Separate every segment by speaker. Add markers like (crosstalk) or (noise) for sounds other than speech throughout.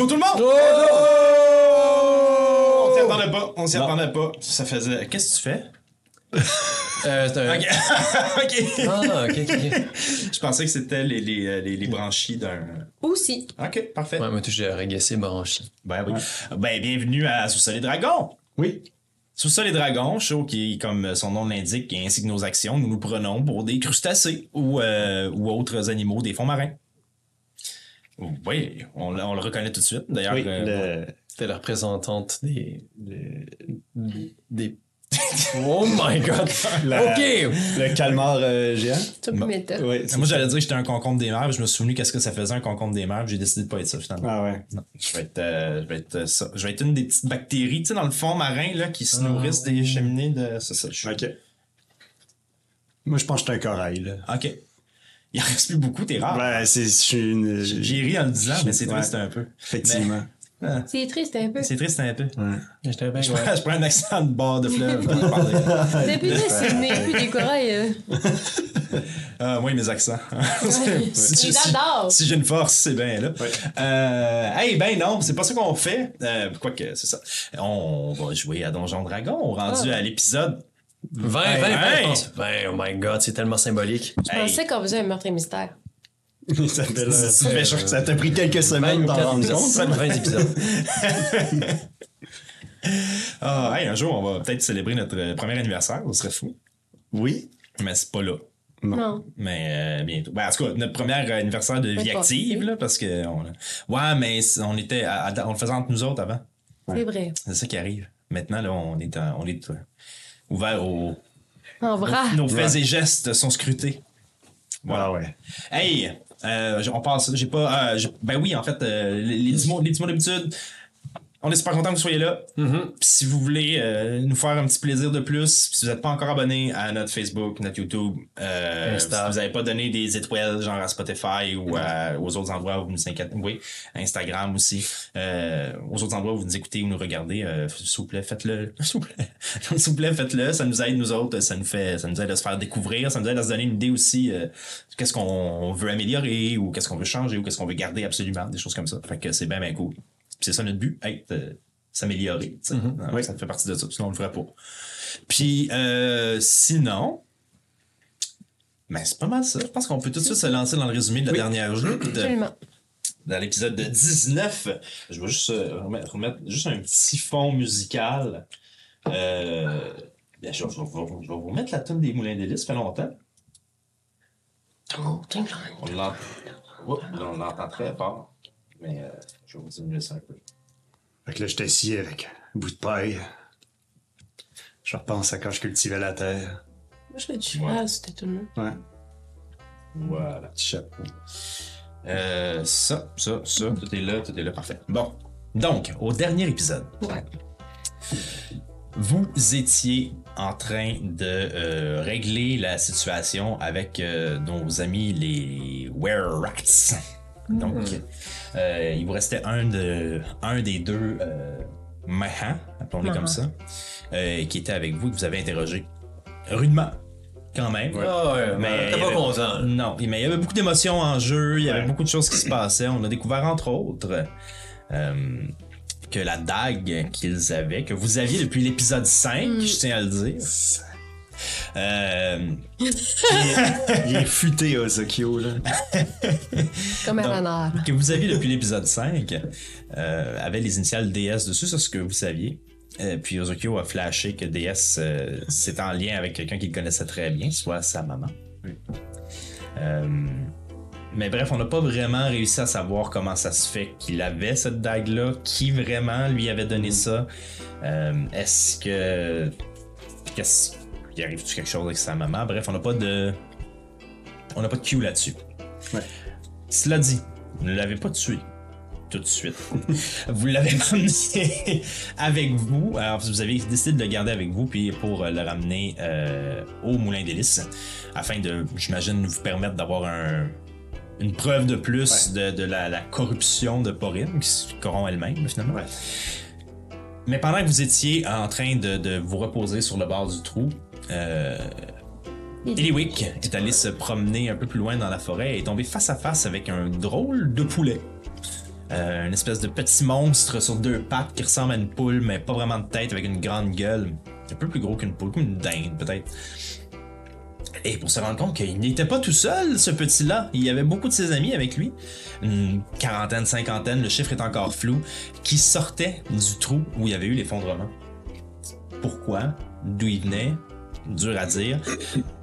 Speaker 1: Bonjour tout le monde! On s'y attendait pas, on s'y
Speaker 2: Non.
Speaker 1: attendait pas. Ça faisait. Qu'est-ce que tu fais? (laughs)
Speaker 2: Euh, c'est un...
Speaker 1: Ok. (laughs) ok.
Speaker 2: Ah, ok, ok. (laughs)
Speaker 1: Je pensais que c'était les, les, euh, les, les branchies d'un.
Speaker 3: Aussi.
Speaker 1: Ok, parfait.
Speaker 2: Ouais, moi, tout, j'ai reggassé branché.
Speaker 1: Ben oui. Ben, bienvenue à Sous-Sol et Dragons!
Speaker 4: Oui.
Speaker 1: Sous-Sol et Dragons, show qui, comme son nom l'indique, ainsi que nos actions, nous nous prenons pour des crustacés ou, euh, ou autres animaux des fonds marins. Oui, on, le- on le reconnaît tout de suite. D'ailleurs,
Speaker 4: Oui,
Speaker 1: euh,
Speaker 4: le,
Speaker 2: T'es la représentante des... des... (laughs) Oh my god!
Speaker 4: La-
Speaker 2: Ok!
Speaker 4: le calmar euh, géant.
Speaker 3: Tu
Speaker 1: Bon.
Speaker 3: peux mettre.
Speaker 4: Oui,
Speaker 1: moi, j'allais dire que j'étais un concombre des mers, je me suis souvenu qu'est-ce que ça faisait un concombre des mers, puis j'ai décidé de pas être ça finalement.
Speaker 4: Ah ouais.
Speaker 1: Non, je vais être, euh, je vais être euh, ça. Je vais être une des petites bactéries, tu sais, dans le fond marin, là, qui se nourrissent des cheminées de. C'est ça. je suis-
Speaker 4: Ok. Moi, je pense que je suis un corail, là.
Speaker 1: Ok. Il en reste plus beaucoup, t'es rare.
Speaker 4: Ben, c'est, je une.
Speaker 1: J'ai ri en le disant, mais c'est
Speaker 4: Ouais.
Speaker 1: triste un peu.
Speaker 4: Effectivement. (laughs)
Speaker 3: C'est triste un peu.
Speaker 1: C'est triste un peu.
Speaker 4: Ouais.
Speaker 2: J'étais bien...
Speaker 1: Je
Speaker 2: ouais.
Speaker 1: prends, je prends un accent de bord de fleuve.
Speaker 3: Depuis là, c'est n'est plus des corails. euh. (laughs)
Speaker 1: Ah, moi, mes accents. (laughs) Si, si- j'ai une force, c'est bien là.
Speaker 4: Ouais.
Speaker 1: Euh, hey, ben non, c'est pas ça qu'on fait. Euh, Quoique, c'est ça. On va jouer à Donjon Dragon, rendu
Speaker 3: Ah.
Speaker 1: à l'épisode.
Speaker 2: 20, 20,
Speaker 1: Hey,
Speaker 2: 20,
Speaker 1: hey!
Speaker 2: je pense. 20, oh my god, c'est tellement symbolique.
Speaker 3: Je pensais qu'on faisait un meurtre et mystère. (laughs)
Speaker 4: ça, fait,
Speaker 1: ça
Speaker 4: t'a pris quelques semaines d'en rendre compte.
Speaker 2: 20 épisodes. (laughs)
Speaker 1: Ah, hey, un jour, on va peut-être célébrer notre euh, premier anniversaire, ce serait fou.
Speaker 4: Oui.
Speaker 1: Mais c'est pas là.
Speaker 4: Non.
Speaker 3: Non.
Speaker 1: Mais euh, bientôt. Ben, en tout cas, notre premier anniversaire de vie active, là, parce que. On... Ouais, mais on était. à- à- on le faisait entre nous autres avant.
Speaker 3: C'est vrai.
Speaker 1: C'est ça qui arrive. Maintenant, là, on est, en- on est euh, ouvert aux.
Speaker 3: En vrai.
Speaker 1: Nos faits et gestes sont scrutés. Voilà.
Speaker 4: Ah ouais.
Speaker 1: Hey, euh, on passe. J'ai pas. euh, ben oui, en fait, euh, les, les dix mots, les dix mots d'habitude. On est super content que vous soyez là. Puis si vous voulez euh, nous faire un petit plaisir de plus, si vous n'êtes pas encore abonné à notre Facebook, notre YouTube, euh,
Speaker 2: Insta.
Speaker 1: si vous n'avez pas donné des étoiles genre à Spotify ou à- aux autres endroits où vous nous inquiétez, oui, Instagram aussi, euh, aux autres endroits où vous nous écoutez ou nous regardez, euh, s'il vous plaît, faites-le. (laughs) S'il vous plaît. S'il vous plaît, faites-le. Ça nous aide, nous autres. Ça nous fait, ça nous aide à se faire découvrir. Ça nous aide à se donner une idée aussi, euh, qu'est-ce qu'on veut améliorer ou qu'est-ce qu'on veut changer ou qu'est-ce qu'on veut garder absolument, des choses comme ça. Fait que c'est bien, bien cool. Puis c'est ça notre but, être, euh, s'améliorer. sais. Alors,
Speaker 4: Oui.
Speaker 1: Ça fait partie de ça, sinon on le ferait pas. Puis euh, sinon, ben c'est pas mal ça. Je pense qu'on peut tout de suite se lancer dans le résumé de la dernière journée.
Speaker 3: Absolument.
Speaker 1: Dans l'épisode de 19, je vais juste euh, remettre, remettre juste un petit fond musical. Euh, ben, je, vais, je je vais vous mettre la tune des Moulins d'Hélice, ça fait longtemps. On l'entend, Oups, on l'entend très fort, mais euh, je vais vous diminuer ça un peu.
Speaker 4: Fait que là, j'étais assis avec un bout de paille. Je repense à quand je cultivais la terre.
Speaker 3: Moi, je fais du
Speaker 1: Ouais.
Speaker 3: cheval, c'était tout le monde.
Speaker 4: Ouais.
Speaker 1: Voilà.
Speaker 4: Petit chapeau.
Speaker 1: Euh, ça, ça, ça, tout est là, tout est là, parfait. Bon, donc, au dernier épisode,
Speaker 3: Ouais.
Speaker 1: vous étiez en train de euh, régler la situation avec euh, nos amis les Were-Rats. Donc, euh, il vous restait un, de, un des deux euh, Mahans, appelons-les
Speaker 3: Mahans.
Speaker 1: comme ça, euh, qui était avec vous et que vous avez interrogé rudement, quand même.
Speaker 2: Ouais,
Speaker 1: Mais
Speaker 2: mais t'es
Speaker 1: il y
Speaker 2: pas
Speaker 1: avait-
Speaker 2: content.
Speaker 1: Non, mais il y avait beaucoup d'émotions en jeu, il y avait
Speaker 4: Ouais.
Speaker 1: beaucoup de choses qui se passaient. On a découvert, entre autres, euh, que la dague qu'ils avaient, que vous aviez depuis l'épisode 5, je tiens à le dire. Euh,
Speaker 4: Il est, il est futé, Ozokyo, là. (laughs)
Speaker 3: Comme un renard.
Speaker 1: que vous aviez depuis l'épisode 5 euh, avait les initiales DS dessus, c'est ce que vous saviez. Euh, puis Ozokyo a flashé que DS euh, c'était en lien avec quelqu'un qu'il connaissait très bien, soit sa maman. Euh, mais bref, on n'a pas vraiment réussi à savoir comment ça se fait qu'il avait cette dague-là, qui vraiment lui avait donné ça. Euh, Est-ce que. Qu'est-ce qu'il arrive-tu quelque chose avec sa maman? Bref, on n'a pas de. On n'a pas de cue là-dessus.
Speaker 4: Ouais.
Speaker 1: Cela dit, vous ne l'avez pas tué tout de suite. (laughs) vous l'avez ramené avec vous. Alors, vous avez décidé de le garder avec vous puis pour euh, le ramener euh, au Moulin d'Hélice afin de, j'imagine, vous permettre d'avoir un, une preuve de plus de, de la, la corruption de Porim, qui se corrompt elle-même, finalement.
Speaker 4: Ouais.
Speaker 1: Mais pendant que vous étiez en train de, de vous reposer sur le bord du trou, euh, Eliwick est allé se promener un peu plus loin dans la forêt et est tombé face à face avec un drôle de poulet. Euh, une espèce de petit monstre sur deux pattes qui ressemble à une poule, mais pas vraiment de tête, avec une grande gueule. Un peu plus gros qu'une poule, comme une dinde peut-être. Et pour se rendre compte qu'il n'était pas tout seul, ce petit-là. Il y avait beaucoup de ses amis avec lui. Une quarantaine, cinquantaine, le chiffre est encore flou, qui sortaient du trou où il y avait eu l'effondrement. Pourquoi? D'où il venait? Dur à dire.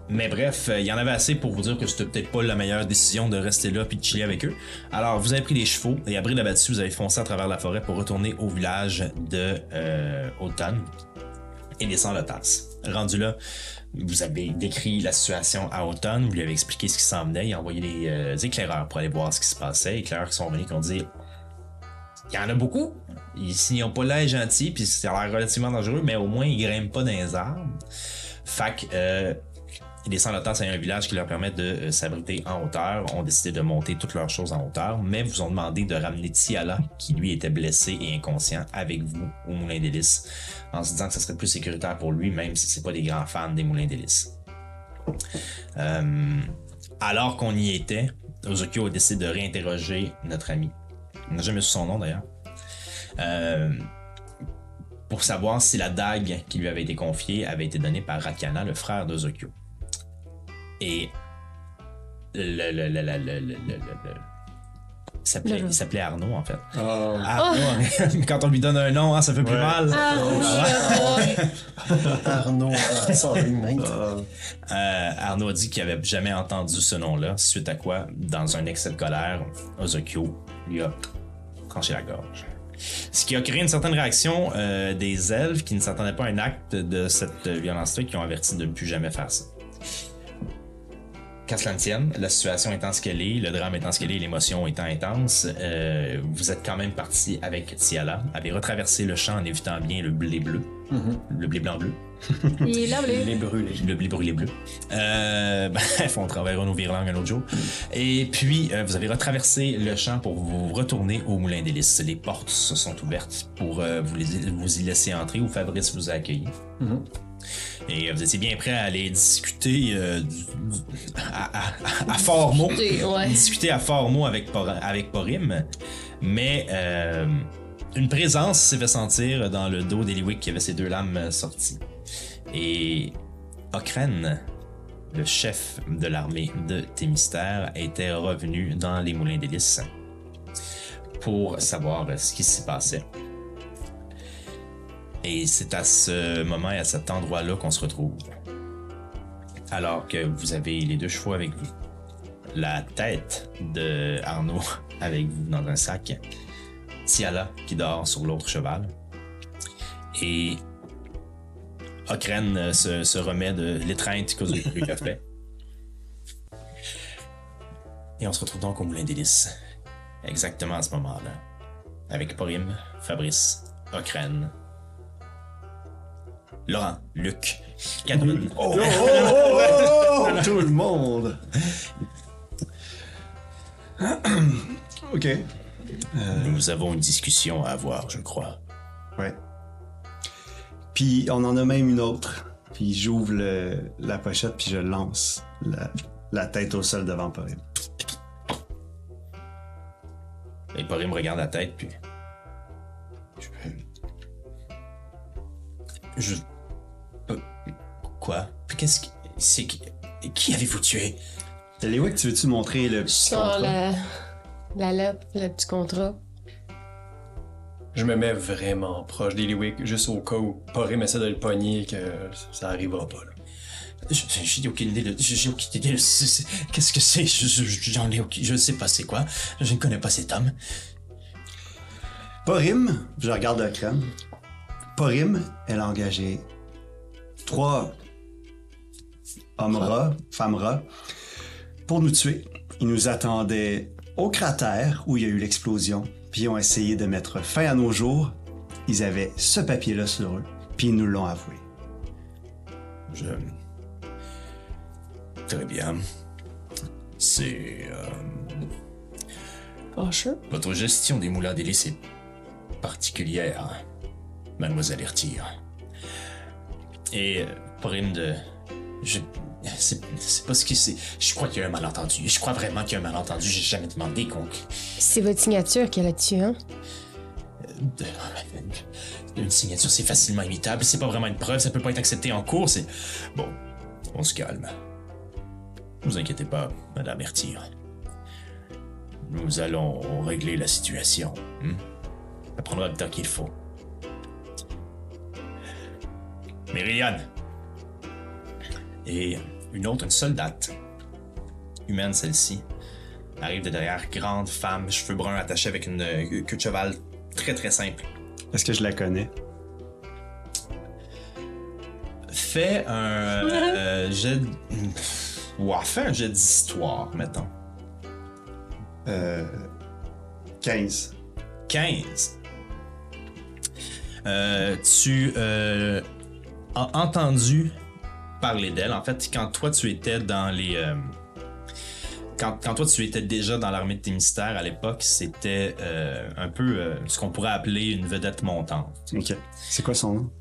Speaker 1: Mais bref, euh, il y en avait assez pour vous dire que c'était peut-être pas la meilleure décision de rester là puis de chiller avec eux. Alors, vous avez pris les chevaux et à bride abattu, vous avez foncé à travers la forêt pour retourner au village de euh, et descend la tasse. Rendu là, vous avez décrit la situation à Automne, vous lui avez expliqué ce qui s'en venait, il a envoyé des euh, éclaireurs pour aller voir ce qui se passait. Éclaireurs qui sont venus qui ont dit il y en a beaucoup. Ils, s'ils n'ont pas l'air gentils, puis ça a l'air relativement dangereux, mais au moins ils grimpent pas dans les arbres. Que euh, la tasse à un village qui leur permet de euh, s'abriter en hauteur. Ont décidé de monter toutes leurs choses en hauteur, mais vous ont demandé de ramener Tiala, qui lui était blessé et inconscient, avec vous au Moulin d'Hélice, en se disant que ce serait plus sécuritaire pour lui, même si c'est pas des grands fans des Moulins d'Hélice. Euh, alors qu'on y était, Ozokyo a décidé de réinterroger notre ami. On n'a jamais su son nom d'ailleurs. Pour savoir si la dague qui lui avait été confiée avait été donnée par Rakana, le frère d'Ozokyo. Et le, le, le, le, le, le, le- le- il s'appelait-
Speaker 3: Le-
Speaker 1: il s'appelait Arnaud en fait.
Speaker 4: Oh.
Speaker 1: Arnaud, (laughs) quand on lui donne un nom, hein, ça fait plus
Speaker 4: Ouais.
Speaker 1: mal.
Speaker 3: Ah, (laughs)
Speaker 2: Arnaud, ah, sorry, mate.
Speaker 1: Euh, Arnaud a dit qu'il avait jamais entendu ce nom-là, suite à quoi, dans un excès de colère, Ozokyo lui a tranché la gorge. Ce qui a créé une certaine réaction euh, des elfes qui ne s'attendaient pas à un acte de cette violence-là, qui ont averti de ne plus jamais faire ça. Qu'à cela ne tienne, la situation étant ce qu'elle est, le drame étant ce qu'elle est, l'émotion étant intense, euh, vous êtes quand même parti avec Tiala, avez retraversé le champ en évitant bien le blé bleu, le blé blanc bleu, (laughs)
Speaker 3: Il est là,
Speaker 2: Les brûlés.
Speaker 1: le blé brûlé bleu. Euh, (laughs) bref, on travaillera nos virelangues un autre jour. Et puis, euh, vous avez retraversé le champ pour vous retourner au Moulin des Lys. Les portes se sont ouvertes pour euh, vous, les- vous y laisser entrer où Fabrice vous a accueilli. Et euh, vous étiez bien prêt à aller discuter euh, du- du- à, à- à fort mot.
Speaker 3: Ouais.
Speaker 1: Discuter à fort mot avec, avec Porim. Mais euh, une présence s'est fait sentir dans le dos d'Eliwick qui avait ses deux lames sorties. Et Okren, le chef de l'armée de Thémistère, était revenu dans les moulins d'hélice pour savoir ce qui s'y passait. Et c'est à ce moment et à cet endroit-là qu'on se retrouve. Alors que vous avez les deux chevaux avec vous, la tête de Arnaud (laughs) avec vous dans un sac, Tiala qui dort sur l'autre cheval, et Okren euh, se, se remet de l'étreinte qu'Ozoku a fait. Et on se retrouve donc au Moulin d'Hélice. Exactement à ce moment-là. Avec Porim, Fabrice, Okren, Laurent, Luc, Catherine.
Speaker 4: Oh, oh, oh, oh, oh, (laughs) tout le monde. ok.
Speaker 1: Nous avons une discussion à avoir, je crois.
Speaker 4: Ouais. Puis on en a même une autre. Puis j'ouvre la pochette puis je lance la, la tête au sol devant Porim.
Speaker 1: Et Porim regarde la tête, puis. Je. Je- euh, Quoi? Puis qu'est-ce qui. C'est qui. Qui avez-vous tué?
Speaker 4: Eliwick, tu veux-tu montrer le petit
Speaker 3: sors
Speaker 4: contrat?
Speaker 3: la, la lettre, le petit contrat?
Speaker 2: Je me mets vraiment proche d'Eliwick, juste au cas où Porim essaie de le pogner, que ça arrivera pas. Là.
Speaker 1: J'ai aucune idée. de- Qu'est-ce que c'est? Je-. Je sais pas c'est quoi. Je ne connais pas cet homme.
Speaker 4: Porim, je regarde le crâne. Porim, elle a engagé trois hommes rats, femmes rats, pour nous tuer. Ils nous attendaient au cratère où il y a eu l'explosion, puis ils ont essayé de mettre fin à nos jours. Ils avaient ce papier-là sur eux, puis ils nous l'ont avoué.
Speaker 1: Je. Très bien. C'est. euh. Votre gestion des moulins d'hélice est particulière, mademoiselle Ertir. Et euh, Porim de... Je... c'est pas ce que c'est. Je crois qu'il y a un malentendu. Je crois vraiment qu'il y a un malentendu. J'ai jamais demandé qu'on.
Speaker 3: C'est votre signature qu'il y a là-dessus, hein?
Speaker 1: de- Une signature, c'est facilement imitable. C'est pas vraiment une preuve. Ça peut pas être accepté en cours. C'est. Bon, on se calme. Ne vous inquiétez pas, Madame Ertir. Nous allons régler la situation. hmm? Ça prendra le temps qu'il faut. Myriane. Et une autre, une soldate. Humaine, celle-ci. Arrive de derrière, grande femme, cheveux bruns attachés avec une euh, queue de cheval très très simple.
Speaker 4: Est-ce que je la connais?
Speaker 1: Fais un (laughs) euh, jet. de- fais un jet d'histoire, mettons.
Speaker 4: Euh, 15.
Speaker 1: 15. Euh, tu euh, as entendu parler d'elle. En fait, quand toi tu étais dans les. euh, quand, quand toi tu étais déjà dans l'armée de Thémistère à l'époque, c'était euh, un peu euh, ce qu'on pourrait appeler une vedette montante.
Speaker 4: Ok. C'est quoi son nom?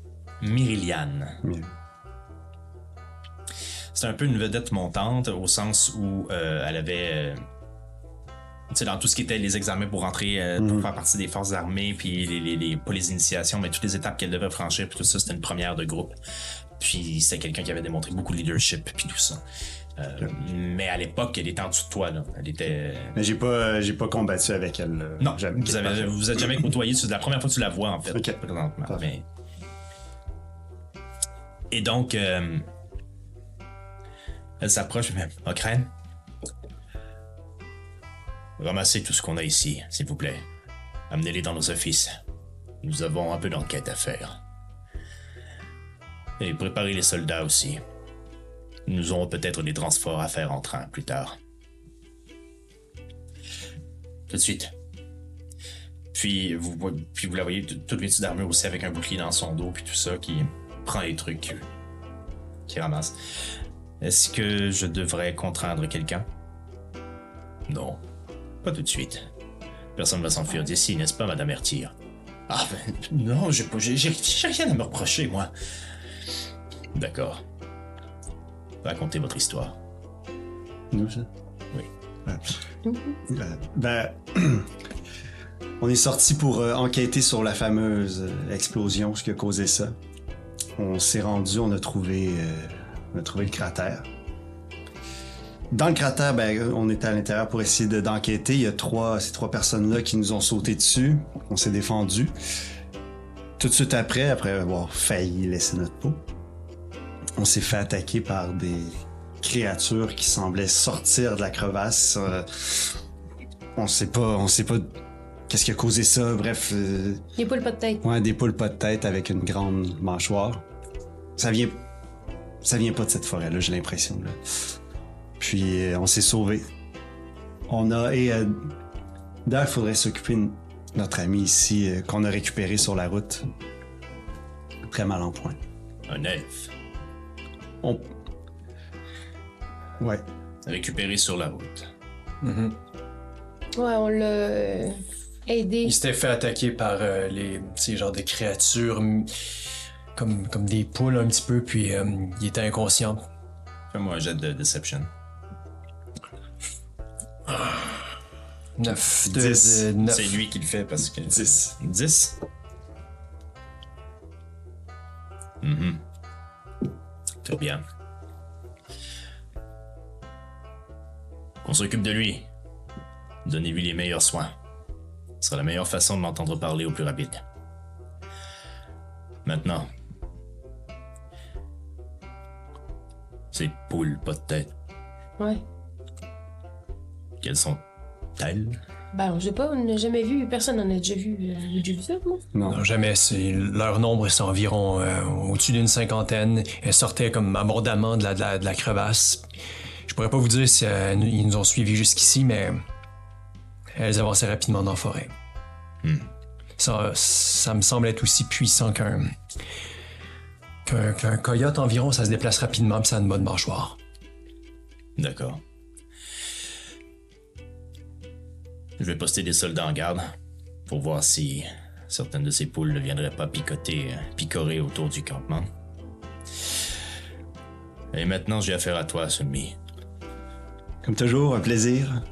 Speaker 1: Myriliane.
Speaker 4: Mieux.
Speaker 1: C'est un peu une vedette montante au sens où elle avait. tu sais, dans tout ce qui était les examens pour rentrer, euh, pour faire partie des forces armées, puis les, les, les- pas les initiations, mais toutes les étapes qu'elle devait franchir, puis tout ça, c'était une première de groupe. Puis c'était quelqu'un qui avait démontré beaucoup de leadership, puis tout ça. Euh, Mais à l'époque, elle était en dessous de toi, là. Elle était.
Speaker 4: Mais j'ai pas, euh, j'ai pas combattu avec elle. là.
Speaker 1: Non,
Speaker 4: Jamais.
Speaker 1: vous, avez, vous êtes jamais côtoyé. C'est la première fois que tu la vois, en fait,
Speaker 4: Ok.
Speaker 1: présentement. Mais- Et donc, euh, elle s'approche, mais Ocrane, ramassez tout ce qu'on a ici, s'il vous plaît. Amenez-les dans nos offices. Nous avons un peu d'enquête à faire. Et préparez les soldats aussi. Nous aurons peut-être des transports à faire en train plus tard. Tout de suite. Puis vous, vo- puis vous la voyez toute vêtue d'armure aussi avec un bouclier dans son dos puis tout ça qui prend les trucs, euh, qui ramasse. Est-ce que je devrais contraindre quelqu'un? Non, pas tout de suite. Personne va s'enfuir d'ici, n'est-ce pas, Madame Ertir Ah ben, non, j'ai rien à me reprocher, moi. D'accord. Racontez votre histoire.
Speaker 4: Nous, ça?
Speaker 1: Oui.
Speaker 4: Euh, ben, (clears throat) on est sorti pour euh, enquêter sur la fameuse euh, explosion, ce qui a causé ça. On s'est rendu, on a trouvé, euh, on a trouvé le cratère. Dans le cratère, ben, on était à l'intérieur pour essayer de- d'enquêter. Il y a trois, ces trois personnes-là qui nous ont sauté dessus. On s'est défendu. Tout de suite après, après avoir failli laisser notre peau, on s'est fait attaquer par des créatures qui semblaient sortir de la crevasse. Euh, on sait pas, on sait pas qu'est-ce qui a causé ça. Bref, euh,
Speaker 3: n'y a pas de tête.
Speaker 4: ouais, des poules pas de tête avec une grande mâchoire. Ça vient, ça vient pas de cette forêt-là, j'ai l'impression. là. Puis euh, on s'est sauvé. On a et euh, d'ailleurs, il faudrait s'occuper de notre ami ici euh, qu'on a récupéré sur la route. Très mal en point.
Speaker 1: Un elfe,
Speaker 4: On... Ouais.
Speaker 1: récupéré sur la route.
Speaker 2: Mhm.
Speaker 3: Ouais, on l'a euh, aidé.
Speaker 2: Il s'était fait attaquer par euh, les, ces genres de créatures mm, comme, comme des poules un petit peu, puis euh, il était inconscient.
Speaker 1: Fais-moi un jet de deception.
Speaker 2: 9 de, neuf.
Speaker 1: C'est lui qui le fait parce que.
Speaker 4: 10.
Speaker 1: 10. Mhm. Très bien. Qu'on s'occupe de lui. Donnez-lui les meilleurs soins. Ce sera la meilleure façon de l'entendre parler au plus rapide. Maintenant. Ces poules pas de tête,
Speaker 3: Ouais.
Speaker 1: quelles sont-elles?
Speaker 3: Ben, je sais pas, on n'a jamais vu, personne n'en a déjà vu. euh, J'ai déjà vu ça, moi.
Speaker 4: Non?
Speaker 2: Non, jamais. C'est, leur nombre, c'est environ euh, au-dessus d'une cinquantaine. Elles sortaient comme abondamment de la, de la, de la crevasse. Je pourrais pas vous dire si euh, ils nous ont suivis jusqu'ici, mais elles avançaient rapidement dans la forêt. Ça, ça me semble être aussi puissant qu'un, qu'un, qu'un coyote environ. Ça se déplace rapidement, puis ça a une bonne mâchoire.
Speaker 1: D'accord. Je vais poster des soldats en garde pour voir si certaines de ces poules ne viendraient pas picoter, picorer autour du campement. Et maintenant, j'ai affaire à toi, Sunmi.
Speaker 4: Comme toujours, un plaisir.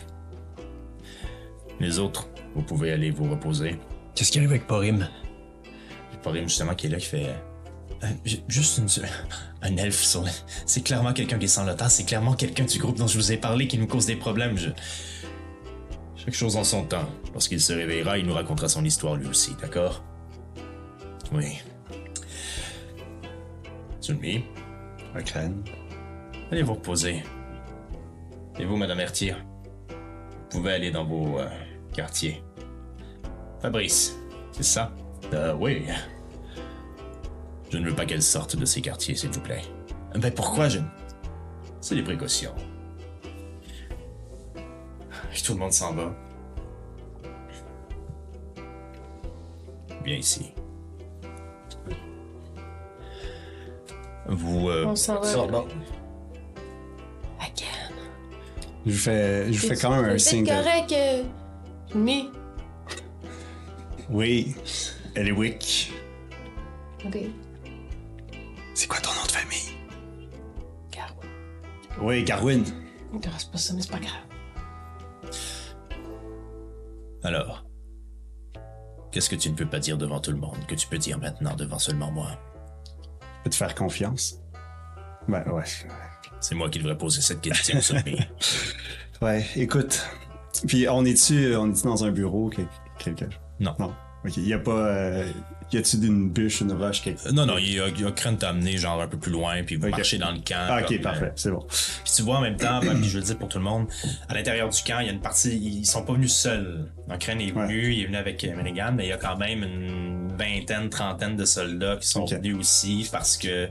Speaker 1: Les autres, vous pouvez aller vous reposer.
Speaker 2: Qu'est-ce qui arrive avec Porim?
Speaker 1: Pas justement qui est là qui fait. euh, ju- juste une, (laughs) un elfe sur le- C'est clairement quelqu'un qui est sans le temps. C'est clairement quelqu'un du groupe dont je vous ai parlé qui nous cause des problèmes. Je... Chaque chose en son temps. Lorsqu'il se réveillera, il nous racontera son histoire lui aussi, d'accord? Oui.
Speaker 4: Un crâne.
Speaker 1: allez vous reposer. Et vous, Madame Ertier, vous pouvez aller dans vos euh, quartiers. Fabrice, c'est ça? Euh, oui. Je ne veux pas qu'elle sorte de ces quartiers, s'il vous plaît. Ben pourquoi je... C'est des précautions. Tout le monde s'en va. Viens ici. Vous... euh,
Speaker 3: On s'en va. Again.
Speaker 4: Je vous fais, je vous fais quand même un
Speaker 3: C'est
Speaker 4: signe de...
Speaker 3: correct. euh, Mais.
Speaker 4: Oui, Eliwick.
Speaker 3: Ok.
Speaker 4: C'est quoi ton nom de famille?
Speaker 3: Garou.
Speaker 4: Oui, Garwin.
Speaker 3: C'est pas ça, mais c'est pas grave.
Speaker 1: Alors, qu'est-ce que tu ne peux pas dire devant tout le monde, que tu peux dire maintenant devant seulement moi?
Speaker 4: Je peux te faire confiance? Ben ouais.
Speaker 1: C'est moi qui devrais poser cette question, Sophie. (laughs)
Speaker 4: Ouais, écoute. Puis on est-tu on est dans un bureau quel- quelque
Speaker 1: Non.
Speaker 4: Non. Ok. Y a pas. Euh, y a-tu d'une bûche, une roche quelque
Speaker 1: Euh, Non, non, il a, il a craint de t'amener genre un peu plus loin, puis vous
Speaker 4: Ok.
Speaker 1: marchez dans le camp.
Speaker 4: Ah, ok,
Speaker 1: comme, euh,
Speaker 4: parfait, c'est bon.
Speaker 1: Puis tu vois en même temps, (clears throat) ben, puis je le dis pour tout le monde, à l'intérieur du camp, il y a une partie, ils sont pas venus seuls. Donc est venu, il est venu avec Minigan, mais il y a quand même une vingtaine, trentaine de soldats qui sont
Speaker 4: Ok.
Speaker 1: venus aussi parce que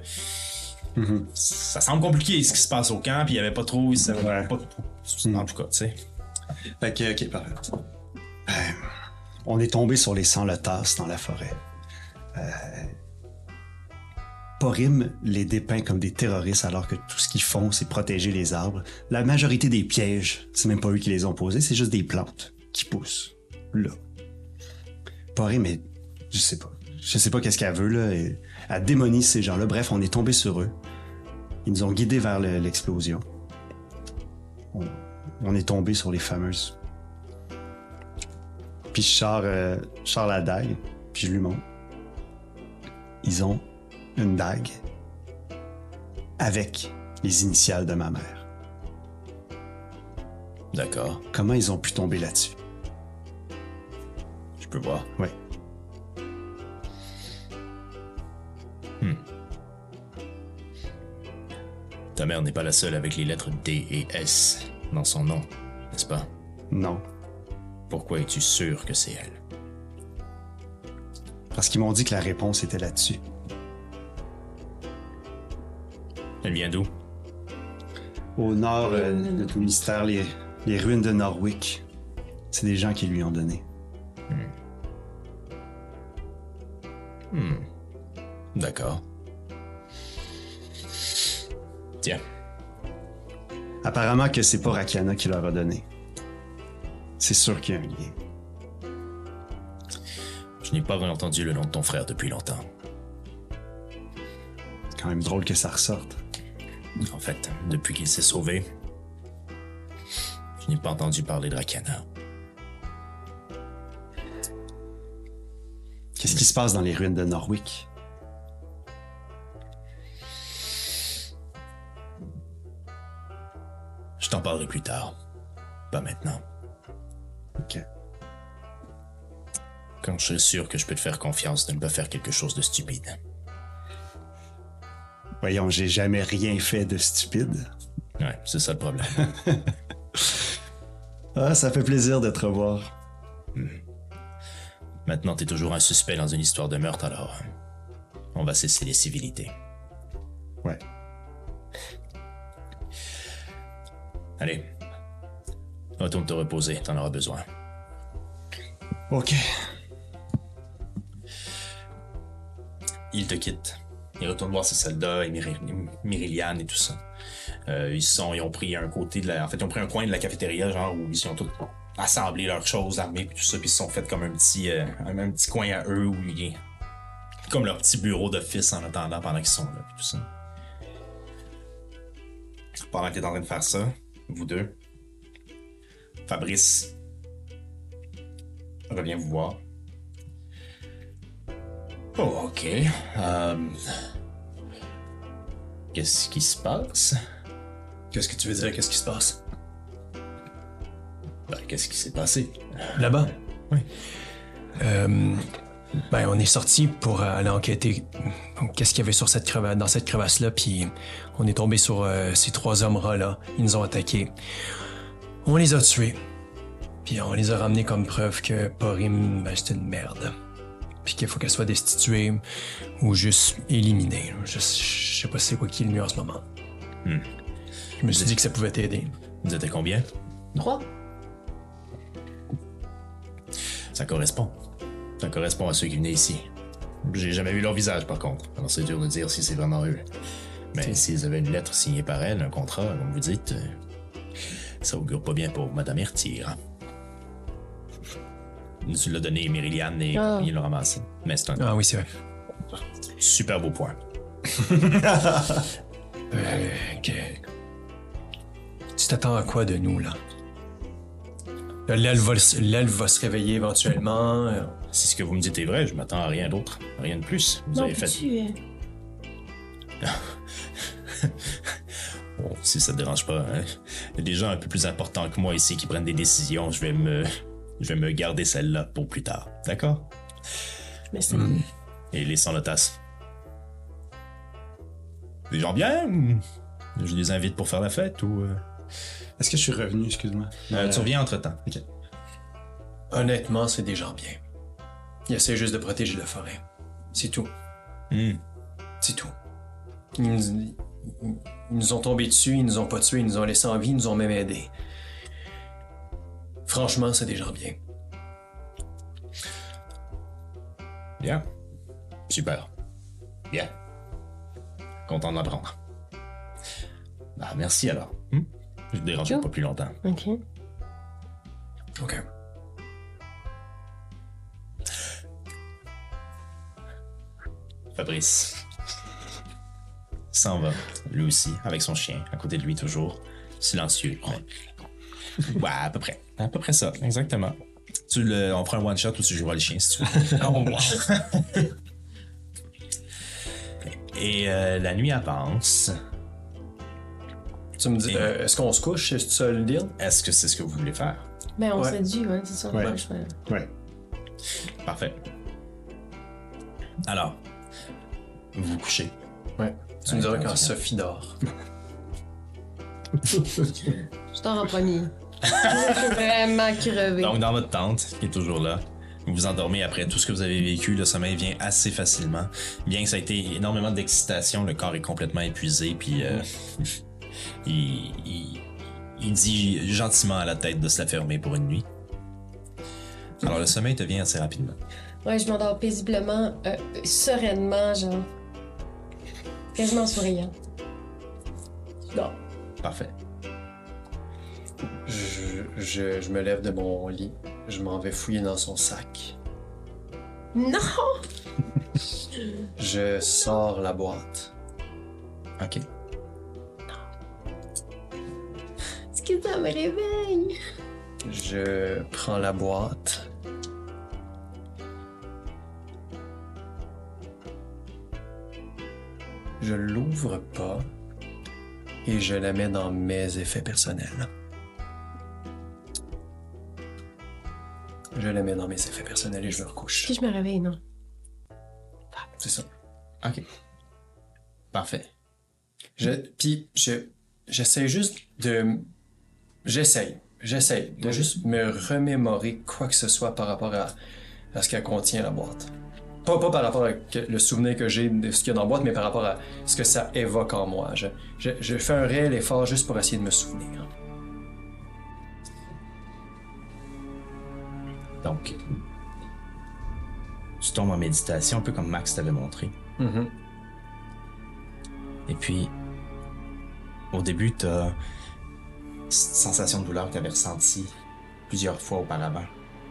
Speaker 4: Mhm.
Speaker 1: ça semble compliqué ce qui se passe au camp, puis il y avait pas trop,
Speaker 4: Ouais.
Speaker 1: pas trop. En tout cas, tu sais.
Speaker 4: Que, ok, parfait. Euh, on est tombé sur les sans-le-tasse dans la forêt. Euh, Porim les dépeint comme des terroristes alors que tout ce qu'ils font, c'est protéger les arbres. La majorité des pièges, c'est même pas eux qui les ont posés, c'est juste des plantes qui poussent là. Porim est... Je sais pas. Je sais pas qu'est-ce qu'elle veut, là. Elle démonise ces gens-là. Bref, on est tombé sur eux. Ils nous ont guidés vers le- l'explosion. On, on est tombé sur les fameuses puis je sors, euh, je sors la dague, puis je lui montre. Ils ont une dague avec les initiales de ma mère.
Speaker 1: D'accord,
Speaker 4: Comment ils ont pu tomber là-dessus?
Speaker 1: je peux voir.
Speaker 4: Oui.
Speaker 1: Ta mère n'est pas la seule avec les lettres D et S dans son nom, n'est-ce pas?
Speaker 4: Non.
Speaker 1: Pourquoi es-tu sûr que c'est elle?
Speaker 4: Parce qu'ils m'ont dit que la réponse était là-dessus.
Speaker 1: Elle vient d'où?
Speaker 4: Au nord euh, de tout mystère, les, les ruines de Norwick. C'est des gens qui lui ont donné.
Speaker 1: D'accord. Tiens,
Speaker 4: Apparemment que c'est pas Rakana qui leur a donné. C'est sûr qu'il y a un lien.
Speaker 1: je n'ai pas entendu le nom de ton frère depuis longtemps.
Speaker 4: C'est quand même drôle que ça ressorte.
Speaker 1: En fait, depuis qu'il s'est sauvé, je n'ai pas entendu parler de Rakana.
Speaker 4: Qu'est-ce qui se passe dans les ruines de Norwick?
Speaker 1: Je t'en parlerai plus tard. Pas maintenant.
Speaker 4: Ok.
Speaker 1: Quand je serai sûr que je peux te faire confiance de ne pas faire quelque chose de stupide.
Speaker 4: Voyons, j'ai jamais rien fait de stupide.
Speaker 1: Ouais, c'est ça le problème. (laughs)
Speaker 4: Ah, ça fait plaisir de te revoir.
Speaker 1: Maintenant, t'es toujours un suspect dans une histoire de meurtre, alors on va cesser les civilités.
Speaker 4: Ouais.
Speaker 1: Allez, retourne te reposer, t'en auras besoin.
Speaker 4: Ok.
Speaker 1: Il te quitte. Il retourne voir ses soldats et Myriliane et tout ça. Euh, ils sont, ils ont pris un côté de la, en fait, ils ont pris un coin de la cafétéria, genre où ils ont tous assemblé leurs choses armées puis tout ça, puis ils se sont fait comme un petit, euh, un, un petit coin à eux où ils, comme leur petit bureau d'office en attendant pendant qu'ils sont là puis tout ça. pendant que t'es en train de faire ça, vous deux, Fabrice revient vous voir. Oh, ok. Euh, Qu'est-ce qui se passe?
Speaker 2: Qu'est-ce que tu veux dire? Qu'est-ce qui se passe?
Speaker 1: Ben, qu'est-ce qui s'est passé?
Speaker 2: Là-bas?
Speaker 1: Oui.
Speaker 2: Euh, ben, on est sorti pour aller enquêter qu'est-ce qu'il y avait sur cette crevasse, dans cette crevasse-là, puis on est tombé sur euh, ces trois hommes-là, là. Ils nous ont attaqués. On les a tués. Puis on les a ramenés comme preuve que Porim, ben, c'était une merde. Puis qu'il faut qu'elle soit destituée ou juste éliminée. Je, je sais pas c'est quoi qui est le mieux en ce moment. Je me suis dit que ça pouvait t'aider.
Speaker 1: Vous étiez combien?
Speaker 3: Trois.
Speaker 1: Ça correspond. Ça correspond à ceux qui venaient ici. J'ai jamais vu leur visage, par contre. Alors c'est dur de dire si c'est vraiment eux. Mais s'ils avaient une lettre signée par elle, un contrat, comme vous dites, euh, ça augure pas bien pour Madame Hertire. hein. Tu l'as donné à Mériliane et
Speaker 3: Ah.
Speaker 1: il l'a ramassé. Mais c'est un
Speaker 2: Ah oui, c'est vrai.
Speaker 1: super beau point. (laughs)
Speaker 2: Euh, que- Tu t'attends à quoi de nous, là? L'aile va, le- l'aile va se réveiller éventuellement. euh,
Speaker 1: Si ce que vous me dites est vrai, je m'attends à rien d'autre. Rien de plus. Vous
Speaker 3: Non,
Speaker 1: avez fait.
Speaker 3: peux-tu, euh, (laughs)
Speaker 1: Bon, si ça te dérange pas, hein. Il y a des gens un peu plus importants que moi ici qui prennent des décisions. Je vais me. Je vais me garder celle-là pour plus tard. D'accord?
Speaker 3: Mais c'est.
Speaker 1: Et les sans-notas. Des gens bien? ou Je les invite pour faire la fête ou. euh,
Speaker 4: Est-ce que je suis revenu, excuse-moi?
Speaker 1: euh, tu reviens entre temps.
Speaker 4: Ok.
Speaker 2: Honnêtement, c'est des gens bien. Ils essaient juste de protéger la forêt. C'est tout.
Speaker 1: Hmm.
Speaker 2: C'est tout. Ils nous, ils- nous ont tombé dessus, ils nous ont pas tués, ils nous ont laissé en vie, ils nous ont même aidés. Franchement, c'est des gens bien.
Speaker 1: Bien. Super. Bien. Content de l'apprendre. Bah, merci alors. Hmm? Je ne dérange
Speaker 3: Sure.
Speaker 1: pas plus longtemps.
Speaker 3: Ok.
Speaker 2: OK.
Speaker 1: Fabrice s'en va, lui aussi, avec son chien, à côté de lui toujours, silencieux. mais- Ouais, à peu près. À peu près ça, exactement. Tu le, on prend un one shot ou tu joueras le chien si tu veux. (laughs) (laughs) Et euh, la nuit avance.
Speaker 2: Tu me dis, euh, est-ce qu'on se couche? C'est ça le deal?
Speaker 1: Est-ce que c'est ce que vous voulez faire?
Speaker 3: Ben, on
Speaker 2: Ouais.
Speaker 3: s'est dit, ouais, c'est ça.
Speaker 4: Ouais.
Speaker 3: choix.
Speaker 4: Ouais.
Speaker 1: Parfait. Alors, vous vous couchez.
Speaker 2: Ouais. Tu me diras
Speaker 1: quand
Speaker 2: Sophie dort.
Speaker 3: Je dors en premier. Je suis vraiment crevé.
Speaker 1: Donc, dans votre tente, qui est toujours là, vous vous endormez après tout ce que vous avez vécu. Le sommeil vient assez facilement. Bien que ça a été énormément d'excitation, le corps est complètement épuisé, puis euh, (laughs) il, il- il dit gentiment à la tête de se la fermer pour une nuit. Alors, le sommeil te vient assez rapidement.
Speaker 3: Ouais, je m'endors paisiblement, euh, sereinement, genre. Quasiment souriant. Non.
Speaker 1: Parfait.
Speaker 2: Je, je, je me lève de mon lit. Je m'en vais fouiller dans son sac.
Speaker 3: Non!
Speaker 2: Je sors la boîte.
Speaker 1: OK.
Speaker 3: Est-ce que ça me réveille?
Speaker 2: Je prends la boîte. Je l'ouvre pas et je la mets dans mes effets personnels. Je la mets dans mes effets personnels et je me recouche.
Speaker 3: Si je me réveille, non.
Speaker 2: C'est ça.
Speaker 1: OK. Parfait.
Speaker 2: Je, puis je, j'essaie juste de, j'essaye, j'essaye de juste me remémorer quoi que ce soit par rapport à, à ce qu'elle contient la boîte. Pas, pas par rapport à le souvenir que j'ai de ce qu'il y a dans la boîte, mais par rapport à ce que ça évoque en moi. Je, je, je fais un réel effort juste pour essayer de me souvenir.
Speaker 1: Donc, tu tombes en méditation, un peu comme Max t'avait montré.
Speaker 2: Mhm.
Speaker 1: Et puis, au début, tu as cette sensation de douleur que tu avais ressentie plusieurs fois auparavant,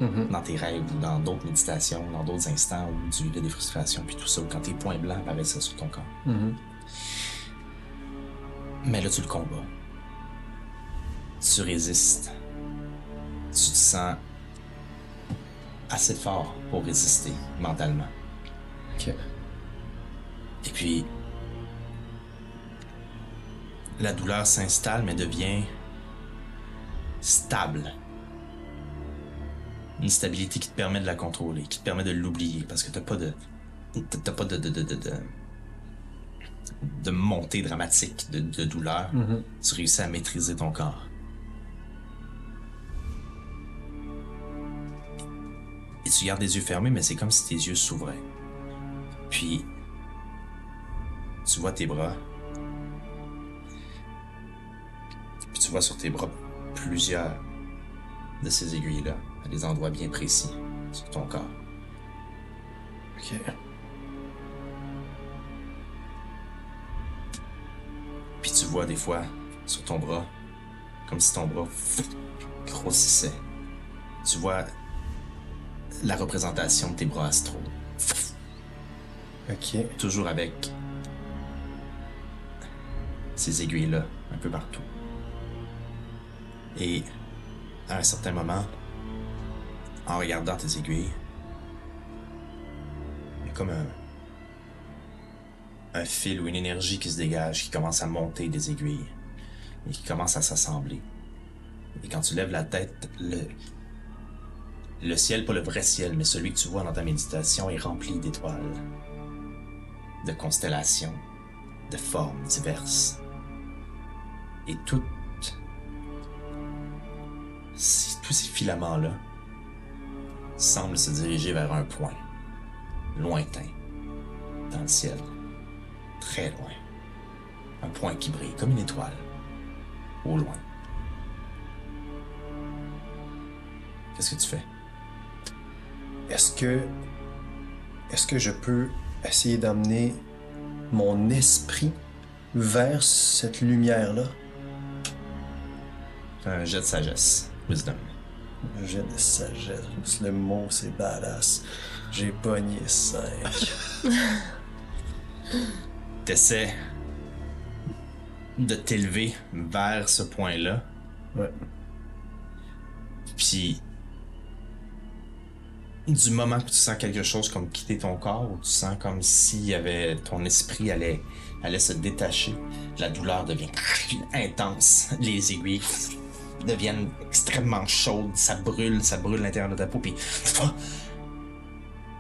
Speaker 2: Mhm.
Speaker 1: dans tes rêves ou dans d'autres méditations, dans d'autres instants où tu vivais des frustrations, puis tout ça, ou quand tes points blancs apparaissaient sur ton corps.
Speaker 2: Mhm.
Speaker 1: Mais là, tu le combats. Tu résistes. Tu te sens assez fort pour résister mentalement.
Speaker 2: Ok.
Speaker 1: Et puis, la douleur s'installe mais devient stable. Une stabilité qui te permet de la contrôler, qui te permet de l'oublier parce que t'as pas de. T'as pas de. de, de, de, de- montée dramatique de, de douleur. Tu réussis à maîtriser ton corps. Et tu gardes les yeux fermés, mais c'est comme si tes yeux s'ouvraient. Puis, tu vois tes bras. Puis tu vois sur tes bras plusieurs de ces aiguilles-là, à des endroits bien précis sur ton corps.
Speaker 2: Ok.
Speaker 1: Puis tu vois des fois sur ton bras, comme si ton bras grossissait. Tu vois la représentation de tes bras astraux,
Speaker 2: Ok.
Speaker 1: toujours avec ces aiguilles-là un peu partout. Et à un certain moment, en regardant tes aiguilles, il y a comme un, fil ou une énergie qui se dégage, qui commence à monter des aiguilles et qui commence à s'assembler. Et quand tu lèves la tête, le, le ciel, pas le vrai ciel, mais celui que tu vois dans ta méditation, est rempli d'étoiles, de constellations, de formes diverses. Et toutes tous ces filaments-là semblent se diriger vers un point, lointain, dans le ciel, très loin. Un point qui brille comme une étoile, au loin. Qu'est-ce que tu fais?
Speaker 2: Est-ce que. Est-ce que je peux essayer d'amener mon esprit vers cette lumière-là?
Speaker 1: Un jet de sagesse, wisdom.
Speaker 2: J'ai de sagesse. Le mot, c'est badass. J'ai pogné 5. (laughs)
Speaker 1: T'essaies de t'élever vers ce point-là,
Speaker 2: Ouais.
Speaker 1: puis du moment que tu sens quelque chose comme quitter ton corps, ou tu sens comme s'il y avait ton esprit allait, allait se détacher, la douleur devient (laughs) intense, les aiguilles deviennent extrêmement chaudes, ça brûle, ça brûle l'intérieur de ta peau, puis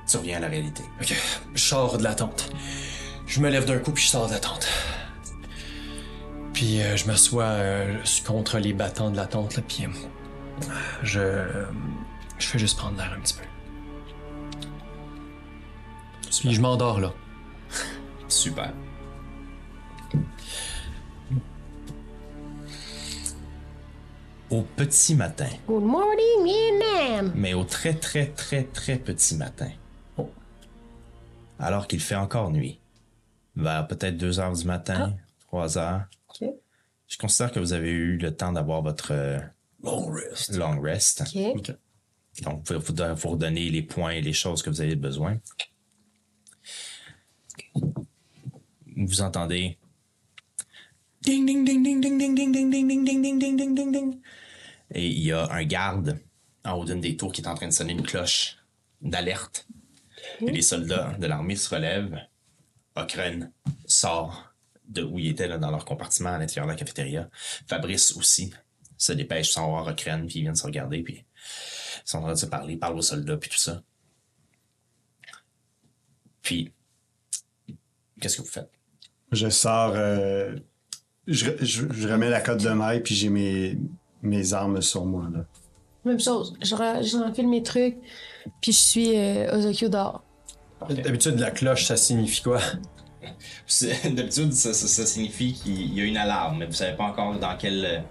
Speaker 1: tu reviens à la réalité.
Speaker 2: Ok. Je sors de la tente. Je me lève d'un coup puis je sors de la tente. Puis euh, je m'assois euh, contre les battants de la tente, là, puis euh, je, je fais juste prendre l'air un petit peu. Puis je m'endors là.
Speaker 1: Super. Au petit matin,
Speaker 3: Good morning, Vietnam!
Speaker 1: mais au très très très très petit matin,
Speaker 2: Oh.
Speaker 1: alors qu'il fait encore nuit, vers peut-être 2 heures du matin, 3 heures,
Speaker 3: Ok.
Speaker 1: je considère que vous avez eu le temps d'avoir votre euh,
Speaker 2: Long rest.
Speaker 1: long rest.
Speaker 3: Ok.
Speaker 1: Donc, vous pouvez vous, vous redonner les points et les choses que vous avez besoin. Vous entendez. Ding, ding, ding, ding, ding, ding, ding, ding, ding, ding, ding, ding, ding, ding, ding, ding. Et il y a un garde en haut d'une des tours qui est en train de sonner une cloche d'alerte. Et les soldats de l'armée se relèvent. Okren sort de où il était là, dans leur compartiment à l'intérieur de la cafétéria. Fabrice aussi se dépêche sans voir Okren, puis ils viennent se regarder, puis ils sont en train de se parler, ils parlent aux soldats, puis tout ça. Puis, qu'est-ce que vous faites?
Speaker 4: Je sors, euh, je, je- je remets la cote de maille, puis j'ai mes, mes armes sur moi. Là.
Speaker 3: Même chose. Je, je renfile mes trucs, puis je suis euh, Ozokyo dehors.
Speaker 2: D'habitude, la cloche, ça signifie quoi?
Speaker 1: D'habitude, ça, ça- ça signifie qu'il y a une alarme, mais vous savez pas encore dans quelle,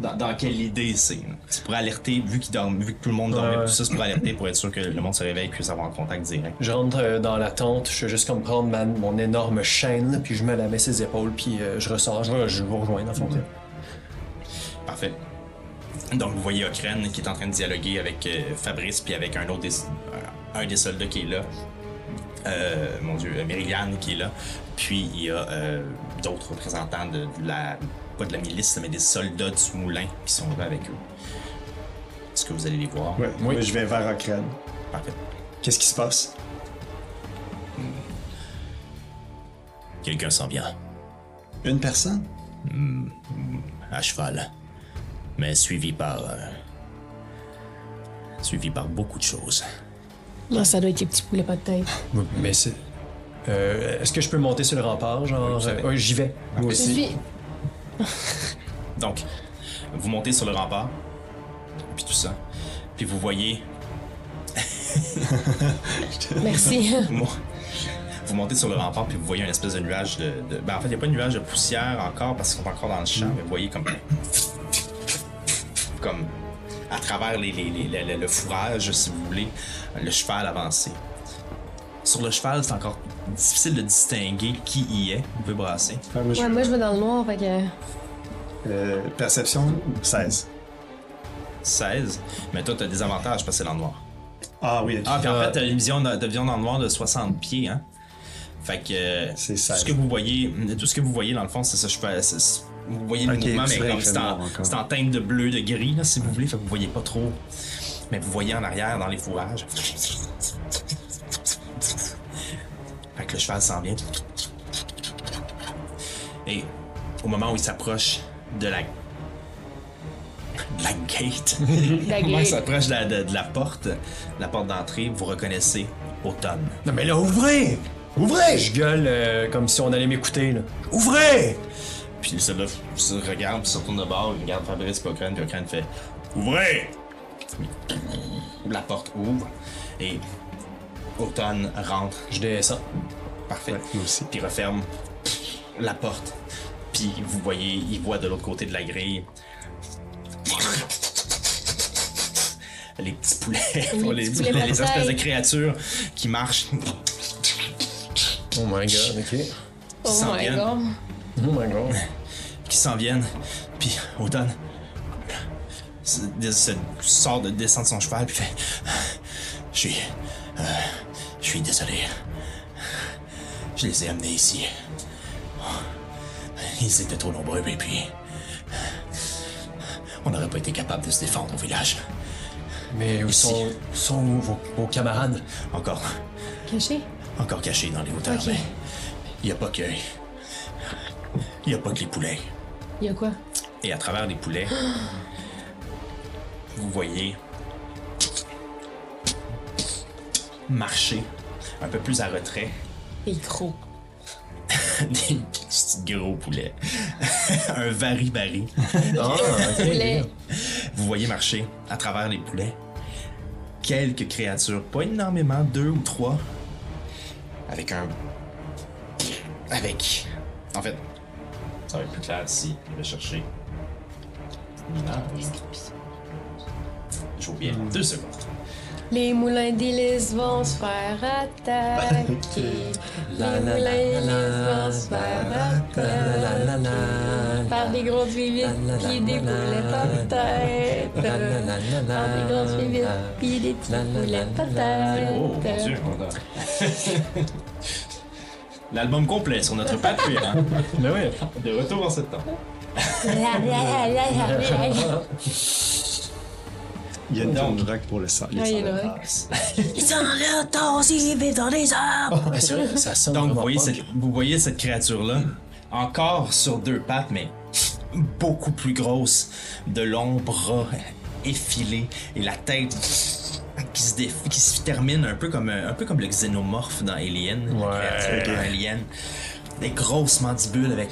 Speaker 1: dans, dans quelle idée c'est. C'est pour alerter, vu, qu'il dorme, vu que tout le monde dormait,
Speaker 2: Ouais.
Speaker 1: tout ça, c'est pour alerter, pour être sûr que le monde se réveille et puisse avoir un contact direct.
Speaker 2: Je rentre euh, dans la tente, je fais juste comme prendre ma- mon énorme chaîne, là, puis je me la mets ses épaules, puis euh, je ressors, je, je vous rejoins dans le fond.
Speaker 1: Parfait. Donc, vous voyez Okren qui est en train de dialoguer avec euh, Fabrice, puis avec un autre des, un des soldats qui est là. Mon dieu, Mériliane qui est là. Puis il y a d'autres représentants de, de la, pas de la milice, mais des soldats du moulin qui sont là avec eux. Est-ce que vous allez les voir?
Speaker 4: Ouais, moi, je vais vers Ocren.
Speaker 1: Parfait.
Speaker 4: Qu'est-ce qui se passe?
Speaker 1: Quelqu'un s'en vient.
Speaker 4: Une personne?
Speaker 1: à cheval, mais suivi par. euh, suivi par beaucoup de choses.
Speaker 3: Non, ça doit être les petits poulets pas de tête.
Speaker 2: Mais c'est. Euh, Est-ce que je peux monter sur le rempart, genre?
Speaker 1: savez.
Speaker 2: Ouais, j'y vais. Moi aussi. (laughs)
Speaker 1: Donc, vous montez sur le rempart, puis tout ça, puis vous voyez. (laughs)
Speaker 3: Merci. (laughs)
Speaker 1: moi, vous montez sur le rempart, puis vous voyez une espèce de nuage de. de- ben, en fait, il n'y a pas de nuage de poussière encore parce qu'ils sont encore dans le champ, mais vous voyez comme. comme à travers les, les- les- le, le fourrage, si vous voulez, le cheval avancé. Sur le cheval, c'est encore difficile de distinguer qui y est. Vous pouvez brasser.
Speaker 4: Ouais, moi, je-
Speaker 3: Ouais, moi, je vais dans le noir, fait que.
Speaker 4: euh, perception 16.
Speaker 1: 16. Mais toi, tu as des avantages parce que c'est dans le noir.
Speaker 4: Ah oui,
Speaker 1: Ah, puis en fait, t'as une vision de, de vision dans le noir de 60 pieds, hein. Fait que. euh,
Speaker 4: C'est
Speaker 1: tout
Speaker 4: ça.
Speaker 1: ce que vous voyez, tout ce que vous voyez dans le fond, c'est ça. Je fais, vous voyez le mouvement, mais comme c'est en, en teinte de bleu, de gris, là, si vous voulez. Fait que vous voyez pas trop. Mais vous voyez en arrière, dans les fourrages. Fait que le cheval s'en vient. Et au moment où il s'approche de la. de la gate. (laughs)
Speaker 3: La (laughs) gate.
Speaker 1: s'approche de la, de- de la porte, de la porte d'entrée, vous reconnaissez Automne.
Speaker 2: Non, mais là, ouvrez! Ouvrez! Je gueule euh, comme si on allait m'écouter, là. Ouvrez!
Speaker 1: Puis celui-là se regarde, puis se retourne de bord, il regarde Fabrice puis Ocran, puis Ocran fait Ouvrez! La porte ouvre et Automne rentre.
Speaker 2: Je descends.
Speaker 1: Parfait.
Speaker 4: Ouais, moi aussi.
Speaker 1: Puis referme la porte. Puis vous voyez, il voit de l'autre côté de la grille les petits poulets,
Speaker 3: Les (laughs)
Speaker 1: les,
Speaker 3: petits poulets
Speaker 1: les
Speaker 3: batailles.
Speaker 1: espèces de créatures qui marchent,
Speaker 2: Oh my god, ok.
Speaker 3: Oh my
Speaker 1: viennent.
Speaker 3: god.
Speaker 2: Oh my god.
Speaker 1: qui s'en viennent. Puis Automne se, se- sort de descend de son cheval puis fait Je suis euh, je suis désolé. Je les ai amenés ici. Ils étaient trop nombreux et puis on n'aurait pas été capable de se défendre au village.
Speaker 2: Mais où sont, où sont où vos, vos camarades?
Speaker 1: Encore
Speaker 3: Caché?
Speaker 1: encore cachés dans les hauteurs, mais il n'y a pas que il y a pas que les poulets.
Speaker 3: Il y a quoi?
Speaker 1: Et à travers les poulets, (gasps) vous voyez marcher un peu plus à retrait
Speaker 3: Les gros. (laughs)
Speaker 1: des petits gros poulets. (laughs) un vari-vari. (laughs)
Speaker 2: Ah, ok.
Speaker 3: Poulet.
Speaker 1: Vous voyez marcher à travers les poulets quelques créatures, pas énormément, deux ou trois, avec un. Avec. En fait, ça va être plus clair si je vais chercher. une image. Je oublié. Deux secondes.
Speaker 3: Les moulins d'hélice vont se faire attaquer. Les moulins d'hélice vont se faire attaquer. Par des grosses vivites pis des poulets par tête. Par des grosses vivites pis des petits poulets par
Speaker 1: Oh mon
Speaker 3: tête.
Speaker 1: dieu. L'album complet sur notre Patreon.
Speaker 2: Mais oui.
Speaker 1: De retour en septembre.
Speaker 4: Il y a une
Speaker 1: Donc.
Speaker 4: pour le sang. les
Speaker 3: Ah, il y en a un. (laughs) Ils sont là, vite dans les arbres.
Speaker 2: Ah, c'est vrai, ça sonne
Speaker 1: Donc, vous voyez, cette, vous voyez cette créature-là, encore sur deux pattes, mais beaucoup plus grosse, de longs bras effilés et la tête qui se, dé- qui se termine un peu comme, un peu comme le xénomorphe dans Alien. la
Speaker 2: Ouais.
Speaker 1: créature dans Alien. Des grosses mandibules avec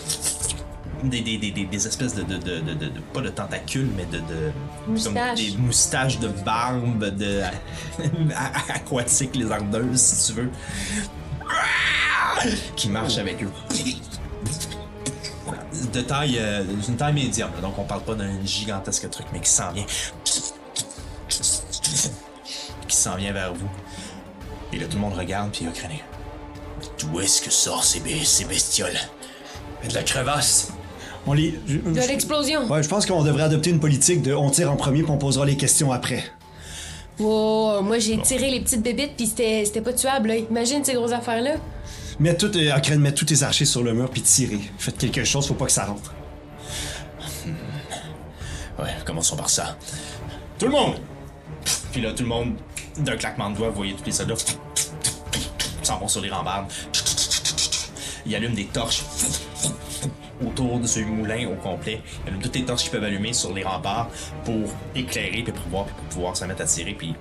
Speaker 1: des, des, des, des, des espèces de, de, de, de, de- de- pas de tentacules, mais de, de comme
Speaker 3: Moustaches.
Speaker 1: des moustaches de barbe de (laughs) aquatiques lézardeuses, si tu veux qui marche avec eux. De taille, euh, d'une taille médium, là, donc on parle pas d'un gigantesque truc, mais qui s'en vient. Qui s'en vient vers vous. Et là, tout le monde regarde, puis il a crâné. D'où est-ce que sortent ces, be- ces bestioles?
Speaker 2: De la crevasse.
Speaker 4: On les. je-
Speaker 3: De l'explosion.
Speaker 4: Ouais, je pense qu'on devrait adopter une politique de on tire en premier puis on posera les questions après.
Speaker 3: Wow, moi j'ai tiré les petites bébites pis c'était c'était pas tuable là. Imagine ces grosses affaires là.
Speaker 4: Mets tout, euh, mets tous tes archers sur le mur puis tirez. Faites quelque chose, faut pas que ça rentre.
Speaker 1: Ouais, commençons par ça. Tout le monde! Puis là, tout le monde, d'un claquement de doigts, vous voyez tous les soldats s'en vont sur les rambardes. Ils allument des torches autour de ce moulin au complet. Toutes les torches qu'ils peuvent allumer sur les remparts pour éclairer, puis pour pouvoir, puis pour pouvoir se mettre à tirer. Puis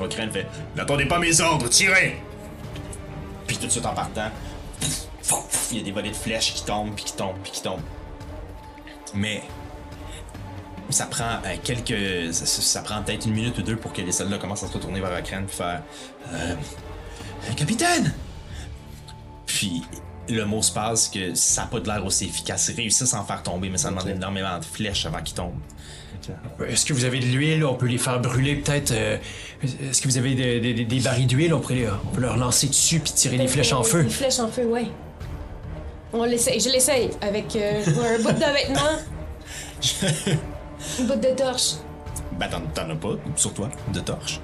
Speaker 1: O'Krent fait N'attendez pas mes ordres, tirez! Puis tout de suite en partant, il y a des volets de flèches qui tombent, puis qui tombent, puis qui tombent. Mais ça prend euh, quelques. Ça, prend peut-être une minute ou deux pour que les soldats commencent à se retourner vers Okran puis faire. Euh, Capitaine! Puis le mot se passe que ça n'a pas de l'air aussi efficace. Ils réussissent à en faire tomber, mais ça demande énormément de flèches avant qu'ils tombent.
Speaker 2: Est-ce que vous avez de l'huile? On peut les faire brûler peut-être. euh, Est-ce que vous avez de- de- de- des barils d'huile? On, pourrait les- on peut leur lancer dessus puis tirer les flèches en feu.
Speaker 3: Les flèches en feu, ouais. On l'essaye, je l'essaye avec euh, un bout de vêtement, (laughs) une bout de torche.
Speaker 1: Ben, t'en, t'en as pas, sur toi, de torche.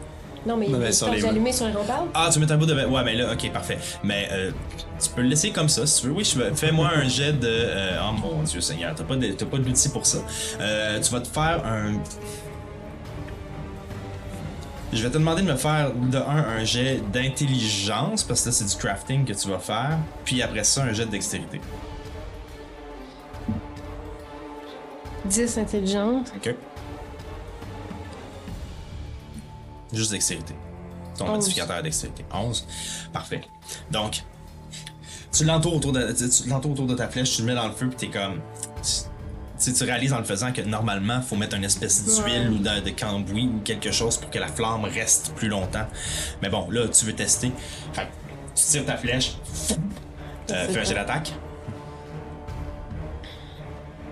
Speaker 3: Non, mais a
Speaker 4: mais sur les-
Speaker 3: allumées sur les remparts.
Speaker 1: Ah, tu mets un bout de. Ouais, mais là, ok, parfait. Mais euh, tu peux le laisser comme ça si tu veux. Oui, je veux- fais-moi un jet de. euh, oh mon Dieu Seigneur, t'as pas de, t'as pas d'outil pour ça. Euh, tu vas te faire un. Je vais te demander de me faire de un un jet d'intelligence parce que là c'est du crafting que tu vas faire, puis après ça un jet de dextérité.
Speaker 3: 10 intelligentes.
Speaker 1: Ok. Juste dextérité. Ton modificateur dextérité. 11. Parfait. Donc, tu l'entoures autour de, tu, tu l'entoures autour de ta flèche, tu le mets dans le feu, puis t'es comme. Tu, réalises en le faisant que normalement, faut mettre une espèce d'huile ou de, de cambouis ou quelque chose pour que la flamme reste plus longtemps. Mais bon, là, tu veux tester. Fait tu tires ta flèche, euh, fais un jet d'attaque.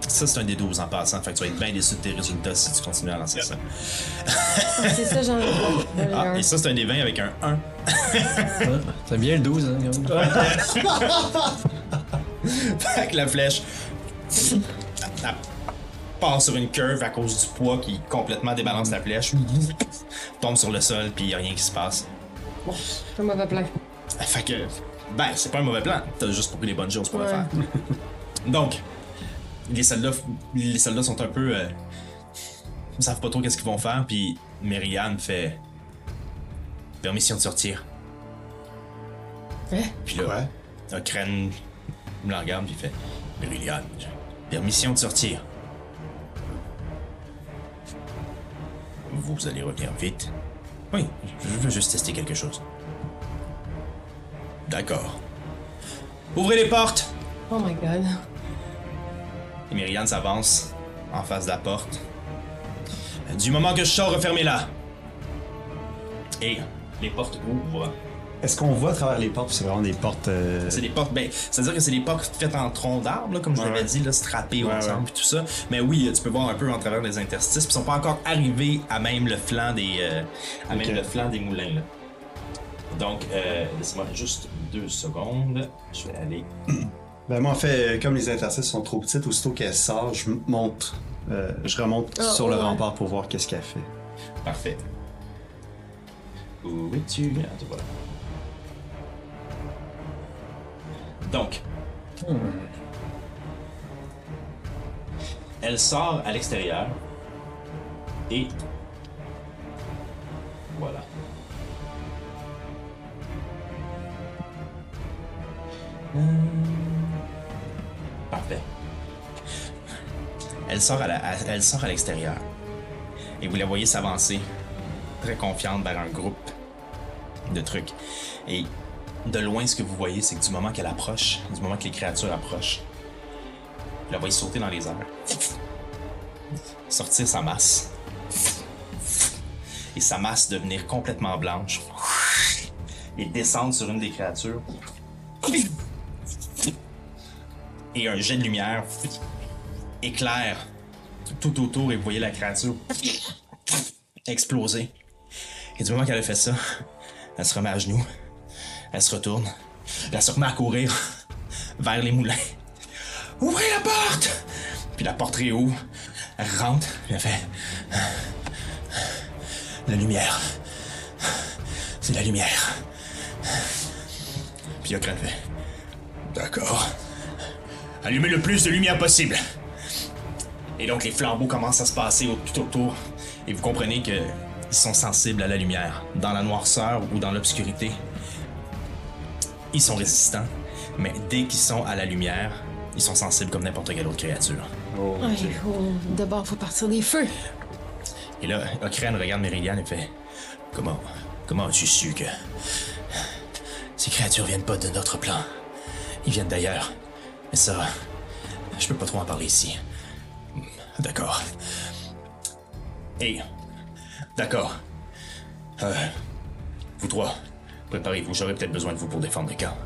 Speaker 1: Ça, c'est un des 12 en passant. Fait que tu vas être bien déçu de tes résultats si tu continues à lancer ça.
Speaker 3: Ah, c'est ça, j'en ai
Speaker 1: Ah, et ça, c'est un des 20 avec un 1.
Speaker 2: C'est bien le 12, hein, quand même.
Speaker 1: Fait que la flèche elle part sur une curve à cause du poids qui complètement débalance la flèche. Tombe sur le sol, puis y a rien qui se passe.
Speaker 3: Bon, c'est un mauvais plan.
Speaker 1: Fait que, ben, c'est pas un mauvais plan. T'as juste pris les bonnes choses pour le
Speaker 3: Ouais.
Speaker 1: faire. Donc, les soldats, les soldats sont un peu. euh, ils savent pas trop qu'est-ce qu'ils vont faire, puis Merianne fait. Permission de sortir.
Speaker 3: Hein?
Speaker 1: Puis là,
Speaker 4: Ouais.
Speaker 1: un crâne me la regarde, puis il fait Merianne, permission de sortir. Vous allez revenir vite. Oui, je veux juste tester quelque chose. D'accord. Ouvrez les portes!
Speaker 3: Oh my god.
Speaker 1: Et Myriane s'avance en face de la porte. Du moment que je sors, refermez-la. Et les portes ouvrent.
Speaker 4: Est-ce qu'on voit à travers les portes? C'est vraiment des portes. euh,
Speaker 1: C'est des portes, ben, c'est-à-dire que c'est des portes faites en tronc d'arbre, là, comme je
Speaker 4: Ouais,
Speaker 1: l'avais dit, là, strappées
Speaker 4: Ouais,
Speaker 1: ensemble
Speaker 4: ouais.
Speaker 1: puis tout ça. Mais oui, tu peux voir un peu en travers des interstices, puis ils sont pas encore arrivés à même le flanc des, euh, à même
Speaker 4: Ok.
Speaker 1: le flanc des moulins. Là. Donc, euh, laissez-moi juste deux secondes. Je vais aller.
Speaker 4: Ben moi, en fait, euh, comme les interstices sont trop petites, aussitôt qu'elle sort, je monte. euh, je remonte
Speaker 3: Ah,
Speaker 4: sur le
Speaker 3: ouais.
Speaker 4: rempart pour voir qu'est-ce qu'elle fait.
Speaker 1: Parfait. Où es-tu? Ah, te voilà. Donc. Elle sort à l'extérieur. Et. Voilà. Euh, Elle sort à- elle sort à l'extérieur. Et vous la voyez s'avancer, très confiante vers un groupe de trucs. Et de loin, ce que vous voyez, c'est que du moment qu'elle approche, du moment que les créatures approchent, vous la voyez sauter dans les airs, sortir sa masse, et sa masse devenir complètement blanche, et descendre sur une des créatures, et un jet de lumière éclaire tout autour, et vous voyez la créature exploser. Et du moment qu'elle a fait ça, elle se remet à genoux, elle se retourne, elle se remet à courir vers les moulins. Ouvrez la porte! Puis la porte réouvre, elle rentre, elle fait. La lumière. C'est la lumière. Puis Okran fait. D'accord. Allumez le plus de lumière possible. Et donc les flambeaux commencent à se passer tout autour. Et vous comprenez que ils sont sensibles à la lumière. Dans la noirceur ou dans l'obscurité, ils sont résistants. Mais dès qu'ils sont à la lumière, ils sont sensibles comme n'importe quelle autre créature.
Speaker 4: Oh,
Speaker 3: Ouais, oh, D'abord, faut partir des feux.
Speaker 1: Et là, Okren regarde Meridian et fait Comment Comment as-tu su que. Ces créatures viennent pas de notre plan? Ils viennent d'ailleurs. Mais ça. Je peux pas trop en parler ici. D'accord. Et. D'accord. Euh, vous trois, préparez-vous, j'aurai peut-être besoin de vous pour défendre le camp.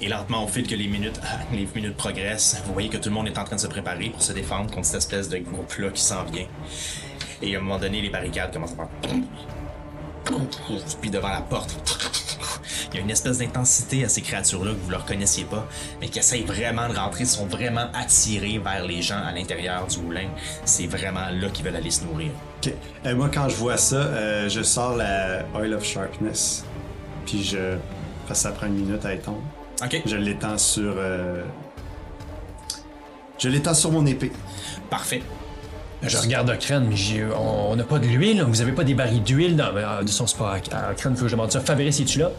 Speaker 1: Et lentement, au fil que les minutes, les minutes progressent, vous voyez que tout le monde est en train de se préparer pour se défendre contre cette espèce de groupe-là qui s'en vient. Et à un moment donné, les barricades commencent à faire. Puis devant la porte, il y a une espèce d'intensité à ces créatures-là que vous ne reconnaissiez pas, mais qui essayent vraiment de rentrer, sont vraiment attirés vers les gens à l'intérieur du moulin. C'est vraiment là qu'ils veulent aller se nourrir.
Speaker 4: Ok. Euh, moi, quand je vois ça, euh, je sors la Oil of Sharpness. Puis je. Parce que ça prend une minute à étendre.
Speaker 1: Ok,
Speaker 4: Je l'étends sur. euh, Je l'étends sur mon épée.
Speaker 1: parfait.
Speaker 2: Je regarde Okren, mais j'ai- on on n'a pas de l'huile. Vous avez pas des barils d'huile dans. euh, de son sport à Okren, faut que je demande ça. Fabrice, es-tu là?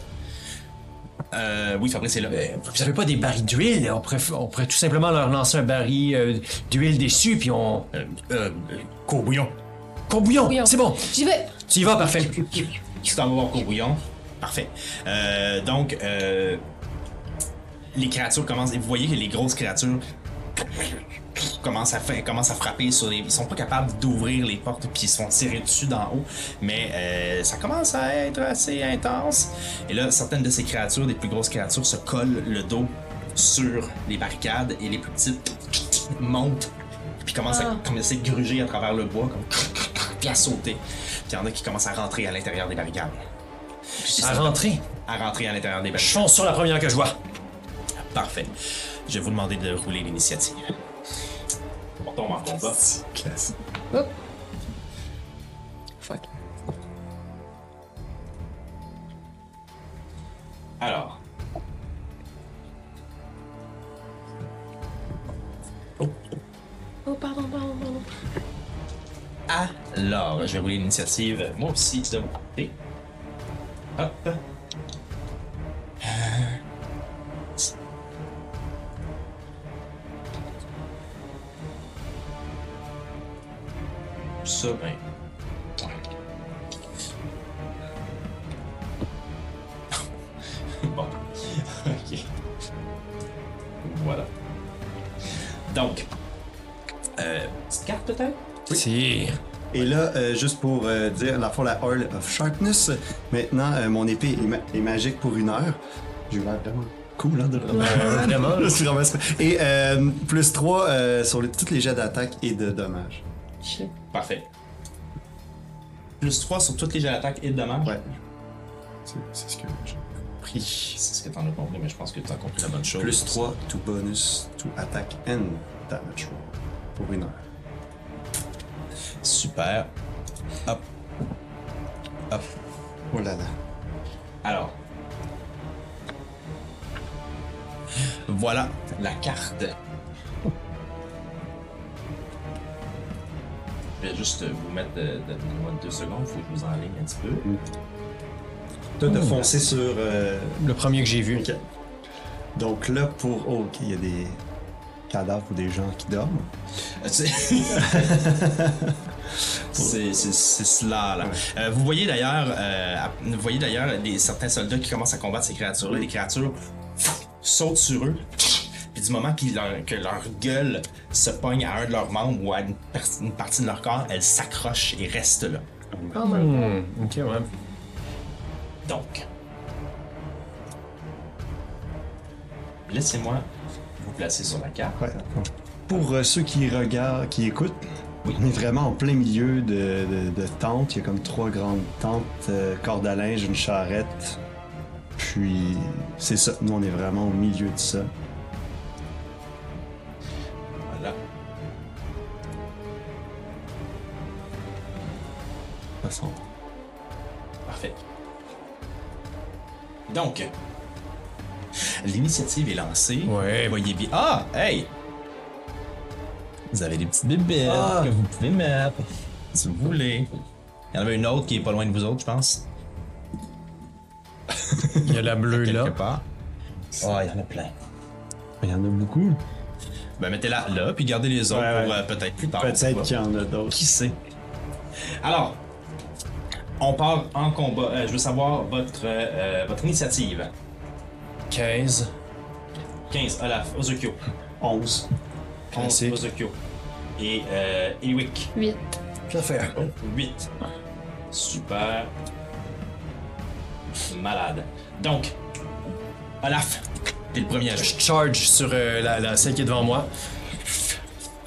Speaker 1: Euh, oui, Fabrice est là.
Speaker 2: Vous avez pas des barils d'huile? On pourrait, on pourrait tout simplement leur lancer un baril euh, d'huile dessus, puis on.
Speaker 1: Euh, euh, courbouillon.
Speaker 2: Courbouillon!
Speaker 3: Bouillon.
Speaker 2: C'est bon!
Speaker 3: J'y vais.
Speaker 2: Tu y vas, parfait.
Speaker 1: Tu t'en vas voir courbouillon. Parfait. Euh, donc, euh, les créatures commencent. Et vous voyez que les grosses créatures commencent à, fa- commencent à frapper sur les. Ils sont pas capables d'ouvrir les portes puis ils se font tirer dessus d'en haut. Mais euh, ça commence à être assez intense. Et là, certaines de ces créatures, des plus grosses créatures, se collent le dos sur les barricades et les plus petites montent puis commencent à
Speaker 3: Ah.
Speaker 1: commencer de gruger à travers le bois, comme, (laughs) puis à sauter. Puis il y en a qui commencent à rentrer à l'intérieur des barricades.
Speaker 2: À rentrer?
Speaker 1: À rentrer à l'intérieur des
Speaker 2: Je
Speaker 1: barricades.
Speaker 2: fonce sur la première que je vois.
Speaker 1: Parfait. Je vais vous demander de rouler l'initiative. On tombe en combat.
Speaker 4: Classe.
Speaker 3: Hop. Fuck.
Speaker 1: Alors.
Speaker 3: Oh, pardon, pardon, pardon.
Speaker 1: Alors, je vais rouler l'initiative. Moi aussi, de mon côté. Hop. Ça, ben. (laughs) bon. ok. Voilà. Donc. Euh, petite carte peut-être?
Speaker 2: Si.
Speaker 4: Et là, euh, juste pour euh, dire, la fois la Oil of Sharpness, maintenant, mon épée est, ma- est magique pour une heure. J'ai eu l'air vraiment cool, hein, de (laughs)
Speaker 2: Vraiment.
Speaker 4: Et plus 3 sur les- tous les jets d'attaque et de dommages.
Speaker 3: Shit.
Speaker 1: Parfait. Plus 3 sur toutes les jets d'attaque et de dommages.
Speaker 4: Ouais. C'est c'est ce que j'ai compris.
Speaker 1: C'est ce que t'en as compris, mais je pense que t'as compris la bonne chose.
Speaker 4: Plus 3 to bonus to attack and damage roll pour une heure.
Speaker 1: Super. Hop. Hop.
Speaker 4: Oh là là.
Speaker 1: Alors. Voilà la carte. Je vais juste vous mettre de, de, de- deux secondes, faut que je vous enligne un petit peu.
Speaker 4: Toi, de foncer sur. euh,
Speaker 2: Le premier que j'ai vu.
Speaker 4: Donc là, pour. Oh, ok, il y a des cadavres ou des gens qui dorment.
Speaker 1: Euh, C'est (laughs) cela là. Euh, vous voyez d'ailleurs, euh, vous voyez d'ailleurs certains soldats qui commencent à combattre ces créatures-là. Les créatures sautent sur eux. Du moment leur- que leur gueule se pogne à un de leurs membres ou à une, par- une partie de leur corps, elles s'accrochent et restent là.
Speaker 3: Oh my god.
Speaker 2: Hmm, ok, ouais.
Speaker 1: Donc, laissez-moi vous placer sur la carte.
Speaker 4: Ouais. Pour euh, ceux qui regardent, qui écoutent, on est vraiment en plein milieu de, de, de tentes. Il y a comme trois grandes tentes, euh, corde à linge, une charrette. Puis c'est ça, nous on est vraiment au milieu de ça.
Speaker 1: Parfait. Donc, L'initiative est lancée.
Speaker 2: Ouais.
Speaker 1: Voyez bien. Ah, hey! Vous avez des petites bébés
Speaker 4: Ah.
Speaker 1: que vous pouvez mettre si vous voulez. Il y en avait une autre qui est pas loin de vous autres, je pense.
Speaker 2: Il y a la (laughs) bleue là.
Speaker 1: Quelque part. Ah, il y en a plein.
Speaker 4: Il y en a beaucoup.
Speaker 1: Ben, mettez-la là, puis gardez les autres
Speaker 4: Ouais,
Speaker 1: pour
Speaker 4: ouais.
Speaker 1: euh, peut-être plus tard.
Speaker 4: Peut-être qu'il y en a d'autres.
Speaker 1: Qui sait? Alors, on part en combat. Euh, je veux savoir votre, euh, votre initiative.
Speaker 2: 15.
Speaker 1: 15, Olaf, Ozokyo. (laughs)
Speaker 4: 11.
Speaker 1: 11,
Speaker 2: Classique.
Speaker 1: Ozokyo. Et euh, Eliwick.
Speaker 3: 8.
Speaker 2: Ça fait.
Speaker 1: 8. Super. Malade. Donc, Olaf, t'es le premier à
Speaker 2: Je charge sur euh, la, la- celle qui est devant moi.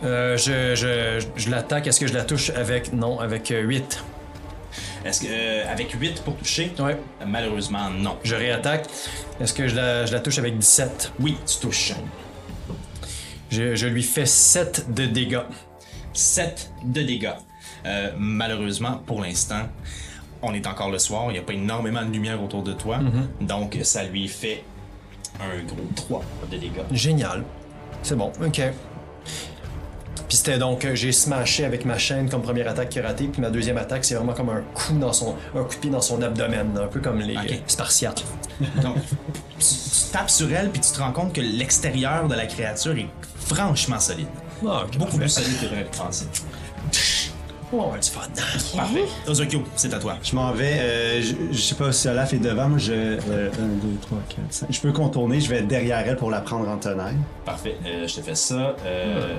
Speaker 2: Euh, je je, je l'attaque. Est-ce que je la touche avec? Non, avec 8.
Speaker 1: Est-ce que, euh, avec 8 pour toucher?
Speaker 2: Ouais.
Speaker 1: Malheureusement, non.
Speaker 2: Je réattaque. Est-ce que je la, je la touche avec 17?
Speaker 1: Oui, tu touches.
Speaker 2: Je, je lui fais 7 de dégâts.
Speaker 1: 7 de dégâts. Euh, malheureusement, pour l'instant, on est encore le soir, il n'y a pas énormément de lumière autour de toi, donc ça lui fait un gros 3 de dégâts.
Speaker 2: Génial. C'est bon, ok. Puis c'était donc, euh, j'ai smashé avec ma chaîne comme première attaque qui a raté, puis ma deuxième attaque, c'est vraiment comme un coup dans son, un coup de pied dans son abdomen, un peu comme les Spartiates.
Speaker 1: Donc, tu, tu tapes sur elle, puis tu te rends compte que l'extérieur de la créature est franchement solide.
Speaker 2: Ah,
Speaker 1: Beaucoup
Speaker 2: parfait.
Speaker 1: plus solide que j'aurais pu penser.
Speaker 2: On va avoir du fun.
Speaker 1: Parfait. Ozokyo, c'est à toi.
Speaker 4: Je m'en vais. euh, je, je sais pas si Olaf est devant. Moi, je. 1, 2, 3, 4, 5. Je peux contourner. Je vais derrière elle pour la prendre en tenaille.
Speaker 1: Parfait. Euh, je te fais ça. Euh,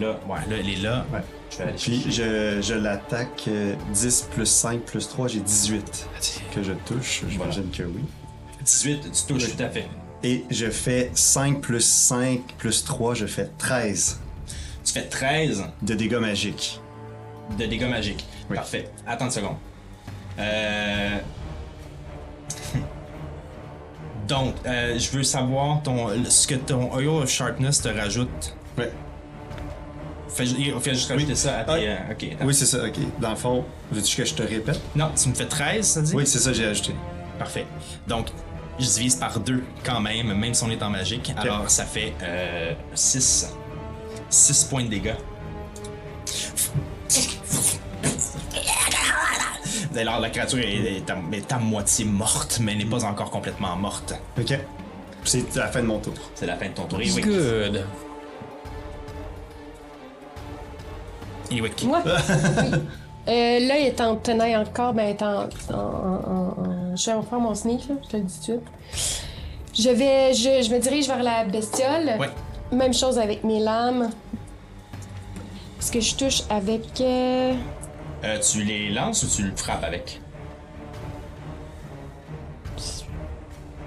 Speaker 1: Là, ouais, là, elle est là.
Speaker 4: Ouais.
Speaker 1: Je vais aller
Speaker 4: Puis je, je l'attaque euh, 10 plus 5 plus 3, j'ai 18 que je touche. J'imagine que oui.
Speaker 1: 18, tu touches tout à fait.
Speaker 4: Et je fais 5 plus 5 plus 3, je fais 13
Speaker 1: Tu fais 13
Speaker 4: de dégâts magiques.
Speaker 1: de dégâts magiques.
Speaker 4: Oui.
Speaker 1: Parfait. Attends une seconde. Euh... (laughs) Donc, euh, je veux savoir ton, ce que ton Oil of Sharpness te rajoute.
Speaker 4: Ouais.
Speaker 1: Fais, ju- fais juste rajouter ça à tes.
Speaker 4: Ah.
Speaker 1: euh, ok. attends.
Speaker 4: Oui, c'est ça, ok. Dans le fond, veux-tu que je te répète?
Speaker 1: Non, tu me fais 13, ça dit?
Speaker 4: Oui, c'est ça, j'ai ajouté.
Speaker 1: Parfait. Donc, je divise par deux quand même, même si on est en magique. Alors, ça fait 6. 6 points de dégâts. Alors, la créature est, est à, est à moitié morte, mais n'est pas encore complètement morte.
Speaker 4: Ok. C'est la fin de mon tour.
Speaker 1: C'est la fin de ton tour. Ewick.
Speaker 2: Good.
Speaker 1: Ewick.
Speaker 3: Moi? (laughs) oui. Euh, là, il est en tenaille encore, ben, il est en. en, en- en- Je vais faire mon sneak, là, je te le dis tout de suite. Je vais. Je, je me dirige vers la bestiole.
Speaker 1: Ouais.
Speaker 3: Même chose avec mes lames. Est-ce que je touche avec. euh,
Speaker 1: Euh, tu les lances ou tu le frappes avec?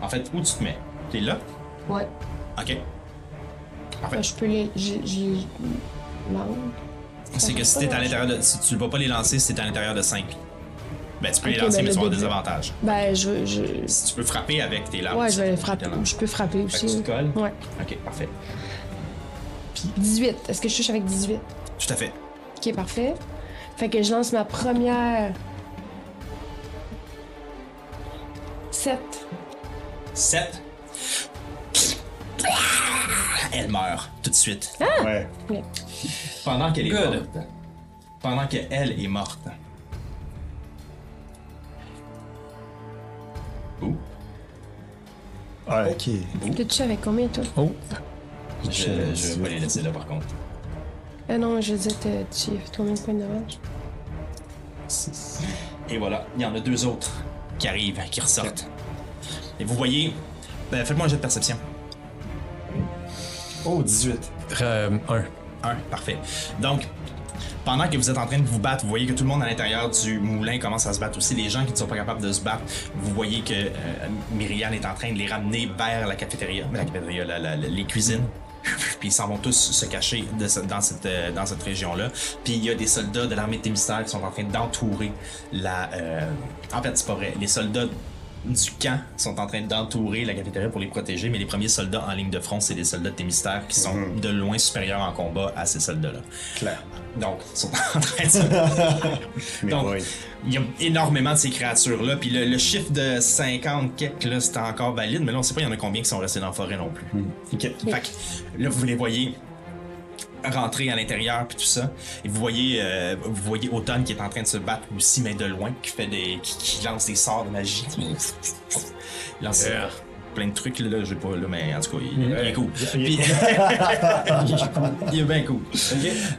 Speaker 1: En fait, où tu te mets? T'es là?
Speaker 3: Ouais.
Speaker 1: Ok. Parfait.
Speaker 3: Je peux les. Lance.
Speaker 1: C'est que si t'es à l'intérieur de. Si tu ne vas pas les lancer, si t'es à l'intérieur de 5. Ben, tu peux les lancer,
Speaker 3: ben,
Speaker 1: mais tu vas avoir des avantages.
Speaker 3: Ben, je. je...
Speaker 1: Si tu peux frapper avec tes lames.
Speaker 3: Ouais, je vais
Speaker 1: peux
Speaker 3: frapper. Je peux frapper
Speaker 1: Fait que
Speaker 3: aussi.
Speaker 1: tu te colles?
Speaker 3: Ouais.
Speaker 1: Ok, parfait.
Speaker 3: 18. Est-ce que je touche avec 18?
Speaker 1: Tout à fait.
Speaker 3: Ok, parfait. Fait que je lance ma première. 7.
Speaker 1: 7. Elle meurt tout de suite.
Speaker 4: Ouais.
Speaker 1: Pendant qu'elle est
Speaker 2: Good.
Speaker 1: morte. Pendant qu'elle est morte. Ouh.
Speaker 4: Ouais, ok.
Speaker 3: Touché avec combien, toi?
Speaker 2: Oh.
Speaker 1: Je, je vais pas les laisser là par contre.
Speaker 3: Ah non, je t'as- tu as combien de points de dommage?
Speaker 1: Et voilà, il y en a deux autres qui arrivent, qui ressortent. Et vous voyez. Ben, faites-moi un jet de perception.
Speaker 4: Oh, 18.
Speaker 2: Euh, un.
Speaker 1: Un, parfait. Donc, pendant que vous êtes en train de vous battre, vous voyez que tout le monde à l'intérieur du moulin commence à se battre aussi. Les gens qui ne sont pas capables de se battre, vous voyez que euh, Myriam est en train de les ramener vers la cafétéria, la cafétéria, la- les cuisines. (laughs) Puis ils s'en vont tous se cacher dans cette, euh, cette région-là. Puis il y a des soldats de l'armée de Thémistère qui sont en train d'entourer la. euh, En fait, c'est pas vrai. Les soldats du camp sont en train d'entourer la cafétéria pour les protéger, mais les premiers soldats en ligne de front, c'est des soldats de Thémistère qui sont de loin supérieurs en combat à ces soldats-là.
Speaker 4: Clairement.
Speaker 1: Donc, ils sont en train de se... (laughs)
Speaker 4: Mais
Speaker 1: Donc,
Speaker 4: oui.
Speaker 1: il y a énormément de ces créatures-là. Puis le, le chiffre de 50 quelques, là, c'était encore valide, mais là, on sait pas il y en a combien qui sont restés dans la forêt non plus.
Speaker 4: Ok.
Speaker 1: Fait que là, vous les voyez rentrer à l'intérieur puis tout ça. Et vous voyez, euh, vous voyez Automne qui est en train de se battre aussi, mais de loin, qui fait des, qui, qui lance des sorts de magie. Il lance
Speaker 2: Yeah.
Speaker 1: plein de trucs là, là j'ai pas là, mais en tout cas, il, il est cool.
Speaker 4: Il est
Speaker 1: Puis- (laughs) il est bien cool.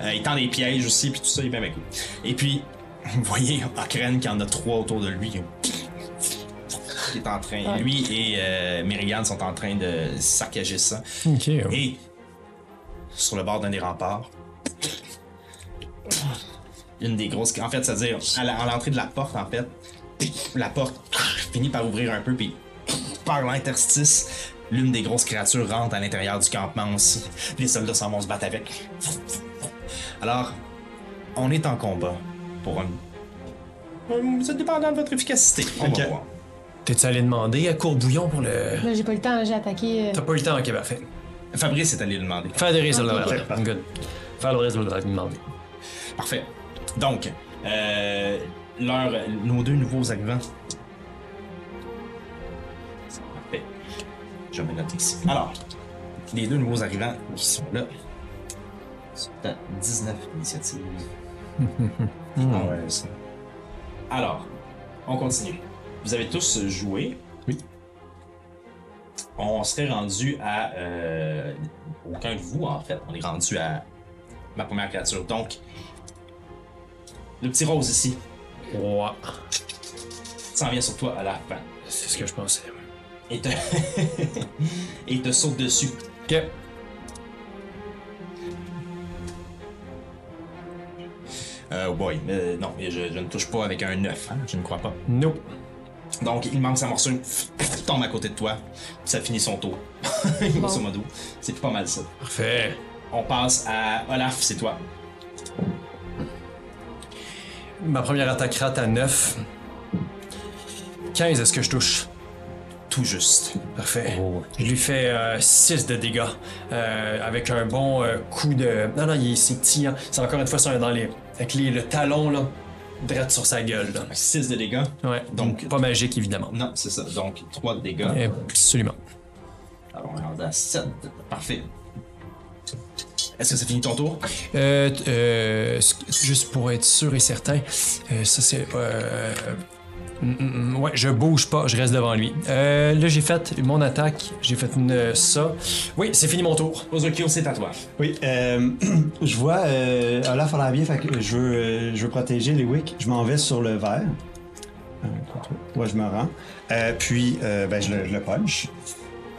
Speaker 1: Euh, il tend des pièges aussi puis tout ça, il est bien, bien cool. Et puis, vous voyez Okren qui en a trois autour de lui. Qui est en train,
Speaker 3: Ouais.
Speaker 1: lui et euh, Myriam sont en train de saccager ça.
Speaker 2: Ok.
Speaker 1: Et sur le bord d'un des remparts, une des grosses. En fait, c'est-à-dire, à la- à l'entrée de la porte, en fait, la porte finit par ouvrir un peu, puis par l'interstice, l'une des grosses créatures rentre à l'intérieur du campement aussi. Les soldats s'en vont se battre avec. Alors, on est en combat pour un. Ça dépendant de votre efficacité. On
Speaker 4: Ok.
Speaker 1: va voir.
Speaker 2: T'es-tu allé demander à Courbouillon pour le.
Speaker 3: Là, j'ai pas eu le temps, j'ai attaqué. euh,
Speaker 2: T'as pas eu le temps, ok, parfait.
Speaker 1: Fabrice est allé le demander.
Speaker 3: Ok.
Speaker 2: Good. Faire le demander.
Speaker 1: Parfait. Donc, euh, leur, nos deux nouveaux arrivants. Parfait. Je vais noter ici. Alors, les deux nouveaux arrivants qui sont là sont à 19 initiatives. (laughs) Onze. Alors, on continue. Vous avez tous joué. On serait rendu à. euh, aucun de vous, en fait. On est rendu à ma première créature. Donc, le petit rose ici
Speaker 2: Ouais.
Speaker 1: s'en vient sur toi à la fin.
Speaker 2: C'est ce que je pensais.
Speaker 1: Et te, (laughs) et te saute dessus.
Speaker 2: Ok.
Speaker 1: Euh, oh boy, euh, non, je, je ne touche pas avec un 9, hein, je ne crois pas.
Speaker 2: Nope.
Speaker 1: Donc, il manque sa morsure, tombe à côté de toi, puis ça finit son tour. (laughs) Grosso modo. C'est pas mal ça.
Speaker 2: Parfait.
Speaker 1: On passe à Olaf, c'est toi.
Speaker 2: Ma première attaque rate à 9. 15, est-ce que je touche?
Speaker 1: Tout juste.
Speaker 2: Parfait. Je lui fais 6 de dégâts. euh, avec un bon euh, coup de. Non, non, il est c'est petit. hein. C'est encore une fois sur- dans les. Avec les, le talon, là. Drette sur sa gueule, là.
Speaker 1: 6 de dégâts.
Speaker 2: Ouais.
Speaker 1: Donc-
Speaker 2: Donc, pas magique, évidemment.
Speaker 1: Non, c'est ça. Donc, 3 de dégâts.
Speaker 2: Absolument.
Speaker 1: Alors, on est rendu à 7. Parfait. Est-ce que ça finit ton tour?
Speaker 2: Euh, t- euh, juste pour être sûr et certain, euh, ça c'est. Euh, mm, mm, mm, ouais, je bouge pas, je reste devant lui. Euh, là, j'ai fait mon attaque, j'ai fait une, euh, ça. Oui, c'est fini mon tour.
Speaker 1: Ozokyo, c'est à toi.
Speaker 4: Oui, euh, (clears throat) je vois euh, Olaf l'air bien, fait que je veux, je veux protéger les wicks. Je m'en vais sur le vert. Ouais, je me rends. Euh, puis, euh, ben, je le, je le punch.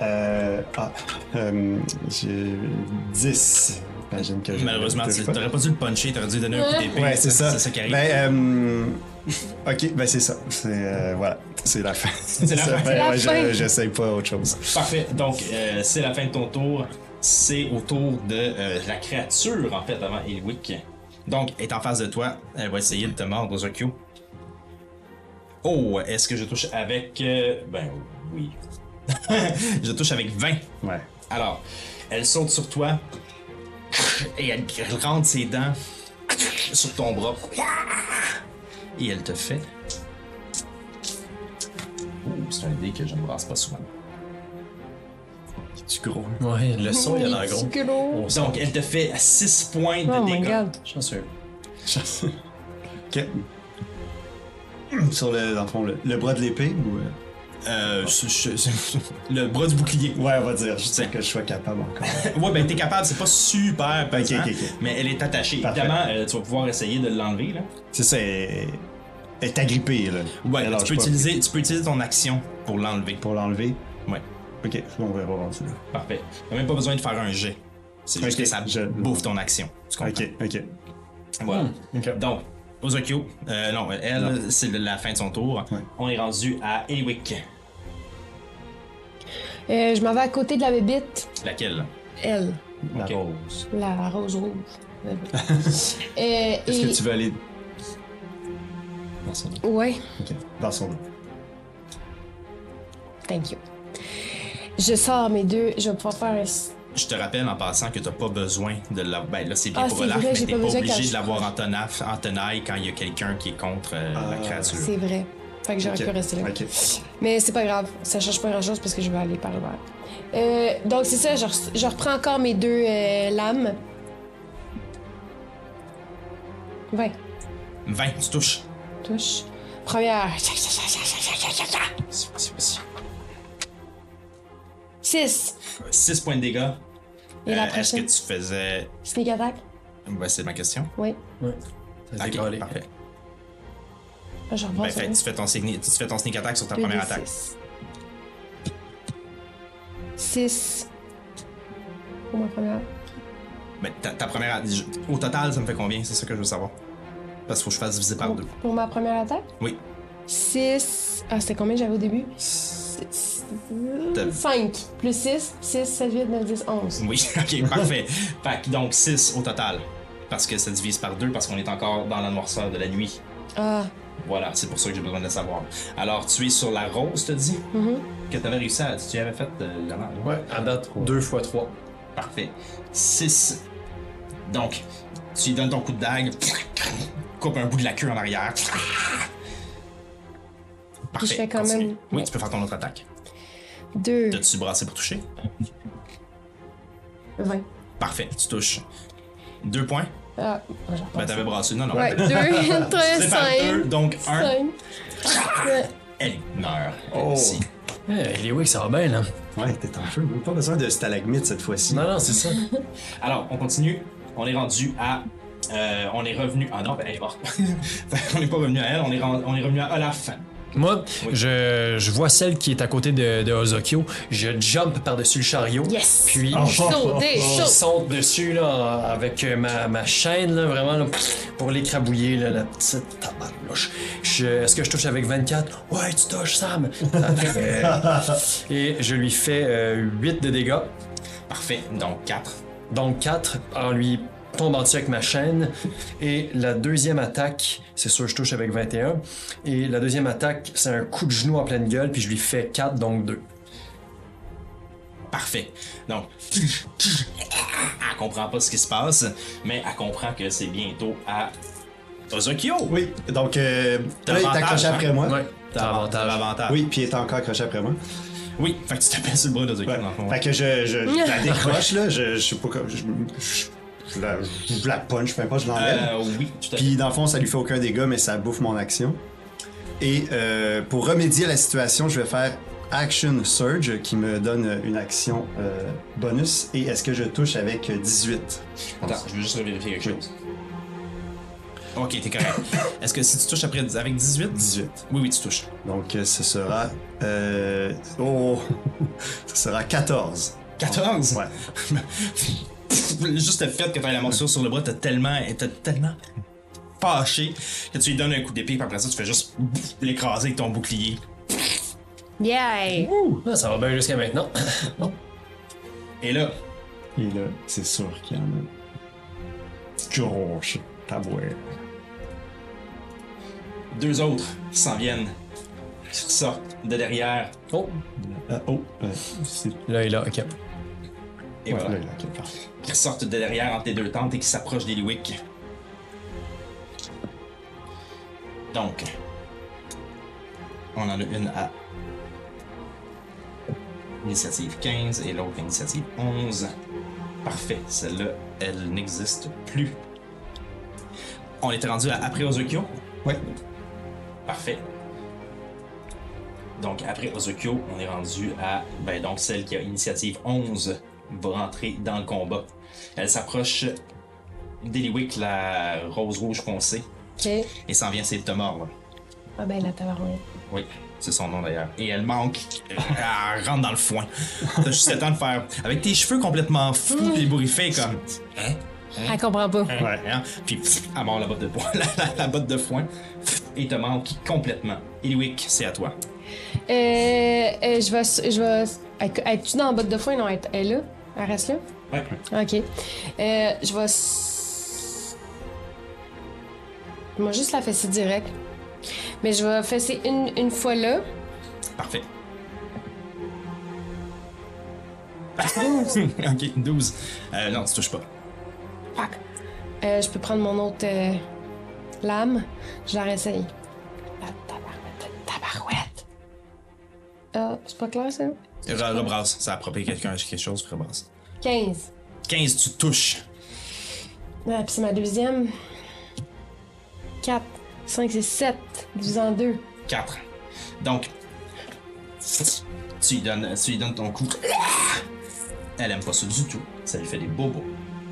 Speaker 4: Euh, ah, euh, j'ai 10. J'imagine que je-
Speaker 1: Malheureusement, t'aurais pas dû le puncher, t'aurais dû donner un coup d'épée.
Speaker 4: Ouais, c'est ça.
Speaker 1: C'est ça qui arrive.
Speaker 4: Ben, euh, ok, ben c'est ça. C'est euh, voilà, c'est la fin.
Speaker 1: C'est la fin. (laughs)
Speaker 4: fait-
Speaker 3: La
Speaker 4: ouais,
Speaker 3: fin.
Speaker 4: je- J'essaye pas autre chose.
Speaker 1: Parfait. Donc, euh, c'est la fin de ton tour. C'est au tour de euh, la créature, en fait, avant Elwick. Donc, elle est en face de toi. Elle va essayer de te mordre, Ozokyo. Oh, est-ce que je touche avec... euh, Ben, oui. (laughs) je touche avec 20.
Speaker 4: Ouais.
Speaker 1: Alors, elle saute sur toi et elle, elle rentre ses dents sur ton bras. Et elle te fait. Ouh, c'est un dé que je ne brasse pas souvent.
Speaker 4: Du gros.
Speaker 2: Ouais, le son, il a l'air gros.
Speaker 3: Gros.
Speaker 1: Donc, elle te fait 6 points de
Speaker 3: Oh my
Speaker 1: dégâts.
Speaker 3: god.
Speaker 2: Chanceux.
Speaker 4: Ok. Sur le, dans le fond, le, le bras de l'épée ou. Euh?
Speaker 1: Je- je- je- (laughs) le bras du bouclier.
Speaker 4: Ouais, on va dire. Je sais que je sois capable encore. (laughs)
Speaker 1: Ouais, ben t'es capable, c'est pas super pesant,
Speaker 4: ok, ok.
Speaker 1: mais elle est attachée.
Speaker 4: Parfait.
Speaker 1: Évidemment, euh, tu vas pouvoir essayer de l'enlever. là.
Speaker 4: C'est ça, elle, est agrippée, là.
Speaker 1: Ouais, tu peux, utiliser, tu peux utiliser ton action pour l'enlever.
Speaker 4: Pour l'enlever?
Speaker 1: Ouais,
Speaker 4: Ok, on verra rendu là.
Speaker 1: parfait. T'as même pas besoin de faire un jet. C'est juste que ça
Speaker 4: je-
Speaker 1: bouffe ton action. Tu comprends?
Speaker 4: Ok, ok.
Speaker 1: Voilà.
Speaker 2: ok.
Speaker 1: Donc, Ozokyo, euh, non, elle, c'est la fin de son tour.
Speaker 4: Ouais.
Speaker 1: On est rendu à Eliwick.
Speaker 3: Euh, je m'en vais à côté de la bébite.
Speaker 1: Laquelle?
Speaker 3: Elle.
Speaker 4: La rose.
Speaker 3: La rose rouge. (laughs) Euh,
Speaker 4: Est-ce
Speaker 3: et...
Speaker 4: que tu veux aller dans son dos?
Speaker 3: Ouais.
Speaker 4: Ok, dans son dos.
Speaker 3: Thank you. Je sors mes deux. Je vais pouvoir faire un.
Speaker 1: Je te rappelle en passant que t'as pas besoin de la. Ben là, c'est bien
Speaker 3: Ah,
Speaker 1: pour
Speaker 3: vrai,
Speaker 1: mais t'es
Speaker 3: pas
Speaker 1: pas, obligé de l'avoir en, tenaf- en tenaille quand il y a quelqu'un qui est contre euh, la
Speaker 4: Ah,
Speaker 1: créature.
Speaker 3: C'est vrai. Fait que j'aurais pu rester là.
Speaker 4: Ok.
Speaker 3: Mais c'est pas grave, ça change pas grand chose parce que je vais aller par le verre. Euh, donc c'est ça, je reprends encore mes deux euh, lames. 20.
Speaker 1: 20, tu touches.
Speaker 3: Touche. Première. (laughs) 6.
Speaker 1: 6 points de dégâts.
Speaker 3: Et la
Speaker 1: Euh, Est-ce que tu faisais.
Speaker 3: Sneak attack?
Speaker 1: Ben, c'est ma question.
Speaker 3: Oui.
Speaker 2: Ouais. Ça
Speaker 1: Ok,
Speaker 2: décollé.
Speaker 1: parfait.
Speaker 3: Ah, Je
Speaker 1: Ben, fait, tu, fais ton sneak, tu fais ton sneak attack sur ta
Speaker 3: Deux
Speaker 1: première attaque.
Speaker 3: six. 6. Pour ma première.
Speaker 1: Ben, ta, ta première attaque. Au total, ça me fait combien? C'est ça que je veux savoir. Parce qu'il faut que je fasse diviser par
Speaker 3: Pour,
Speaker 1: deux.
Speaker 3: pour ma première attaque?
Speaker 1: Oui.
Speaker 3: 6. Ah, c'était combien j'avais au début? 5. Plus 6. 6, 7, 8, 9, 10, 11.
Speaker 1: Oui, (laughs) ok, parfait. Fait que donc 6 au total. Parce que ça divise par deux, parce qu'on est encore dans la noirceur de la nuit.
Speaker 3: Ah.
Speaker 1: Voilà, c'est pour ça que j'ai besoin de le savoir. Alors, tu es sur la rose, te dis
Speaker 3: mhm.
Speaker 1: Que tu avais réussi à. Tu avais fait euh, l'avant, là?
Speaker 2: Ouais, à date, 2 fois 3.
Speaker 1: Parfait. 6. Donc, tu lui donnes ton coup de dague, coupe un bout de la queue en arrière. Parfait.
Speaker 3: je fais quand
Speaker 1: continue.
Speaker 3: même-
Speaker 1: Oui,
Speaker 3: ouais.
Speaker 1: tu peux faire ton autre attaque.
Speaker 3: 2.
Speaker 1: T'as-tu brassé pour toucher?
Speaker 3: 20.
Speaker 1: Parfait, tu touches. Deux points?
Speaker 3: Ah,
Speaker 1: Ben, t'avais brassé. Non, non.
Speaker 3: Ouais, 2, 3,
Speaker 1: C'est par deux,
Speaker 3: 5. (laughs)
Speaker 1: donc un.
Speaker 3: 5.
Speaker 1: Elle meurt. elle
Speaker 4: Oh.
Speaker 2: Eh, les Wicks, ça va bien, là.
Speaker 4: Ouais, t'es en feu. Pas besoin de stalagmite cette fois-ci.
Speaker 2: Non, non, c'est ça. (laughs)
Speaker 1: Alors, on continue. On est rendu à. euh, on est revenu. Ah non, ben, elle est morte. (laughs) on n'est pas revenu à elle, on est, ren- on est revenu à Olaf.
Speaker 2: Moi, je, je vois celle qui est à côté de, de Ozokyo. Je jump par-dessus le chariot.
Speaker 3: Yes!
Speaker 2: Puis,
Speaker 3: Sauter,
Speaker 2: je
Speaker 3: chaud!
Speaker 2: saute dessus, là, avec euh, ma, ma chaîne, là, vraiment, là, pour l'écrabouiller, là, la petite tabarnouche. Est-ce que je touche avec 24? Ouais, tu touches, Sam! Après, (laughs) et je lui fais euh, 8 de dégâts.
Speaker 1: Parfait, donc 4.
Speaker 2: Donc 4 en lui tombant dessus avec ma chaîne. Et la deuxième attaque, c'est sûr je touche avec 21. Et la deuxième attaque, c'est un coup de genou en pleine gueule, puis je lui fais 4, donc 2.
Speaker 1: Parfait. Donc, (laughs) elle comprend pas ce qui se passe, mais elle comprend que c'est bientôt à Ozokyo.
Speaker 4: Oui, donc euh,
Speaker 1: T'as
Speaker 4: là, il est
Speaker 1: avantage,
Speaker 4: accroché
Speaker 1: hein?
Speaker 4: après moi.
Speaker 2: Ouais, t'as
Speaker 1: T'as
Speaker 2: avantage.
Speaker 1: l'avantage.
Speaker 4: Oui, puis il est encore accroché après moi.
Speaker 1: Oui, fait que tu t'appelles sur le bras d'Ozokyo
Speaker 4: Ouais.
Speaker 1: dans le fond.
Speaker 4: Fait que je, je, je la (laughs) décroche, là. Je, je sais pas comme. Je, je, je la, je la punch, peu importe, je l'enlève.
Speaker 1: Euh, oui, tout à fait.
Speaker 4: Puis dans le fond, ça lui fait aucun dégât, mais ça bouffe mon action. Et euh, pour remédier à la situation, je vais faire Action Surge qui me donne une action euh, bonus. Et est-ce que je touche avec 18
Speaker 1: Attends, je veux juste vérifier quelque chose. Ok, t'es correct. (laughs) Est-ce que si tu touches après avec 18
Speaker 4: 18.
Speaker 1: Oui, oui, tu touches.
Speaker 4: Donc ce sera. Euh, oh (laughs) Ce sera 14.
Speaker 1: 14
Speaker 4: Ouais. (laughs) (laughs)
Speaker 1: Juste le fait que t'aies la morsure sur le bras, t'as tellement, t'as tellement fâché que tu lui donnes un coup d'épée, puis après ça, tu fais juste l'écraser avec ton bouclier.
Speaker 3: Yeah!
Speaker 2: Ah, ça va bien jusqu'à maintenant. (laughs)
Speaker 1: Et là,
Speaker 4: Et là, c'est sûr qu'il y en a. Gosh, tabouère.
Speaker 1: deux autres s'en viennent. Sortent de derrière.
Speaker 2: Oh,
Speaker 4: Euh, oh, euh,
Speaker 2: là et là, ok.
Speaker 1: Et
Speaker 4: ouais,
Speaker 1: voilà.
Speaker 4: là.
Speaker 1: Qui sortent de derrière entre tes deux tentes et qui s'approchent d'Eliwick. Donc, on en a une à initiative 15 et l'autre initiative 11. Parfait, celle-là, elle n'existe plus. On était rendu à après Ozokyo.
Speaker 4: Ouais.
Speaker 1: Parfait. Donc après Ozokyo, on est rendu à ben donc celle qui a initiative 11 va rentrer dans le combat. Elle s'approche d'Eliwick, la rose rouge foncée,
Speaker 3: Ok.
Speaker 1: et s'en vient te mordre.
Speaker 3: Ah ben la tabarouette.
Speaker 1: Oui, c'est son nom d'ailleurs. Et elle manque. Elle rentre dans le foin. T'as juste le temps de faire. Avec tes cheveux complètement fous et ébouriffés, comme. Hein?
Speaker 3: Elle comprend pas.
Speaker 1: Ouais. Hein? Puis, pff, elle mord la botte de foin. (laughs) La, la- la botte de foin. Et te manque complètement. Eliwick, c'est à toi.
Speaker 3: Euh, euh, je vais. Je vais. Elle- Es-tu dans la botte de foin? Non, elle, elle est là. Elle reste là?
Speaker 1: Ouais.
Speaker 3: Ok. Euh, je vais. vais juste la fesser direct. Mais je vais fesser une, une fois là.
Speaker 1: Parfait. (laughs) ok, 12. Euh, non, tu touches pas.
Speaker 3: Fuck. Euh, je peux prendre mon autre euh, lame. Je la réessaye. La tabarouette Ah, c'est pas clair ça?
Speaker 1: Re- Rebrasse. Ça a approprié quelqu'un quelque chose, rebrasse.
Speaker 3: 15.
Speaker 1: 15, tu touches.
Speaker 3: Ah, puis c'est ma deuxième. 4, 5, c'est 7. Divisé en 2.
Speaker 1: 4. Donc, tu lui donnes, tu lui donnes ton coup. Elle aime pas ça du tout. Ça lui fait des bobos.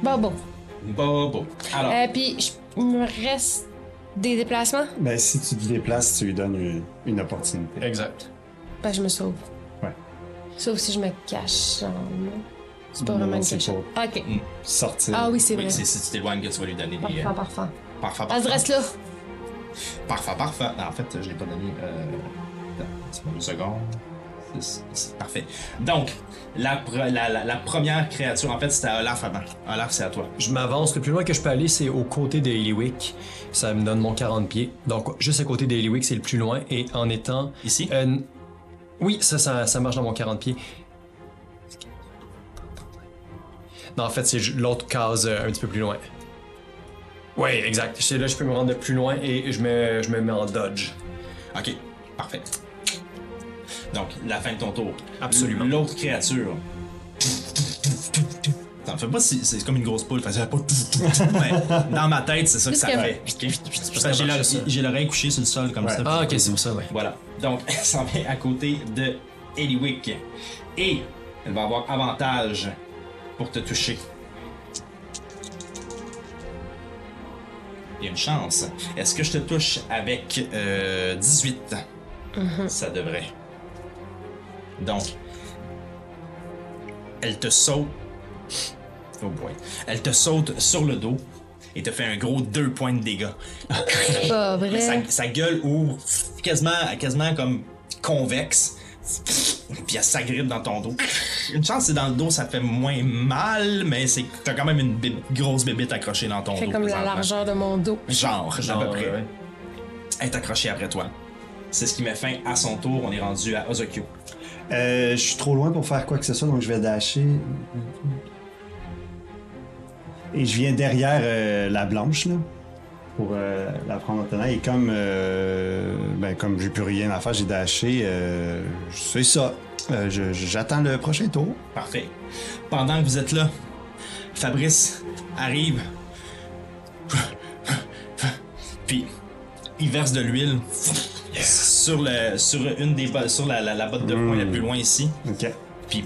Speaker 3: Bon.
Speaker 1: Bobos. Alors,
Speaker 3: Euh, puis, il me reste des déplacements?
Speaker 4: Ben, si tu te déplaces, tu lui donnes une, une opportunité.
Speaker 2: Exact.
Speaker 3: Ben, je me sauve.
Speaker 4: Ouais.
Speaker 3: Sauf si je me cache. non. C'est pas
Speaker 4: Non,
Speaker 3: vraiment une
Speaker 4: pas-
Speaker 3: Ok.
Speaker 4: Sortir.
Speaker 3: Ah oui, c'est
Speaker 1: oui,
Speaker 3: vrai.
Speaker 1: c'est si tu t'éloignes que tu vas lui donner des.
Speaker 3: Parfait,
Speaker 1: euh,
Speaker 3: parfait.
Speaker 1: Parfait,
Speaker 3: Elle se
Speaker 1: parfait.
Speaker 3: reste là.
Speaker 1: Parfait, parfait. Non, en fait, je l'ai pas donné. Euh... attends, C'est pas une seconde. C'est- Parfait. Donc, la, pre- la, la, la première créature, en fait, c'était à Olaf avant. Olaf, c'est à toi.
Speaker 2: Je m'avance. Le plus loin que je peux aller, c'est aux côtés de Eliwick. Ça me donne mon 40 pieds. Donc, juste à côté de c'est le plus loin. Et en étant.
Speaker 1: Ici?
Speaker 2: euh, oui, ça, ça, ça marche dans mon 40 pieds. Non, en fait, c'est l'autre case euh, un petit peu plus loin. Oui, exact. Sais, Là, je peux me rendre de plus loin et je me, je me mets en dodge.
Speaker 1: Ok, parfait. Donc, la fin de ton tour.
Speaker 2: Absolument.
Speaker 1: L'autre créature. T'en fais pas si c'est comme une grosse poule, fait ça fait pas. Mais dans ma tête, c'est ça que ça fait. que j'ai l'oreille- couchée sur le sol comme
Speaker 4: Ouais.
Speaker 1: ça.
Speaker 2: Ah, ok, c'est pour ça, ouais.
Speaker 1: Voilà. Donc, (laughs) elle s'en vient à côté de Eliwick. Et elle va avoir avantage pour te toucher. Il y a une chance. Est-ce que je te touche avec euh, 18? Ça devrait. Donc, elle te saute. Oh boy. Elle te saute sur le dos et te fait un gros deux points de dégâts.
Speaker 3: Pas (laughs) vrai.
Speaker 1: Sa, sa gueule ouvre quasiment, quasiment comme convexe. Puis elle s'agrippe dans ton dos. Une chance, c'est dans le dos, ça fait moins mal, mais c'est t'as quand même une bib- grosse bébite accrochée dans ton
Speaker 3: Fait
Speaker 1: dos.
Speaker 3: comme la largeur de mon dos.
Speaker 1: Genre, à
Speaker 2: Genre,
Speaker 1: peu près.
Speaker 2: ouais.
Speaker 1: Elle est accrochée après toi. C'est ce qui met fin à son tour. On est rendu à Ozokyo.
Speaker 4: Euh, je suis trop loin pour faire quoi que ce soit, donc je vais dasher. Et je viens derrière euh, la blanche, là, pour euh, la prendre en. Et comme, euh, ben, comme j'ai plus rien à faire, j'ai dashé. euh, c'est ça. Je- J'attends le prochain tour.
Speaker 1: Parfait. Pendant que vous êtes là, Fabrice arrive. Puis il verse de l'huile sur, le, sur une des sur la, la- la botte de foin la plus loin ici.
Speaker 4: OK.
Speaker 1: Puis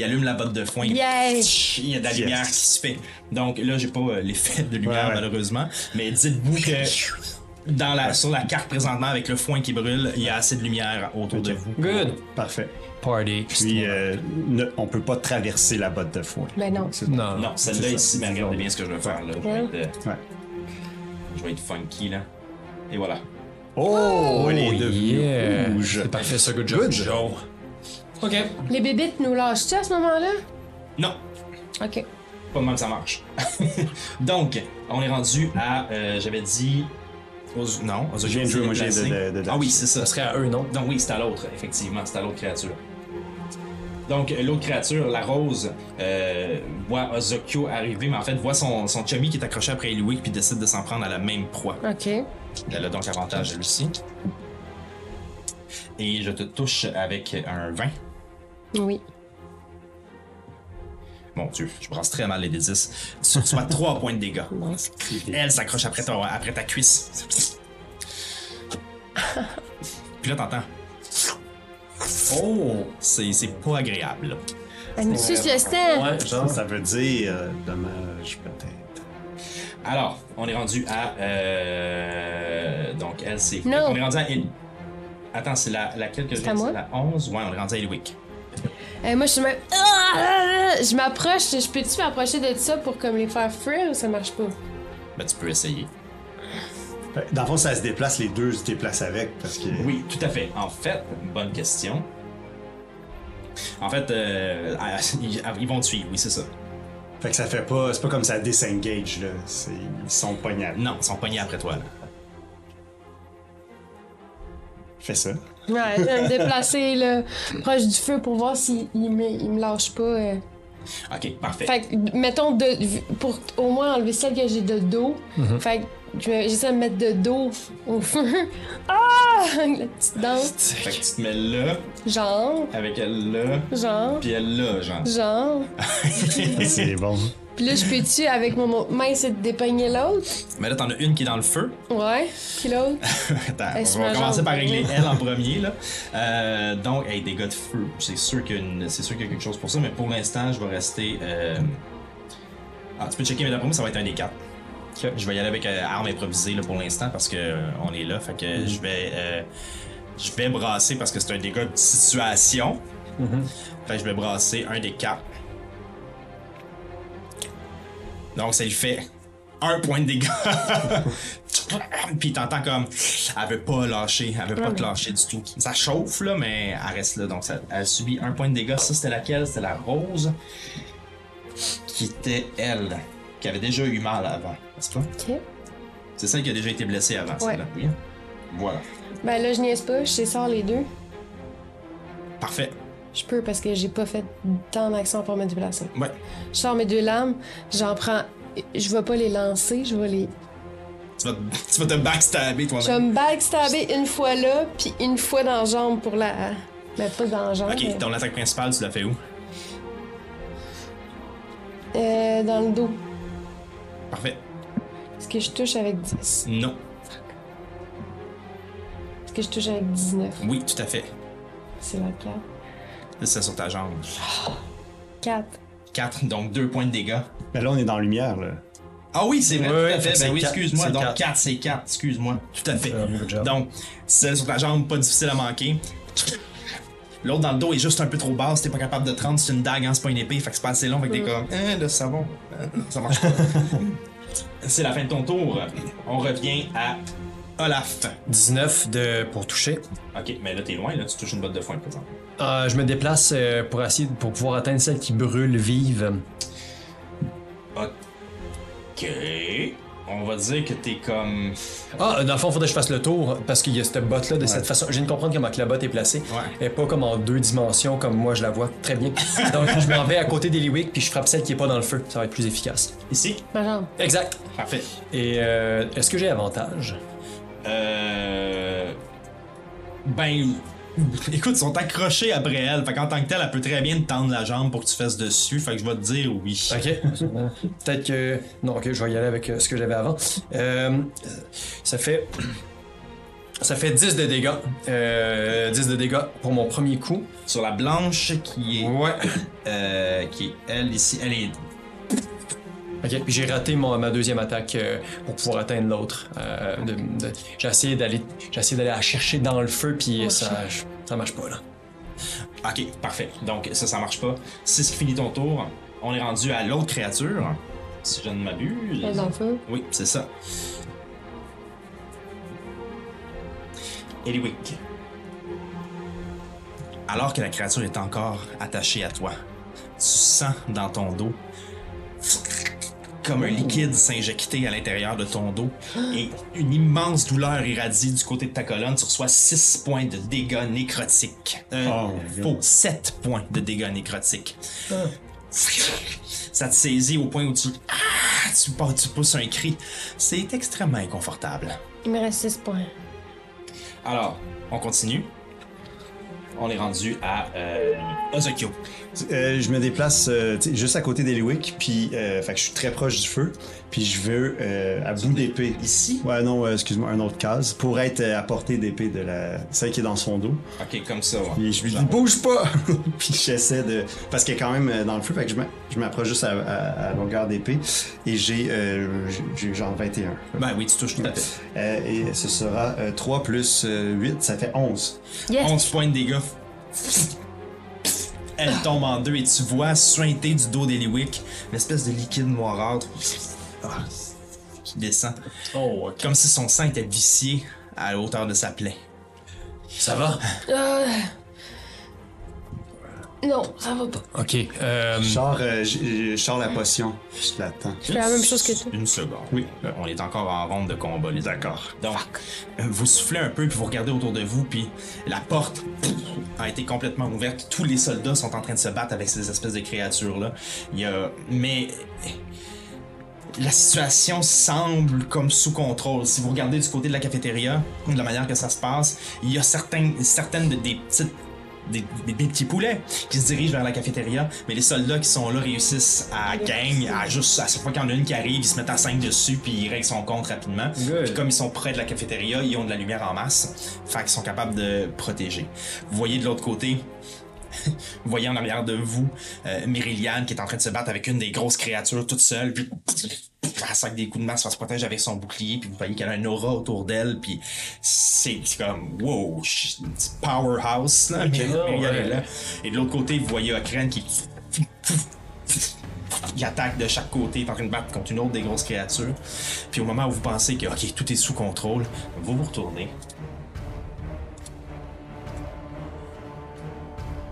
Speaker 1: il allume la botte de foin.
Speaker 3: Yes!
Speaker 1: Il y a de la
Speaker 4: Yes.
Speaker 1: lumière qui se fait. Donc là, j'ai pas euh, l'effet de lumière
Speaker 4: Ouais,
Speaker 1: malheureusement, mais dites-vous que dans la, sur la carte présentement avec le foin qui brûle, il y a assez de lumière autour de vous.
Speaker 2: Good.
Speaker 4: Parfait.
Speaker 2: Party.
Speaker 4: Puis, euh, ne- on peut pas traverser la botte de foin.
Speaker 3: Ben non.
Speaker 2: Non.
Speaker 1: Non, celle-là ici, mais regardez bien ce que je vais faire là. Je vais être, euh,
Speaker 4: Ouais.
Speaker 1: je vais être funky là. Et voilà.
Speaker 4: Oh, est
Speaker 2: Oh,
Speaker 4: devenue
Speaker 2: yeah.
Speaker 4: rouge.
Speaker 2: C'est parfait, ça. Good job,
Speaker 4: Good.
Speaker 2: Joe. OK.
Speaker 3: Les bébites nous lâchent-tu à ce moment-là?
Speaker 1: Non,
Speaker 3: Ok.
Speaker 1: pas de même ça marche. (laughs) Donc, on est rendu à, euh, j'avais dit, aux- non, aux
Speaker 4: viens de jouer, moi, j'ai de- de- de-
Speaker 1: Ah oui, c'est ça.
Speaker 2: Ça serait à eux, non?
Speaker 1: Donc oui, c'est à l'autre, effectivement, c'est à l'autre créature. Donc euh, l'autre créature, la rose, euh, voit Ozokyo arriver, mais en fait voit son, son chummy qui est accroché après Eliwick puis décide de s'en prendre à la même proie.
Speaker 3: Ok.
Speaker 1: Elle a donc avantage elle aussi. Et je te touche avec un 20.
Speaker 3: Oui.
Speaker 1: Mon Dieu, je brasse très mal les D10. Tu reçois 3 points de dégâts. Elle s'accroche après, ta- après ta cuisse. Puis là, t'entends.
Speaker 2: Oh!
Speaker 1: C'est c'est pas agréable.
Speaker 3: Elle nous suce le sang.
Speaker 2: Ouais, genre.
Speaker 4: Ça veut dire euh, dommage, peut-être.
Speaker 1: Alors, on est rendu à. euh, donc, elle, c'est.
Speaker 3: Non.
Speaker 1: On est rendu à. El- Attends, c'est la, laquelle que je
Speaker 3: C'est?
Speaker 1: La 11 Ouais, on est rendu à Elwick.
Speaker 3: Euh, moi, je suis même. Ah! Je m'approche. Je peux-tu m'approcher de ça pour comme les faire frill ou ça marche pas?
Speaker 1: Ben, tu peux essayer.
Speaker 4: Fait, Dans le fond, ça se déplace, les deux se déplacent avec, parce que...
Speaker 1: Oui, tout à fait. En fait, bonne question. En fait, euh, ils, vont te suivre, oui, c'est ça.
Speaker 4: Fait que ça fait pas... C'est pas comme ça disengage, là. C'est- Ils sont pognables.
Speaker 1: Non, ils sont pognés après toi, là.
Speaker 4: Fais ça.
Speaker 3: Ouais, je vais me déplacer là, proche du feu pour voir s'il me, il me lâche pas. euh.
Speaker 1: Ok, parfait.
Speaker 3: Fait que, mettons, de, pour au moins enlever celle que j'ai de dos. Fait que je vais- j'essaie de me mettre de dos au feu. (laughs) Ah! La petite danse.
Speaker 1: Fait que tu te mets là,
Speaker 3: Genre,
Speaker 1: avec elle là,
Speaker 3: genre,
Speaker 1: puis elle là, genre.
Speaker 3: genre. (laughs)
Speaker 4: C'est bon.
Speaker 3: Puis là, je peux-tu, avec mon main, essayer de dépeigner l'autre?
Speaker 1: Mais là, t'en as une qui est dans le feu.
Speaker 3: Ouais. Puis l'autre? (laughs)
Speaker 1: Attends,
Speaker 3: Elle
Speaker 1: on va commencer par régler elle en premier. Là. Euh, donc, hey, dégâts de feu. C'est sûr qu'il y, a une- c'est sûr qu'il y a quelque chose pour ça, mais pour l'instant, je vais rester. euh, Ah, tu peux checker, mais d'après moi, ça va être un des quatre. Je vais y aller avec euh, arme improvisée là, pour l'instant parce que euh, on est là. Fait que je vais. euh, je vais brasser parce que c'est un dégât de situation. Fait que je vais brasser un des quatre. Donc, ça lui fait un point de dégâts. (laughs) Puis t'entends comme. Elle veut pas lâcher. Elle veut pas te lâcher du tout. Ça chauffe, là, mais elle reste là. Donc, ça, elle subit un point de dégâts. Ça, c'était laquelle? C'était la rose. Qui était elle. Qui avait déjà eu mal avant. C'est pas
Speaker 3: Ok.
Speaker 1: C'est celle qui a déjà été blessée avant,
Speaker 3: Ouais.
Speaker 1: celle-là. Oui. Voilà.
Speaker 3: Ben là, je niaise pas, je sors les deux.
Speaker 1: Parfait.
Speaker 3: Je peux parce que j'ai pas fait tant d'action pour me déplacer.
Speaker 1: Ouais.
Speaker 3: Je sors mes deux lames, j'en prends. Je vais pas les lancer, je vais les.
Speaker 1: Tu vas, tu vas te backstabber
Speaker 3: Je vais
Speaker 1: toi-même.
Speaker 3: me backstabber une fois là, puis une fois dans la jambe pour la. Ben, pas dans la jambe. mais-
Speaker 1: Ok, ton attaque principale, tu l'as fait où?
Speaker 3: Euh, dans le dos.
Speaker 1: Parfait.
Speaker 3: Est-ce que je touche avec 10?
Speaker 1: Non.
Speaker 3: Est-ce que je touche avec 19?
Speaker 1: Oui, tout à fait.
Speaker 3: C'est la 4.
Speaker 1: C'est sur ta jambe.
Speaker 3: 4.
Speaker 1: 4, donc 2 points de dégâts.
Speaker 4: Mais là, on est dans la lumière, là.
Speaker 1: Ah oui, c'est vrai,
Speaker 2: Ouais,
Speaker 1: tout à fait. Ben oui, excuse-moi. Donc
Speaker 2: quatre.
Speaker 1: 4, c'est 4, excuse-moi. Tout à fait. Donc, celle sur ta jambe, pas difficile à manquer. L'autre dans le dos est juste un peu trop basse, t'es pas capable de te rendre, c'est une dague, hein, c'est pas une épée, fait que c'est pas assez long, fait que t'es comme, eh, là, ça va, Euh, ça marche pas. (laughs) c'est la fin de ton tour. On revient à Olaf.
Speaker 2: 19 de, pour toucher.
Speaker 1: Ok, mais là, t'es loin, là, tu touches une botte de foin, par exemple.
Speaker 2: Euh, je me déplace euh, pour essayer pour pouvoir atteindre celle qui brûle vive.
Speaker 1: Ok. On va dire que t'es comme.
Speaker 2: Ah, dans le fond, il faudrait que je fasse le tour parce qu'il y a cette botte-là de cette façon. Je viens de comprendre comment que la botte est placée.
Speaker 1: Ouais.
Speaker 2: Elle est pas comme en deux dimensions comme moi je la vois très bien. (laughs) Donc je m'en vais à côté d'Eliwick puis je frappe celle qui est pas dans le feu. Ça va être plus efficace.
Speaker 1: Ici?
Speaker 3: Ma jambe.
Speaker 2: Exact.
Speaker 1: Parfait.
Speaker 2: Et euh, est-ce que j'ai avantage?
Speaker 1: Euh. Ben. (laughs) Écoute, ils sont accrochés après elle. Fait qu'en tant que tel, elle peut très bien te tendre la jambe pour que tu fasses dessus. Fait que je vais te dire oui.
Speaker 2: Ok. (laughs) Peut-être que. Non, ok, je vais y aller avec euh, ce que j'avais avant. Euh, ça fait. Ça fait 10 de dégâts. Euh, 10 de dégâts pour mon premier coup.
Speaker 1: Sur la blanche qui est.
Speaker 2: Ouais.
Speaker 1: Euh, qui est elle ici. Elle est.
Speaker 2: Ok, puis j'ai raté mon, ma deuxième attaque euh, pour pouvoir atteindre l'autre. Euh, de- de- j'ai essayé d'aller, j'ai essayé d'aller la chercher dans le feu, puis ça, ça marche pas là.
Speaker 1: Ok, parfait. Donc ça, ça marche pas. C'est ce qui finit ton tour. On est rendu à l'autre créature. Si je ne m'abuse.
Speaker 3: Elle est dans le feu.
Speaker 1: Oui, c'est ça. Eliwick. Alors que la créature est encore attachée à toi, tu sens dans ton dos comme un liquide s'injecter à l'intérieur de ton dos et une immense douleur irradie du côté de ta colonne. Tu reçois 6 points de dégâts nécrotiques. Euh,
Speaker 4: Oh,
Speaker 1: faux, 7 points de dégâts nécrotiques. Ça te saisit au point où tu, ah, tu, pars- tu pousses un cri. C'est extrêmement inconfortable.
Speaker 3: Il me reste 6 points.
Speaker 1: Alors, on continue. On est rendu à euh, Ozokyo.
Speaker 4: Euh, je me déplace euh, juste à côté d'Eliwick, puis euh, je suis très proche du feu, puis je veux euh, à bout d'épée.
Speaker 1: Ici?
Speaker 4: Ouais, non, euh, excuse-moi, un autre case, pour être euh, à portée d'épée de la celle qui est dans son dos.
Speaker 1: Ok, comme ça. ouais.
Speaker 4: Puis je lui dis bouge pas. (laughs) puis j'essaie de parce qu'elle est quand même euh, dans le feu, fait que je m'a- je m'approche juste à, à- à longueur d'épée et j'ai euh, j'ai- j'ai genre 21.
Speaker 1: Ben oui, tu touches tout à fait.
Speaker 4: Euh, et ce sera euh, 3 plus euh, 8, ça fait 11.
Speaker 3: Yes!
Speaker 1: 11 points de dégâts. Elle tombe en deux et tu vois suinter du dos d'Eliwick une espèce de liquide noirâtre ah, qui descend.
Speaker 2: Oh.
Speaker 1: Comme si son sang était vicié à la hauteur de sa plaie.
Speaker 2: Ça va?
Speaker 3: Ah, Non, ça va pas.
Speaker 2: Ok. Euh,
Speaker 4: Je sors, euh, je- je sors la potion. Je l'attends.
Speaker 3: Je fais la même chose que toi.
Speaker 1: Une seconde.
Speaker 4: Oui.
Speaker 1: Euh, On est encore en ronde de combat, les D'accord. Donc, euh, vous soufflez un peu, puis vous regardez autour de vous, puis la porte pff, a été complètement ouverte. Tous les soldats sont en train de se battre avec ces espèces de créatures-là. Il y a... Mais... La situation semble comme sous contrôle. Si vous regardez du côté de la cafétéria, de la manière que ça se passe, il y a certains, certaines de- des petites des, des- des petits poulets qui se dirigent vers la cafétéria, mais les soldats qui sont là réussissent à gang, à juste à chaque fois qu'il y en a une qui arrive, ils se mettent à 5 dessus puis ils règlent son compte rapidement.
Speaker 2: Good.
Speaker 1: Puis comme ils sont près de la cafétéria, ils ont de la lumière en masse, fait qu'ils sont capables de protéger. Vous voyez de l'autre côté, (laughs) vous voyez en arrière de vous euh, qui est en train de se battre avec une des grosses créatures toute seule, puis (laughs) elle sac des coups de masse, elle se protège avec son bouclier, puis vous voyez qu'elle a un aura autour d'elle, puis c'est comme wow, powerhouse là,
Speaker 2: ouais.
Speaker 1: est là. Et de l'autre côté, vous voyez Okren qui (laughs) qui attaque de chaque côté, est en train de battre contre une autre des grosses créatures. Puis au moment où vous pensez que ok tout est sous contrôle, vous vous retournez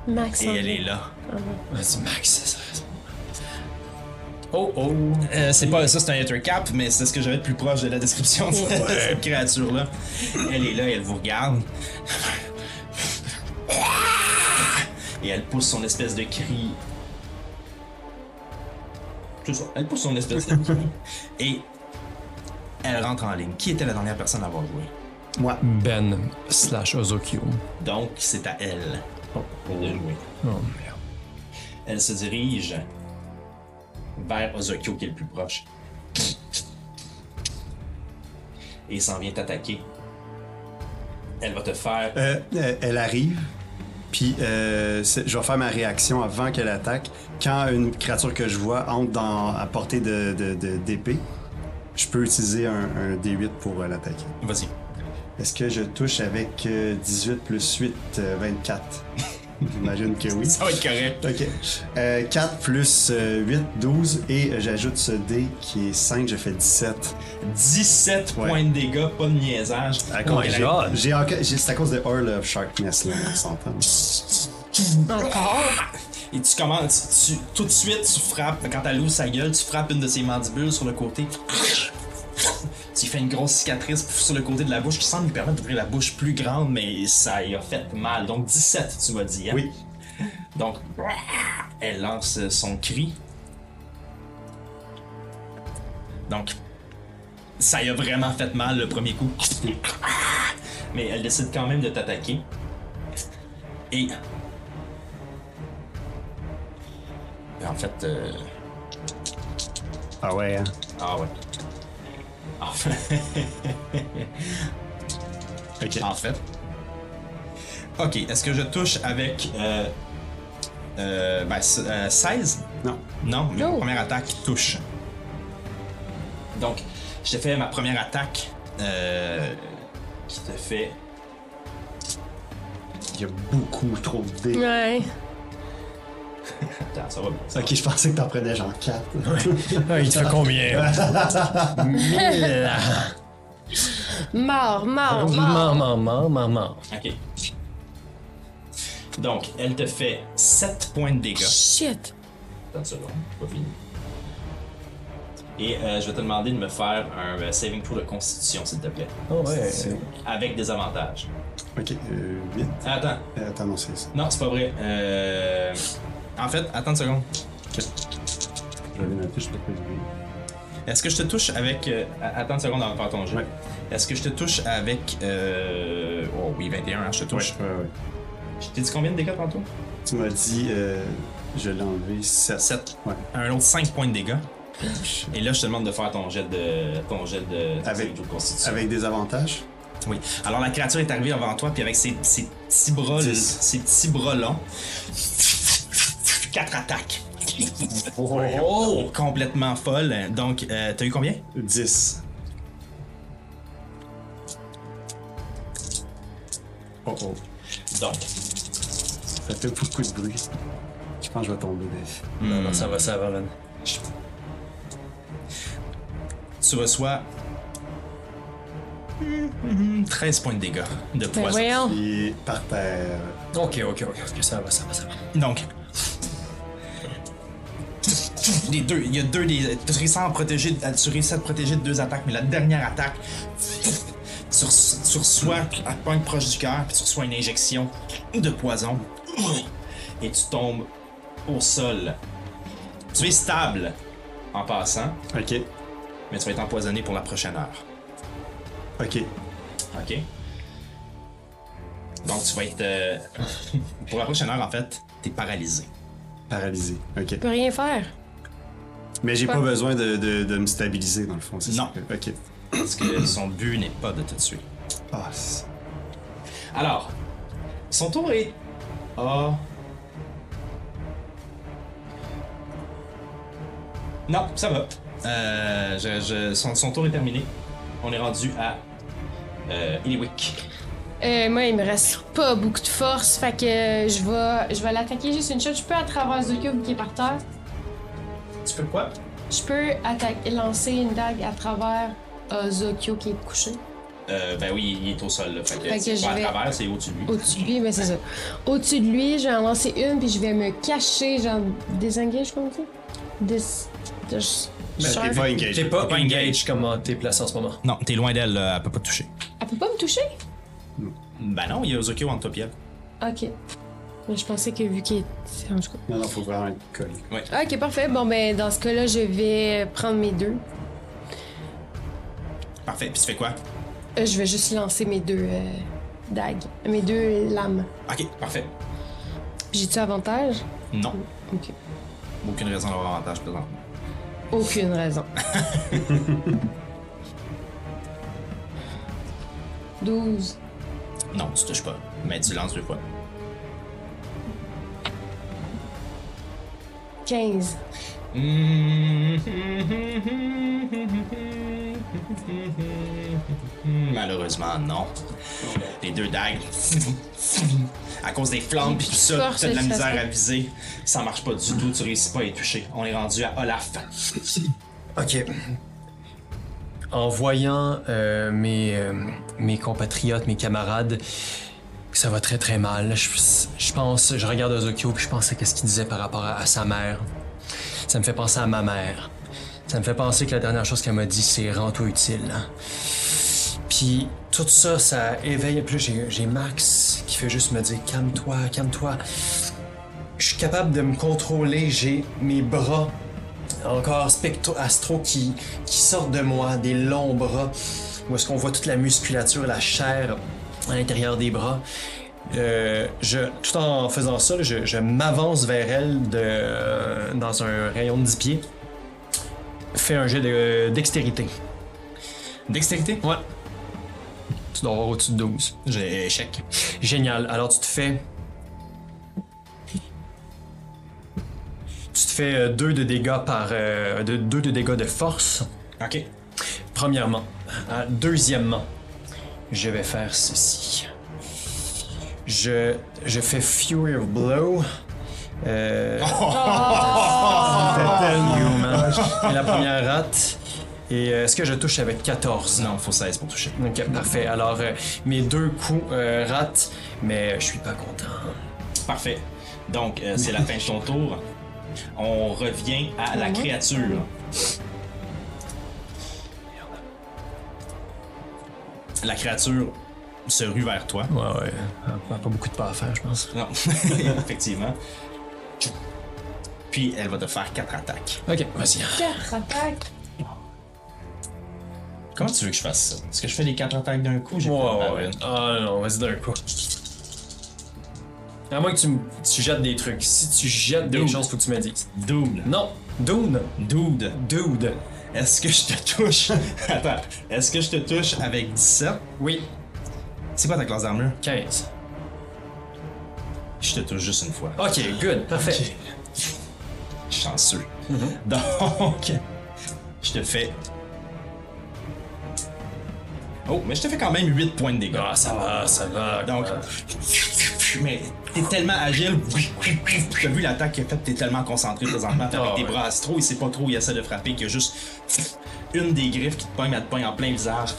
Speaker 3: Max.
Speaker 1: et elle est là.
Speaker 2: Vas-y, Max, c'est ça. Oh, oh.
Speaker 1: Euh, c'est pas ça, c'est un hitter cap, mais c'est ce que j'avais de plus proche de la description de cette créature-là. Elle est là, elle vous regarde. Et elle pousse son espèce de cri. Elle pousse son espèce de cri. (laughs) Et elle rentre en ligne. Qui était la dernière personne à avoir joué?
Speaker 4: Moi.
Speaker 2: Ben slash Ozokyo.
Speaker 1: Donc, c'est à elle de jouer.
Speaker 2: Oh, merde.
Speaker 1: Elle se dirige vers Ozokyo qui est le plus proche. Et il s'en vient t'attaquer. Elle va te faire.
Speaker 4: Euh, euh, elle arrive, puis euh, je vais faire ma réaction avant qu'elle attaque. Quand une créature que je vois entre dans, à portée de, de- de- d'épée, je peux utiliser un, un D8 pour euh, l'attaquer.
Speaker 1: Vas-y.
Speaker 4: Est-ce que je touche avec euh, 18 plus 8, euh, 24? (laughs) J'imagine que oui.
Speaker 1: Ça va être correct.
Speaker 4: Ok. Euh, 4 plus euh, 8, 12. Et euh, j'ajoute ce dé qui est 5, je fais 17.
Speaker 1: 17
Speaker 4: Ouais.
Speaker 1: points de dégâts, pas de niaisage.
Speaker 4: À
Speaker 1: Donc,
Speaker 4: cause-
Speaker 1: elle
Speaker 4: j'ai- C'est à cause de Earl of Sharpness, là, on s'entend. (laughs)
Speaker 1: Et tu commences, tu, tout de suite, tu frappes, quand elle ouvre sa gueule, tu frappes une de ses mandibules sur le côté. Tu lui fais une grosse cicatrice sur le côté de la bouche qui semble lui permettre d'ouvrir la bouche plus grande, mais ça y a fait mal. Donc 17, tu m'as dit. Hein?
Speaker 4: Oui.
Speaker 1: Donc, elle lance son cri. Donc, ça y a vraiment fait mal le premier coup. Mais elle décide quand même de t'attaquer. Et. En fait. euh,
Speaker 4: Ah ouais, hein?
Speaker 1: Ah ouais. En fait. (laughs)
Speaker 4: Ok.
Speaker 1: En fait. Ok, est-ce que je touche avec. Euh, euh, ben, euh, 16
Speaker 4: Non.
Speaker 1: Non, mais ma
Speaker 3: No.
Speaker 1: première attaque touche. Donc, je te fais ma première attaque euh, qui te fait.
Speaker 4: Il y a beaucoup trop de dés.
Speaker 3: Ouais.
Speaker 1: Attends, ça va bien.
Speaker 4: Ok, je pensais que t'en prenais genre 4. (laughs)
Speaker 2: Ah, il te fait combien? (laughs) Mille.
Speaker 3: Mort, mort,
Speaker 2: Maman,
Speaker 3: mort.
Speaker 2: maman, maman.
Speaker 1: Ok. Donc, elle te fait 7 points de dégâts.
Speaker 3: Shit.
Speaker 1: Attends une seconde, pas fini. Et euh, je vais te demander de me faire un euh, saving throw de constitution, s'il te plaît.
Speaker 2: Oh, ouais.
Speaker 1: Avec des avantages.
Speaker 4: Ok, euh, 8.
Speaker 1: Ah, Attends,
Speaker 4: Euh, attends, non, c'est ça.
Speaker 1: non, c'est pas vrai. Euh... En fait, attends une seconde.
Speaker 4: Noté, je peux pas.
Speaker 1: Est-ce que je te touche avec. euh, Attends une seconde avant de faire ton jeu.
Speaker 4: Ouais.
Speaker 1: Est-ce que je te touche avec. Euh... Oh oui, 21, hein, je te touche.
Speaker 4: Ouais, ouais.
Speaker 1: Je t'ai dit combien de dégâts tantôt?
Speaker 4: Tu m'as dit, euh, je l'ai enlevé 7.
Speaker 1: 7.
Speaker 4: Ouais.
Speaker 1: Un autre 5 points de dégâts. Et là, je te demande de faire ton jet de. ton jet de.
Speaker 4: Avec-. Avec des avantages?
Speaker 1: Oui. Alors la créature est arrivée devant toi, puis avec ses, ses petits bras, ses petits bras longs, quatre attaques. (laughs)
Speaker 2: Oh!
Speaker 1: Complètement folle. Donc, euh, t'as eu combien?
Speaker 4: 10. Oh oh.
Speaker 1: Donc,
Speaker 4: Ça fait beaucoup de bruit. Je pense que je vais tomber dessus.
Speaker 2: Non, non, ça va, ça va, man.
Speaker 1: tu reçois 13 points de dégâts de
Speaker 3: Ben
Speaker 1: poison.
Speaker 3: voyons.
Speaker 4: Il est par terre.
Speaker 2: Ok, ok, ok, ok, ça va, ça va, ça va.
Speaker 1: Donc, (laughs) les deux, il y a deux des. Tu réussis à, protéger, à- tu réussis à te protéger de deux attaques, mais la dernière attaque, (laughs) tu, re- tu reçois un point proche du cœur, puis tu reçois une injection de poison, (clears throat) et tu tombes au sol. Tu es stable en passant,
Speaker 4: Ok.
Speaker 1: mais tu vas être empoisonné pour la prochaine heure.
Speaker 4: Ok.
Speaker 1: Ok? Donc, tu vas être. euh, (laughs) pour la prochaine heure, en fait, t'es paralysé.
Speaker 4: Paralysé. Ok.
Speaker 3: Je peux rien faire.
Speaker 4: Mais j'ai pas besoin de, de, de me stabiliser dans le fond, c'est
Speaker 1: Non.
Speaker 4: ça? Ok.
Speaker 1: Parce que (clears throat) son but n'est pas de te tuer.
Speaker 4: Ah, c'est-
Speaker 1: Alors, son tour est. Ah. Non, ça va. Euh, je- je- son, son tour est terminé. On est rendu à. Euh, Iliwick.
Speaker 3: Euh, moi, il me reste pas beaucoup de force, fait que je vais, je vais l'attaquer juste une shot. Je peux à travers Zokyo qui est par terre.
Speaker 1: Tu peux quoi?
Speaker 3: Je peux attaquer, lancer une dague à travers euh, Zokyo qui est couché.
Speaker 1: euh, Ben oui, il est au sol là. Fait que,
Speaker 3: Fait que
Speaker 1: c'est
Speaker 3: je
Speaker 1: pas
Speaker 3: vais-
Speaker 1: à travers, c'est au-dessus de lui.
Speaker 3: Au-dessus de lui, mais c'est ça. Au-dessus de lui, je vais en lancer une, puis je vais me cacher, genre, désengage, comme ça? Dis. dis-
Speaker 4: Ben,
Speaker 3: sharp.
Speaker 4: t'es pas engagé.
Speaker 2: T'es pas engage comme t'es placé en ce moment.
Speaker 1: Non, t'es loin d'elle, là, elle peut pas te toucher.
Speaker 3: Elle peut pas me toucher?
Speaker 1: Ben non, il y a Ozokyo en top pied.
Speaker 3: Ok. Mais je pensais que vu qu'il est. En tout cas.
Speaker 4: Non, non, faut vraiment être collé.
Speaker 3: Ok, parfait. Bon, ben, dans ce cas-là, je vais prendre mes deux.
Speaker 1: Parfait, puis tu fais quoi?
Speaker 3: Euh, je vais juste lancer mes deux euh, dagues. Mes deux lames.
Speaker 1: Ok, parfait.
Speaker 3: Puis J'ai-tu avantage?
Speaker 1: Non,
Speaker 3: Ok.
Speaker 1: aucune raison d'avoir avantage présentement.
Speaker 3: Aucune raison. (laughs) 12.
Speaker 1: Non, tu touches pas, mais tu lances deux fois.
Speaker 3: 15. (laughs)
Speaker 1: Malheureusement, non. Les deux dagues, (laughs) à cause des flammes puis tout ça, t'as de la misère à viser. Ça marche pas du tout, tu réussis pas à y toucher. On est rendu à Olaf. (laughs)
Speaker 2: Ok. En voyant euh, mes, euh, mes compatriotes, mes camarades, ça va très très mal, je, pense, je regarde Ozokyo puis je pense à ce qu'il disait par rapport à, sa mère. Ça me fait penser à ma mère. Ça me fait penser que la dernière chose qu'elle m'a dit, c'est rends-toi utile. Puis tout ça, ça éveille. J'ai- j'ai Max qui fait juste me dire calme-toi, calme-toi. Je suis capable de me contrôler. J'ai mes bras encore spectro astro qui, qui sortent de moi, des longs bras, où est-ce qu'on voit toute la musculature, la chair à l'intérieur des bras. Euh, je, tout en faisant ça, je, je m'avance vers elle de, dans un rayon de 10 pieds. Fais un jet de dextérité.
Speaker 1: Dextérité?
Speaker 2: Ouais. Tu dois avoir au-dessus de 12.
Speaker 1: J'ai échec.
Speaker 2: Génial. Alors tu te fais. Tu te fais 2 de dégâts par. 2 de, deux de dégâts de force.
Speaker 1: Ok.
Speaker 2: Premièrement. Euh, deuxièmement, je vais faire ceci. Je, je fais Fury of Blow. Euh, (laughs) Human. Et la première rate. Et euh, est-ce que je touche avec 14?
Speaker 1: Non, faut 16 pour toucher.
Speaker 2: Ok, parfait. Alors, euh, mes deux coups euh, ratent, mais je suis pas content.
Speaker 1: Parfait. Donc, euh, c'est la fin de ton tour. On revient à la créature. La créature se rue vers toi.
Speaker 2: Ouais, ouais. Pas, pas beaucoup de pas à faire, je pense.
Speaker 1: Non, (laughs) effectivement. Puis elle va te faire quatre attaques.
Speaker 2: Ok, vas-y.
Speaker 3: 4 attaques.
Speaker 1: Comment tu veux que je fasse ça? Est-ce que je fais les quatre attaques d'un coup? J'ai pas de
Speaker 2: ouais. Ah non, vas-y d'un coup. À moins que tu, jettes des trucs. Si tu jettes des
Speaker 1: Dude.
Speaker 2: choses, faut que tu me dises.
Speaker 1: Dude.
Speaker 2: Non, Dune.
Speaker 1: Dude.
Speaker 2: Dude.
Speaker 1: Est-ce que je te touche? (laughs) Attends. Est-ce que je te touche avec 17?
Speaker 2: Oui,
Speaker 1: C'est quoi ta classe d'armure?
Speaker 2: 15.
Speaker 1: Je te touche juste une fois.
Speaker 2: Ok, good, parfait.
Speaker 1: Ok. Chanceux. (laughs) Donc, je te fais. Oh, mais je te fais quand même 8 points de dégâts.
Speaker 2: Ah, ça va, ça va.
Speaker 1: Donc,
Speaker 2: quoi.
Speaker 1: mais t'es tellement agile. T'as vu l'attaque qu'il a faite, t'es tellement concentré présentement avec
Speaker 2: Ah,
Speaker 1: tes
Speaker 2: ouais.
Speaker 1: bras astro, il sait pas trop où il essaie de frapper, qu'il y a juste une des griffes qui te pogne, elle te pogne en plein visage.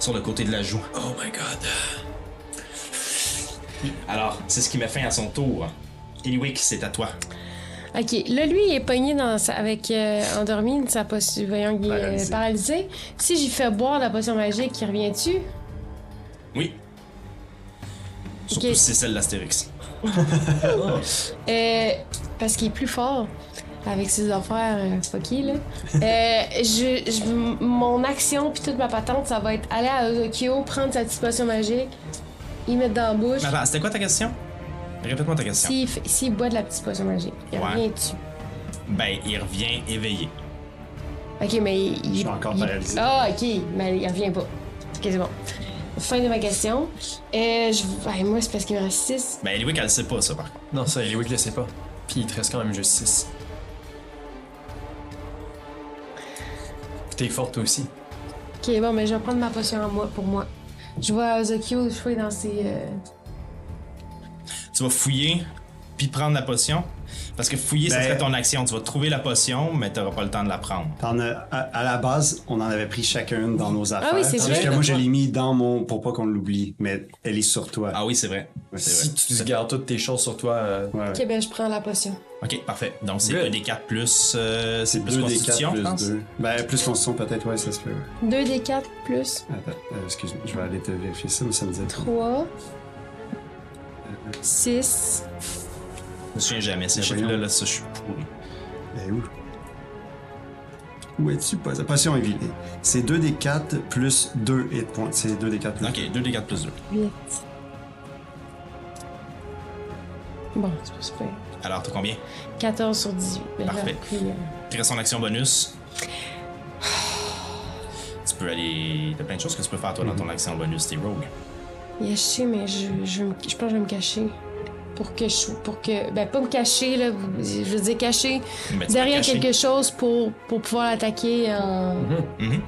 Speaker 1: sur le côté de la joue.
Speaker 2: Oh my god.
Speaker 1: Alors, c'est ce qui met fin à son tour. Eliwick, c'est à toi.
Speaker 3: Ok, là, lui, il est pogné dans sa- avec euh, endormi, sa potion, voyons qu'il est
Speaker 4: Paralysé.
Speaker 3: euh, paralysé. Si j'y fais boire la potion magique, il revient-tu?
Speaker 1: Oui. Surtout
Speaker 3: Ok.
Speaker 1: si c'est celle d'Astérix. (laughs)
Speaker 3: Euh, parce qu'il est plus fort avec ses affaires euh, fucky, là. Euh, je, je- mon action puis toute ma patente, ça va être aller à Ozokyo, prendre sa petite potion magique, y mettre dans la bouche.
Speaker 1: Attends, c'était quoi ta question? Répète-moi ta question.
Speaker 3: S'il boit de la petite potion magique, il
Speaker 1: Ouais.
Speaker 3: revient dessus.
Speaker 1: Ben, il revient éveillé.
Speaker 3: Ok, mais il.
Speaker 4: Je suis encore paralysé.
Speaker 3: Ah, ok, mais il revient pas. Ok, c'est bon. Fin de ma question. Euh, je... ben, moi, c'est parce qu'il me reste 6.
Speaker 1: Ben, Eliwick, elle le sait pas, ça, par contre.
Speaker 2: Non, ça, Eliwick le sait pas. Puis il te reste quand même juste 6. T'es forte aussi.
Speaker 3: Ok, bon, mais je vais prendre ma potion en moi, pour moi. Je vois Ozokyo jouer dans ses. euh,
Speaker 1: Tu vas fouiller, puis prendre la potion. Parce que fouiller, ça
Speaker 4: Ben-
Speaker 1: serait ton action. Tu vas trouver la potion, mais t'auras pas le temps de la prendre.
Speaker 4: À, à la base, on en avait pris chacun une dans nos affaires.
Speaker 3: Ah oui, c'est
Speaker 4: Parce
Speaker 3: vrai.
Speaker 4: que moi, je l'ai mis dans mon. pour pas qu'on l'oublie, mais elle est sur toi.
Speaker 1: Ah oui, c'est vrai.
Speaker 2: Si
Speaker 1: vrai.
Speaker 2: tu gardes toutes tes choses sur toi, euh,
Speaker 4: Ouais, ouais.
Speaker 3: Ok, ben, je prends la potion.
Speaker 1: Ok, parfait. Donc, c'est un des 4 plus. euh, c'est plus
Speaker 4: 2 des 4
Speaker 1: constitution, je
Speaker 4: plus
Speaker 1: pense?
Speaker 4: 2. Ben, plus constitution, peut-être, ouais, ça se peut.
Speaker 3: 2 des 4 plus
Speaker 4: Attends, euh, excuse-moi, je vais aller te vérifier ça, mais ça me dit
Speaker 3: 3. 6.
Speaker 1: Je me souviens jamais. Ces
Speaker 4: Ben,
Speaker 1: chiffres-là, là, ça, je suis pourri.
Speaker 4: Est où? Où es-tu? Pas- Potion est vide. C'est 2 des 4 plus 2 hit points. C'est 2 des 4 plus
Speaker 1: Ok, 2 des 4 plus 2.
Speaker 3: 8. Bon, c'est pas super.
Speaker 1: Alors, t'as combien?
Speaker 3: 14 sur 18. Mais là,
Speaker 1: Parfait.
Speaker 3: euh,
Speaker 1: Tu restes en action bonus. Tu peux aller. T'as plein de choses que tu peux faire, toi, dans ton action bonus. T'es rogue.
Speaker 3: Il a chier, mais je, je, me- je pense que je vais me cacher pour que je, pour que, ben pas me cacher là, je veux dire cacher derrière quelque chose pour, pour pouvoir attaquer en.
Speaker 1: Mm-hmm. Mm-hmm.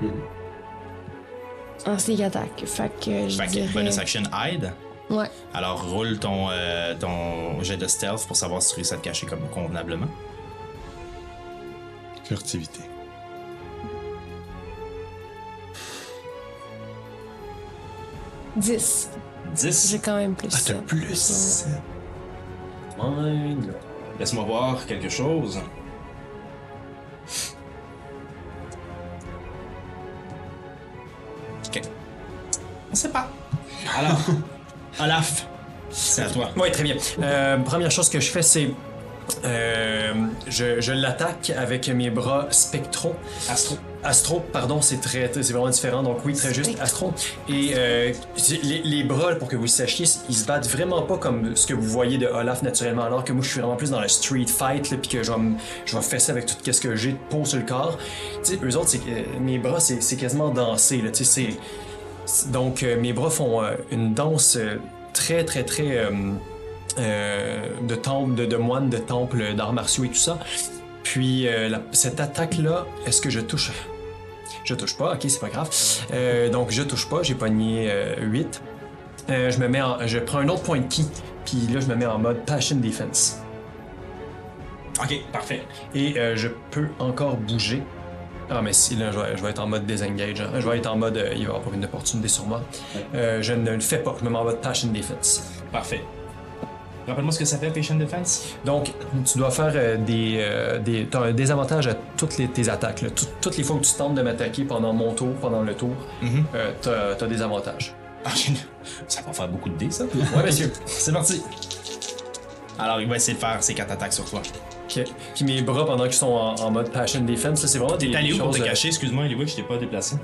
Speaker 3: En sneak attack. Fait que je
Speaker 1: fait
Speaker 3: dirais...
Speaker 1: bonus action hide.
Speaker 3: Ouais.
Speaker 1: Alors roule ton, euh, ton jet de stealth pour savoir si tu réussis à te cacher comme convenablement.
Speaker 4: Furtivité.
Speaker 3: Dix.
Speaker 1: 10.
Speaker 3: J'ai quand même plus.
Speaker 4: Ah, t'as plus mine.
Speaker 1: Laisse-moi voir quelque chose. Ok. On sait pas. Alors, (laughs) Olaf, c'est à toi.
Speaker 2: Oui, très bien. Euh, première chose que je fais, c'est. Euh, je, l'attaque avec mes bras spectraux.
Speaker 1: Astro.
Speaker 2: Astro, pardon, c'est très, très- c'est vraiment différent. Donc oui, très juste, Astro. Et euh, les, les bras, pour que vous le sachiez, ils se battent vraiment pas comme ce que vous voyez de Olaf naturellement. Alors que moi, je suis vraiment plus dans le street fight, là, puis que je vais, me- je vais fesser avec tout ce que j'ai de peau sur le corps. Sais, eux autres, que- mes bras, c'est c'est quasiment danser. Là, c'est- donc euh, mes bras font euh, une danse euh, très, très, très euh, euh, de temple, de, de moines, de temple, d'arts martiaux et tout ça. Puis euh, la- cette attaque-là, est-ce que je touche? Je touche pas, ok, c'est pas grave. Euh, donc je touche pas, j'ai pogné 8. je me mets en, je prends un autre point de ki, puis là je me mets en mode Passion Defense.
Speaker 1: Ok, parfait.
Speaker 2: Et euh, je peux encore bouger. Ah, mais si, là, je vais, je vais être en mode désengage. hein. Je vais être en mode, euh, il va y avoir une opportunité sur moi. Euh, je ne le fais pas, je me mets en mode Passion Defense.
Speaker 1: Parfait. Rappelle-moi ce que ça fait, Patient Defense.
Speaker 2: Donc, tu dois faire euh, des, euh, des. T'as un désavantage à toutes les, tes attaques. là. Tout- toutes les fois que tu tentes de m'attaquer pendant mon tour, pendant le tour, euh, t'as, t'as des avantages.
Speaker 1: Ah, ça va faire beaucoup de dés, ça.
Speaker 2: Ouais, monsieur.
Speaker 1: C'est parti. Alors, il va essayer de faire ses 4 attaques sur toi.
Speaker 2: Ok. Puis mes bras, pendant qu'ils sont en, en mode Passion Defense, ça, c'est vraiment des,
Speaker 1: T'es allé où pour
Speaker 2: choses,
Speaker 1: te
Speaker 2: euh,
Speaker 1: cacher? Excuse-moi, Eliwick, je t'ai pas déplacé.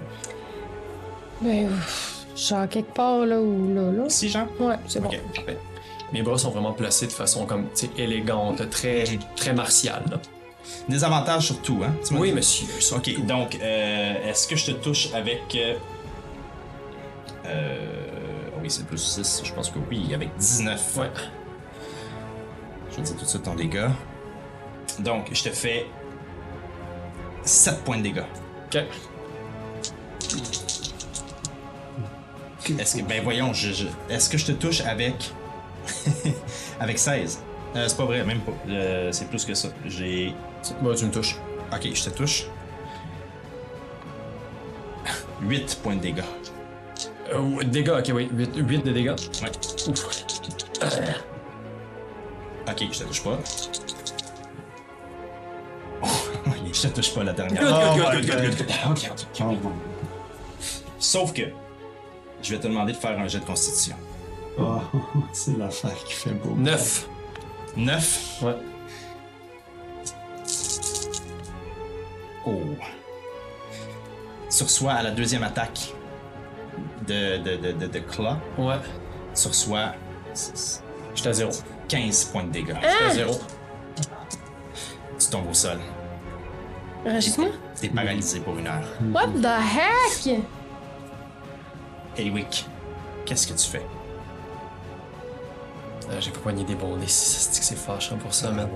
Speaker 3: Ben, ouf, je suis en quelque part là ou là, là.
Speaker 1: Si, Jean?
Speaker 3: Ouais, c'est bon.
Speaker 1: Ok, parfait.
Speaker 2: Mes bras sont vraiment placés de façon comme, tu sais, élégante, très, très martiale. là.
Speaker 1: Des avantages surtout, hein? Tu
Speaker 2: Oui,
Speaker 1: dit?
Speaker 2: monsieur.
Speaker 1: Ok, donc, euh, est-ce que je te touche avec. Euh, euh, oui, c'est plus 6, je pense que oui, avec 19.
Speaker 2: Ouais.
Speaker 1: Je vais te dire tout de suite ton dégât. Donc, je te fais 7 points de dégâts.
Speaker 2: Ok.
Speaker 1: Est-ce que, ben voyons, je, je- est-ce que je te touche avec. (laughs) avec 16 Euh, C'est pas vrai, même pas. Euh, c'est plus que ça. J'ai.
Speaker 2: Moi, tu me touches.
Speaker 1: Ok, je te touche. 8 points de dégâts.
Speaker 2: Euh, dégâts, ok, oui. 8, de dégâts.
Speaker 1: Ouais. Ok, je te touche pas. (laughs) Oh, je te touche pas la dernière.
Speaker 4: Oh
Speaker 1: Good, good, good, ok. Sauf que, je vais te demander de faire un jet de constitution.
Speaker 4: Oh, (laughs) c'est l'affaire qui fait beau.
Speaker 2: 9.
Speaker 1: 9.
Speaker 2: Ouais.
Speaker 1: Oh. Tu reçois à la deuxième attaque de, de, de, de, de Claw,
Speaker 2: Ouais.
Speaker 1: tu reçois
Speaker 2: J'étais à 0.
Speaker 1: 15 points de dégâts.
Speaker 2: J'étais à 0.
Speaker 1: Tu tombes au sol.
Speaker 3: Rajoute-moi.
Speaker 1: T'es paralysé pour une heure.
Speaker 3: What the heck?
Speaker 1: Eliwick, qu'est-ce que tu fais?
Speaker 2: Ah, J'ai pas poigné des bons dés. C'est que c'est fâchant pour ça, man.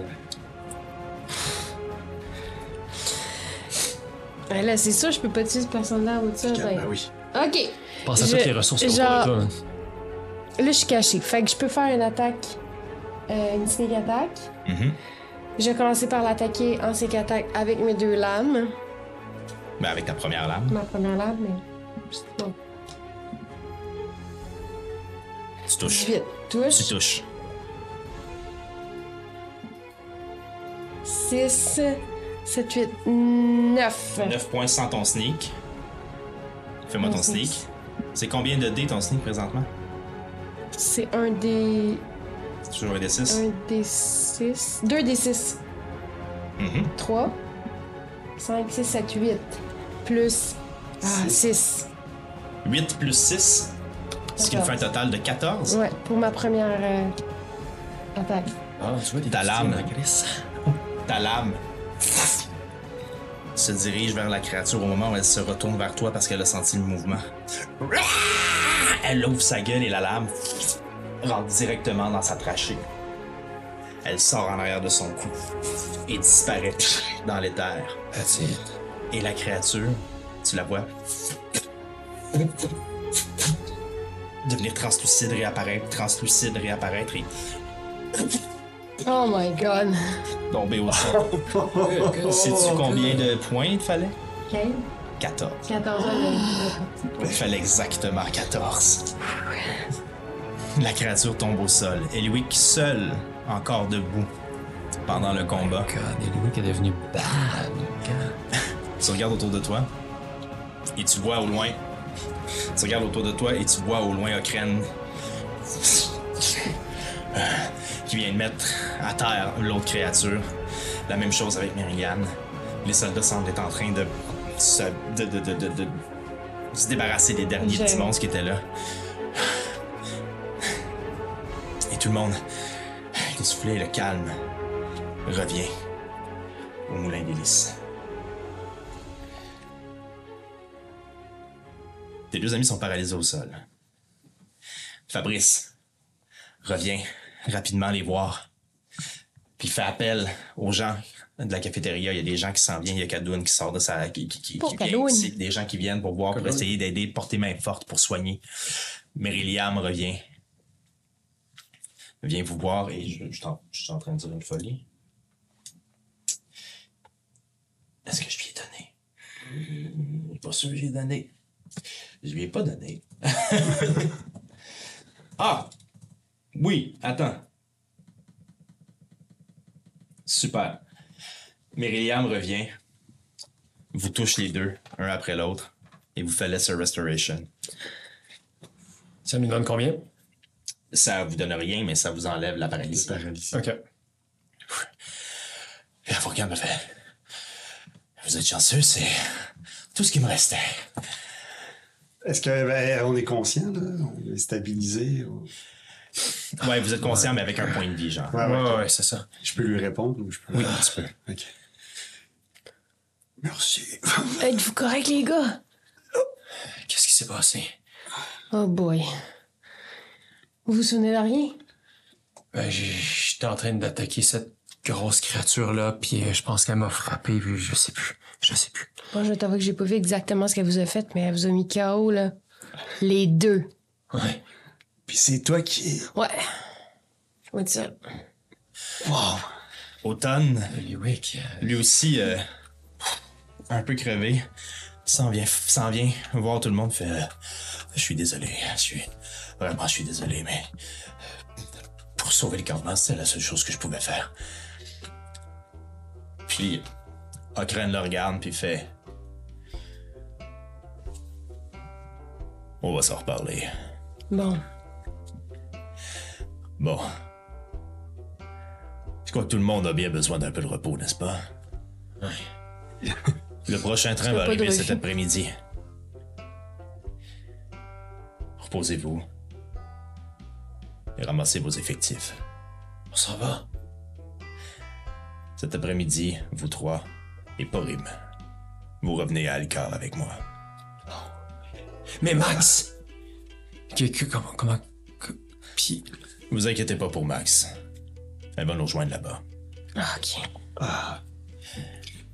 Speaker 3: Ouais, là, c'est sûr, je peux pas tuer cette personne-là ou ça.
Speaker 4: Ben oui.
Speaker 3: Ok.
Speaker 2: Pense à
Speaker 3: Je-
Speaker 2: toutes les ressources qu'on
Speaker 3: genre-
Speaker 2: toi, man.
Speaker 3: Là, je suis cachée. Fait que je peux faire une attaque. euh, une sneak attack.
Speaker 1: Mhm.
Speaker 3: Je vais commencer par l'attaquer en sneak attack avec mes deux lames.
Speaker 1: Ben, avec ta première lame.
Speaker 3: Ma première lame, mais. Bon.
Speaker 1: Tu touches.
Speaker 3: 18. Touche.
Speaker 1: Tu touches.
Speaker 3: 6, 7, 8, 9.
Speaker 1: 9 points sans ton sneak. Fais-moi ton sneak.
Speaker 3: sneak.
Speaker 1: C'est combien de dés ton sneak présentement?
Speaker 3: C'est un des.
Speaker 1: C'est toujours un des 6?
Speaker 3: Un des 6. 2 des 6.
Speaker 1: Mhm.
Speaker 3: 3, 5, 6, 7, 8. Plus. Ah, 6.
Speaker 1: 8 plus 6, ce qui nous fait un total de 14.
Speaker 3: Ouais, pour ma première euh, attaque.
Speaker 2: Ah, tu vois, des
Speaker 1: Ta lame. (laughs) Ta lame se dirige vers la créature au moment où elle se retourne vers toi parce qu'elle a senti le mouvement. (laughs) Elle ouvre sa gueule et la lame rentre directement dans sa trachée. Elle sort en arrière de son cou et disparaît dans l'éther. Et la créature, tu la vois? Devenir translucide, réapparaître, translucide, réapparaître et
Speaker 3: Oh my god.
Speaker 1: tomber au sol. Sais-tu combien de points il te fallait?
Speaker 3: Ok.
Speaker 1: 14.
Speaker 3: 14 ans.
Speaker 1: Il fallait exactement 14. La créature tombe au sol. Eliwick seul, encore debout, pendant le combat.
Speaker 2: God, Eliwick est devenu bad.
Speaker 1: Tu regardes autour de toi et tu vois au loin. Tu regardes autour de toi et tu vois au loin Okren qui vient de mettre à terre l'autre créature. La même chose avec Myriam. Les soldats semblent être en train de se, de, de, de, de- de se débarrasser des derniers petits monstres qui étaient là. Et tout le monde, essoufflé, le calme, revient au moulin d'hélice. Tes deux amis sont paralysés au sol. Fabrice revient rapidement les voir. Puis fait appel aux gens de la cafétéria. Il y a des gens qui s'en viennent. Il y a Kadoun qui sort de sa. qui, qui, qui,
Speaker 3: Pour
Speaker 1: qui vient
Speaker 3: Kadoun.
Speaker 1: ici. Des gens qui viennent pour voir, pour essayer d'aider, porter main forte pour soigner. Mary-Liam revient. Vient vous voir et je, je, suis en- je suis en train de dire une folie. Est-ce que je lui ai donné? Pas sûr que j'ai donné. Je lui ai pas donné. (laughs) ah! Oui, attends. Super. Myriam revient, vous touche les deux, un après l'autre, et vous fait Lesser Restoration.
Speaker 2: Ça nous donne combien?
Speaker 1: Ça vous donne rien, mais ça vous enlève la paralysie.
Speaker 4: Paralysé.
Speaker 2: Ok.
Speaker 1: Et la Furcan me fait Vous êtes chanceux, c'est tout ce qui me restait.
Speaker 4: Est-ce qu'on ben, on est conscient, là? On est stabilisé? ou-
Speaker 1: Ouais, vous êtes conscient, mais avec un point de vie, genre.
Speaker 4: Ouais,
Speaker 2: Ouais,
Speaker 4: ouais.
Speaker 2: ouais, c'est ça.
Speaker 4: Je peux lui répondre ou je peux?
Speaker 1: Oui, tu peux.
Speaker 4: Ok. Merci. (laughs)
Speaker 3: Êtes-vous correct, les gars?
Speaker 2: Qu'est-ce qui s'est passé?
Speaker 3: Oh boy. Vous vous souvenez de rien?
Speaker 2: Ben, j'étais en train d'attaquer cette grosse créature-là, puis euh, je pense qu'elle m'a frappé, puis je sais plus. Je sais plus.
Speaker 3: Moi, je t'avoue que j'ai pas vu exactement ce qu'elle vous a fait, mais elle vous a mis KO, là. Les deux.
Speaker 2: Ouais.
Speaker 4: Puis c'est toi qui.
Speaker 3: Ouais. Oui, ça.
Speaker 4: Wow!
Speaker 1: Automne,
Speaker 2: Eliwick. euh,
Speaker 1: lui aussi, euh, un peu crevé, s'en vient, s'en vient voir tout le monde, fait euh, Je suis désolé. Je suis. Vraiment, je suis désolé, mais. Pour sauver le campement, c'était la seule chose que je pouvais faire. Puis. Okren le regarde, puis fait. On va s'en reparler.
Speaker 3: Bon.
Speaker 1: Bon. Je crois que tout le monde a bien besoin d'un peu de repos, n'est-ce pas? (laughs) Le prochain train va arriver cet après-midi. Reposez-vous. Et ramassez vos effectifs.
Speaker 2: On s'en va.
Speaker 1: Cet après-midi, vous trois, et Porim, vous revenez à Alcar avec moi.
Speaker 2: Mais Max! Que, que- comment, comment, que- puis,
Speaker 1: Vous inquiétez pas pour Max. Elle va nous rejoindre là-bas.
Speaker 3: Ah, ok.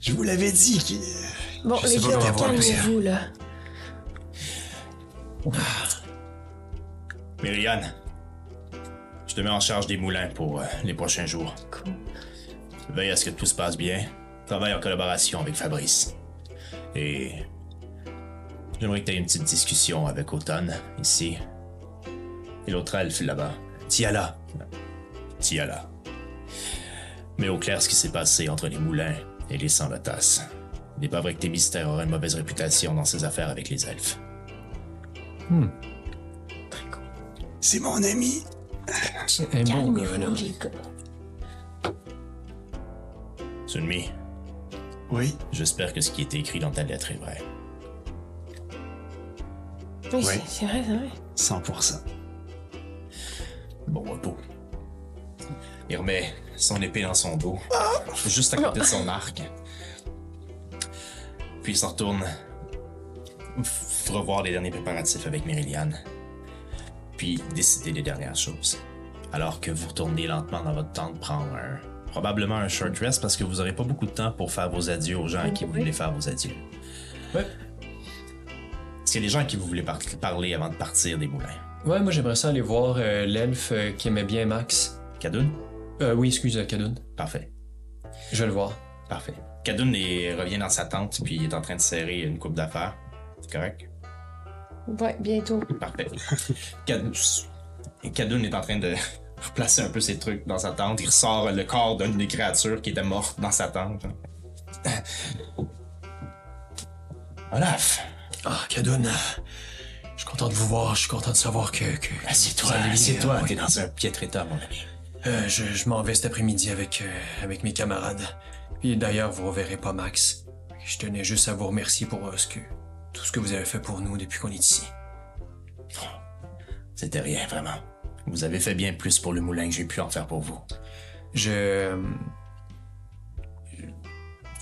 Speaker 4: Je vous l'avais dit que.
Speaker 3: Bon,
Speaker 4: Je
Speaker 3: les
Speaker 4: pas
Speaker 3: gars, calmez-vous, là?
Speaker 1: Myriane, je te mets en charge des moulins pour euh, les prochains jours.
Speaker 3: Cool.
Speaker 1: Veille à ce que tout se passe bien. Travaille en collaboration avec Fabrice. Et. J'aimerais que tu aies une petite discussion avec Automne, ici. Et l'autre elfe là-bas. Tiala. Tiala. Mais au clair ce qui s'est passé entre les moulins et les sans-lotas. Il n'est pas vrai que tes mystères auraient une mauvaise réputation dans ses affaires avec les elfes.
Speaker 4: C'est mon ami.
Speaker 2: c'est un bon gars, là.
Speaker 1: Sunmi,
Speaker 4: Oui.
Speaker 1: j'espère que ce qui est écrit dans ta lettre est vrai.
Speaker 3: Oui, c'est- c'est vrai, c'est vrai.
Speaker 4: 100%.
Speaker 1: Bon repos. Il remet son épée dans son dos, juste à côté de son arc. Puis il s'en retourne revoir les derniers préparatifs avec Mériliane. Puis décider les dernières choses. Alors que vous retournez lentement dans votre tente prendre un, probablement un short rest parce que vous n'aurez pas beaucoup de temps pour faire vos adieux aux gens à qui vous voulez faire vos adieux.
Speaker 2: Ouais.
Speaker 1: Est-ce qu'il y a des gens à qui vous voulez par- parler avant de partir des moulins?
Speaker 2: Ouais, moi j'aimerais ça aller voir euh, l'elfe euh, qui aimait bien Max.
Speaker 1: Kadoun?
Speaker 2: Euh, oui, excuse, euh, Kadoun.
Speaker 1: Parfait.
Speaker 2: Je vais le voir.
Speaker 1: Parfait. Kadoun est- revient dans sa tente, puis il est en train de serrer une coupe d'affaires. C'est correct?
Speaker 3: Ouais, bientôt.
Speaker 1: Parfait. Kadoun (laughs) est en train de replacer un peu ses trucs dans sa tente. Il ressort le corps d'une des créatures qui était morte dans sa tente. Olaf,
Speaker 2: Ah, Kadoun. Je suis content de vous voir, je suis content de savoir que. que
Speaker 1: assieds-toi, assieds-toi. T'es dans un piètre état, mon ami.
Speaker 2: Euh, je je m'en vais cet après-midi avec, euh, avec mes camarades. Puis d'ailleurs, vous reverrez pas Max. Je tenais juste à vous remercier pour euh, ce que, tout ce que vous avez fait pour nous depuis qu'on est ici.
Speaker 1: C'était rien, vraiment. Vous avez fait bien plus pour le moulin que j'ai pu en faire pour vous.
Speaker 2: Je.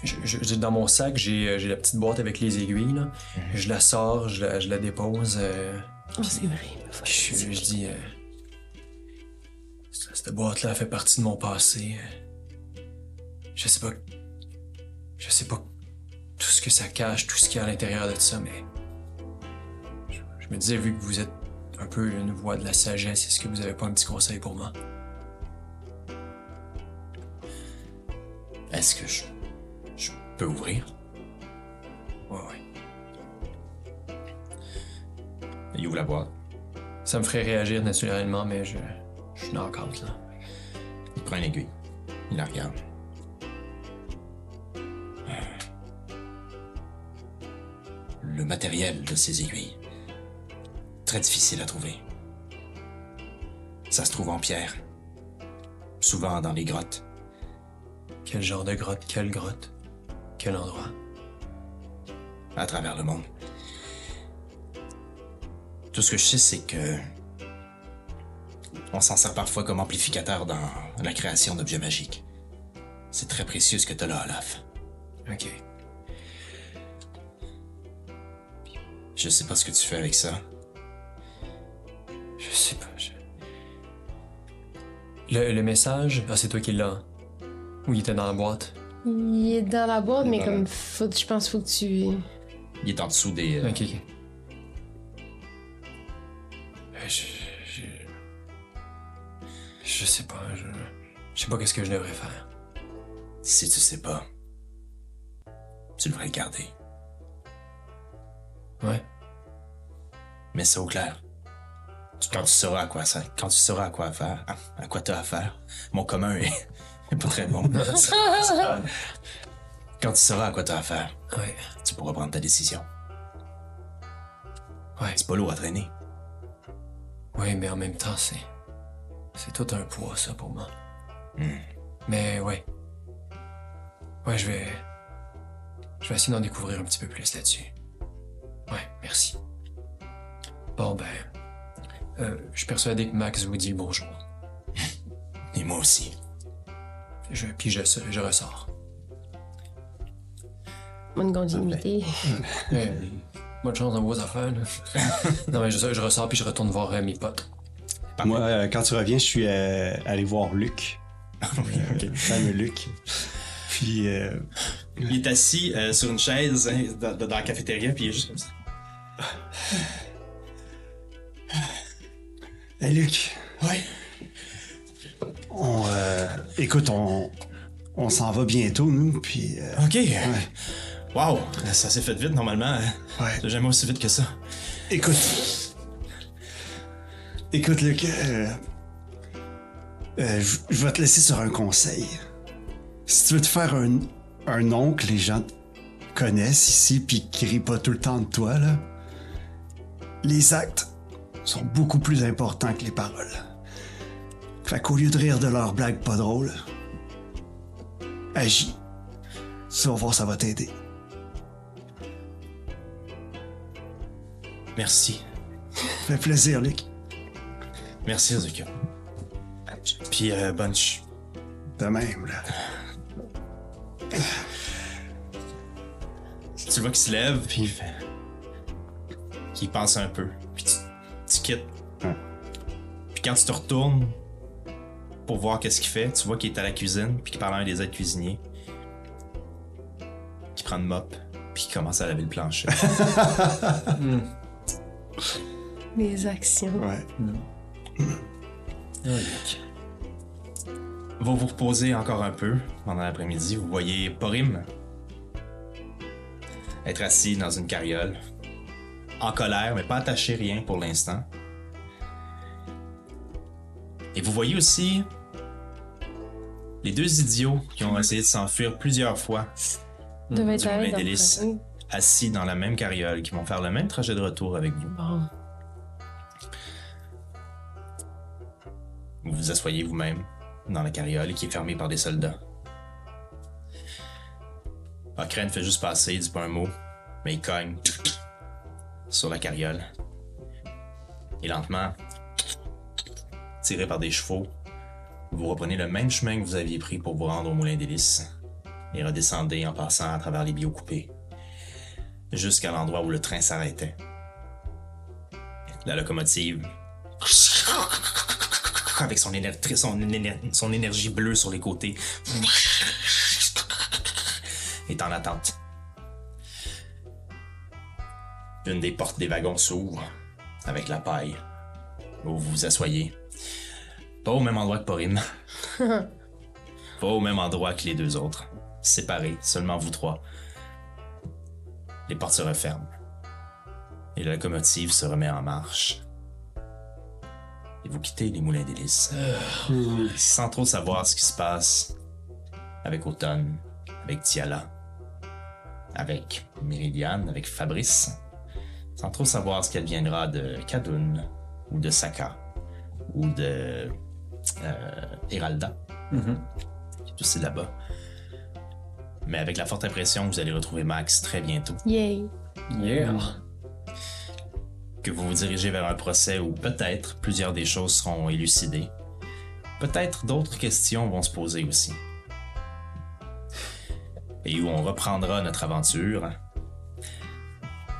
Speaker 2: je- dans mon sac, j'ai euh, j'ai la petite boîte avec les aiguilles. Là. Je la sors, je la, je la dépose. euh,
Speaker 3: Oh, c'est vrai.
Speaker 2: je, je dis. euh, cette boîte-là fait partie de mon passé. Je sais pas. Je sais pas tout ce que ça cache, tout ce qu'il y a à l'intérieur de ça, mais. Je, je me disais, vu que vous êtes un peu une voix de la sagesse, est-ce que vous avez pas un petit conseil pour moi?
Speaker 1: Est-ce que je, je peux ouvrir?
Speaker 2: Ouais, ouais.
Speaker 1: Il ouvre la boîte.
Speaker 2: Ça me ferait réagir naturellement, mais je, je suis knock-out, là.
Speaker 1: Il prend une aiguille. Il la regarde. Le matériel de ces aiguilles. Très difficile à trouver. Ça se trouve en pierre. Souvent dans les grottes.
Speaker 2: Quel genre de grotte? Quelle grotte? Quel endroit?
Speaker 1: à travers le monde. Tout ce que je sais, c'est que on s'en sert parfois comme amplificateur dans la création d'objets magiques. C'est très précieux ce que t'as là, Olaf.
Speaker 2: Ok.
Speaker 1: Je sais pas ce que tu fais avec ça.
Speaker 2: Je sais pas. je- Le, le message, ah, c'est toi qui l'as. Ou il était dans la boîte?
Speaker 3: Il est dans la boîte, mais comme
Speaker 1: la-
Speaker 3: faut, je pense faut que tu.
Speaker 1: Il est en dessous des. euh,
Speaker 2: Ok, ok. Euh, Je, je, je sais pas. Je, je sais pas qu'est-ce que je devrais faire.
Speaker 1: Si tu sais pas, tu devrais le garder.
Speaker 2: Ouais.
Speaker 1: mets ça au clair. Quand tu sauras à quoi ça, quand tu sauras à quoi faire, à, à quoi t'as affaire. Mon commun est, (laughs) est pas très bon. quand tu sauras à quoi t'as affaire,
Speaker 2: Ouais.
Speaker 1: tu pourras prendre ta décision.
Speaker 2: Ouais.
Speaker 1: C'est pas lourd à traîner.
Speaker 2: Ouais, mais en même temps, c'est. C'est tout un poids, ça, pour moi. Mais ouais. Ouais, je vais. Je vais essayer d'en découvrir un petit peu plus là-dessus. Ouais, merci. Bon, ben. Euh, je suis persuadé que Max vous dit bonjour. (laughs)
Speaker 1: Et moi aussi.
Speaker 2: Je, puis je, je ressors.
Speaker 3: Bonne continuité. (laughs)
Speaker 2: Bonne chance dans vos affaires, là. (laughs) non, mais je, je ressors puis je retourne voir euh, mes potes.
Speaker 4: Moi, euh, quand tu reviens, je suis euh, allé voir Luc. Le fameux Luc. Puis, euh,
Speaker 1: Il est assis euh, sur une chaise hein, dans, dans la cafétéria, puis il est juste comme ça.
Speaker 4: Hey, Luc,
Speaker 1: Ouais.
Speaker 4: on, euh, écoute, on, on s'en va bientôt, nous, puis... euh,
Speaker 1: Ok. Wow, ça s'est fait vite normalement. hein.
Speaker 4: Ouais.
Speaker 1: C'est jamais aussi vite que ça.
Speaker 4: Écoute. Écoute, Luc. euh, euh, je je vais te laisser sur un conseil. Si tu veux te faire un, un nom que les gens connaissent ici puis qui rient pas tout le temps de toi, là, les actes sont beaucoup plus importants que les paroles. Fait qu'au lieu de rire de leurs blagues pas drôles, agis. Tu vas voir, ça va t'aider.
Speaker 1: Merci.
Speaker 4: Fait plaisir, Luc.
Speaker 1: Merci, Azuka. Puis, euh, bonne ch...
Speaker 4: De même, là.
Speaker 1: Tu vois qu'il se lève, puis il fait... qu'il pense un peu. Tu, quittes. Puis quand tu te retournes pour voir qu'est-ce qu'il fait, tu vois qu'il est à la cuisine, puis qu'il parle à un des aides cuisiniers. Qui prend une mop, puis qui commence à laver le plancher. (laughs)
Speaker 3: Les actions.
Speaker 4: Ouais.
Speaker 1: Vous vous reposez encore un peu pendant l'après-midi. Vous voyez Porim être assis dans une carriole, en colère, mais pas attaché rien pour l'instant. Et vous voyez aussi les deux idiots qui ont essayé de s'enfuir plusieurs fois, d'hélice,
Speaker 3: Oui.
Speaker 1: assis dans la même carriole, qui vont faire le même trajet de retour avec vous.
Speaker 3: Bon.
Speaker 1: Vous vous asseyez vous-même dans la carriole qui est fermée par des soldats. Okren fait juste passer, il dit pas un mot, mais il cogne sur la carriole. Et lentement, tiré par des chevaux, vous reprenez le même chemin que vous aviez pris pour vous rendre au moulin d'hélice et redescendez en passant à travers les biocoupés jusqu'à l'endroit où le train s'arrêtait. La locomotive avec son, son énergie bleue sur les côtés est en attente. Une des portes des wagons s'ouvre avec la paille où vous vous asseyez. Pas au même endroit que Porim. (laughs) Pas au même endroit que les deux autres. Séparés, seulement vous trois. Les portes se referment. Et la locomotive se remet en marche. Et vous quittez les moulins d'hélice. Sans trop savoir ce qui se passe avec Automne, avec Tiala, avec Méridiane, avec Fabrice. Sans trop savoir ce qu'adviendra de Kadun, ou de Saka, ou de euh, Heralda, qui est aussi là-bas. Mais avec la forte impression que vous allez retrouver Max très bientôt.
Speaker 3: Yay.
Speaker 2: Yeah.
Speaker 1: que vous vous dirigez vers un procès où peut-être plusieurs des choses seront élucidées. Peut-être d'autres questions vont se poser aussi. Et où on reprendra notre aventure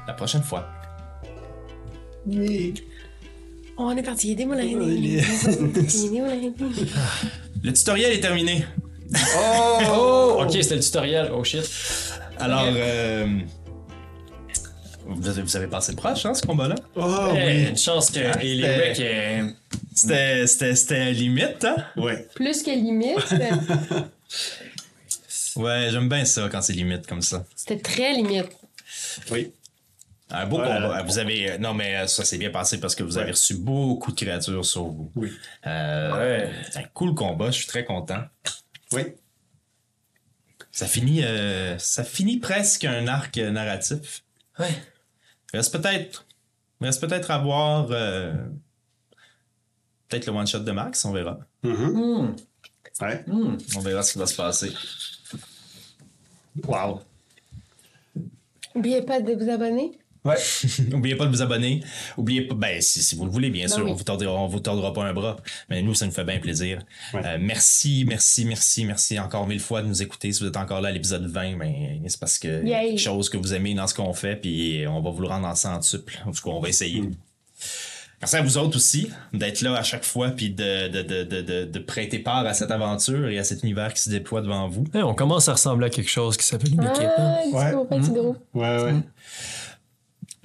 Speaker 1: la prochaine fois.
Speaker 3: Oh, on est parti. Des moulins. (laughs)
Speaker 1: Le tutoriel est terminé.
Speaker 2: Oh! Ok, c'était le tutoriel. Oh shit.
Speaker 1: Alors, euh, vous, avez, vous avez passé proche, hein, ce combat-là?
Speaker 4: Oh,
Speaker 2: Eh, Une chance que
Speaker 1: Ah,
Speaker 2: les
Speaker 1: c'était-
Speaker 2: Lyric, euh,
Speaker 1: C'était, c'était, c'était limite, hein?
Speaker 4: Ouais.
Speaker 3: Plus que limite. (laughs)
Speaker 1: Ouais, j'aime bien ça quand c'est limite comme ça.
Speaker 3: C'était très limite.
Speaker 4: Oui.
Speaker 1: Un beau
Speaker 4: Voilà.
Speaker 1: combat. Vous avez. Non, mais euh, ça s'est bien passé parce que vous avez
Speaker 4: Ouais.
Speaker 1: reçu beaucoup de créatures sur vous.
Speaker 4: Oui.
Speaker 1: Euh, c'est un cool combat, je suis très content.
Speaker 4: Oui.
Speaker 1: Ça finit, euh, ça finit presque un arc euh, narratif.
Speaker 2: Ouais.
Speaker 1: Il reste peut-être. Il reste peut-être à voir. euh, peut-être le one-shot de Max, on verra.
Speaker 4: Mhm.
Speaker 2: Hmm.
Speaker 4: Ouais.
Speaker 2: Hmm.
Speaker 1: On verra ce qui va se passer.
Speaker 4: Wow.
Speaker 3: N'oubliez pas de vous abonner.
Speaker 4: Ouais. (laughs)
Speaker 1: N'oubliez pas de vous abonner. Oubliez pas, ben, si, si vous le voulez, bien
Speaker 3: Ben
Speaker 1: sûr,
Speaker 3: oui.
Speaker 1: on vous tordra, on vous tordra pas un bras. Mais nous, ça nous fait bien plaisir.
Speaker 4: Ouais.
Speaker 1: Euh, merci, merci, merci, merci encore mille fois de nous écouter. Si vous êtes encore là à l'épisode 20, ben, c'est parce que y a quelque chose que vous aimez dans ce qu'on fait, puis on va vous le rendre en centuple. En tout cas, on va essayer.
Speaker 4: Mm.
Speaker 1: Merci à vous autres aussi d'être là à chaque fois, puis de, de, de, de, de, de prêter part à cette aventure et à cet univers qui se déploie devant vous.
Speaker 2: Hey, on commence à ressembler à quelque chose qui s'appelle une équipe. hein.
Speaker 3: Ah,
Speaker 4: Ouais.
Speaker 3: petit gros.
Speaker 4: Ouais, ouais.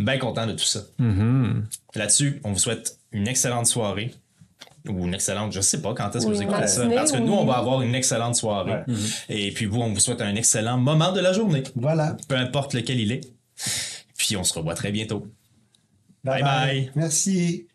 Speaker 1: Bien content de tout ça.
Speaker 2: Mhm.
Speaker 1: Là-dessus, on vous souhaite une excellente soirée. Ou une excellente, je sais pas quand est-ce que
Speaker 3: Oui,
Speaker 1: vous écoutez ça. Parce que
Speaker 3: ou
Speaker 1: nous, on va avoir une excellente soirée.
Speaker 4: Ouais.
Speaker 1: Et puis vous, on vous souhaite un excellent moment de la journée.
Speaker 4: Voilà.
Speaker 1: Peu importe lequel il est. Puis on se revoit très bientôt.
Speaker 4: Bye
Speaker 1: Bye bye.
Speaker 4: Merci.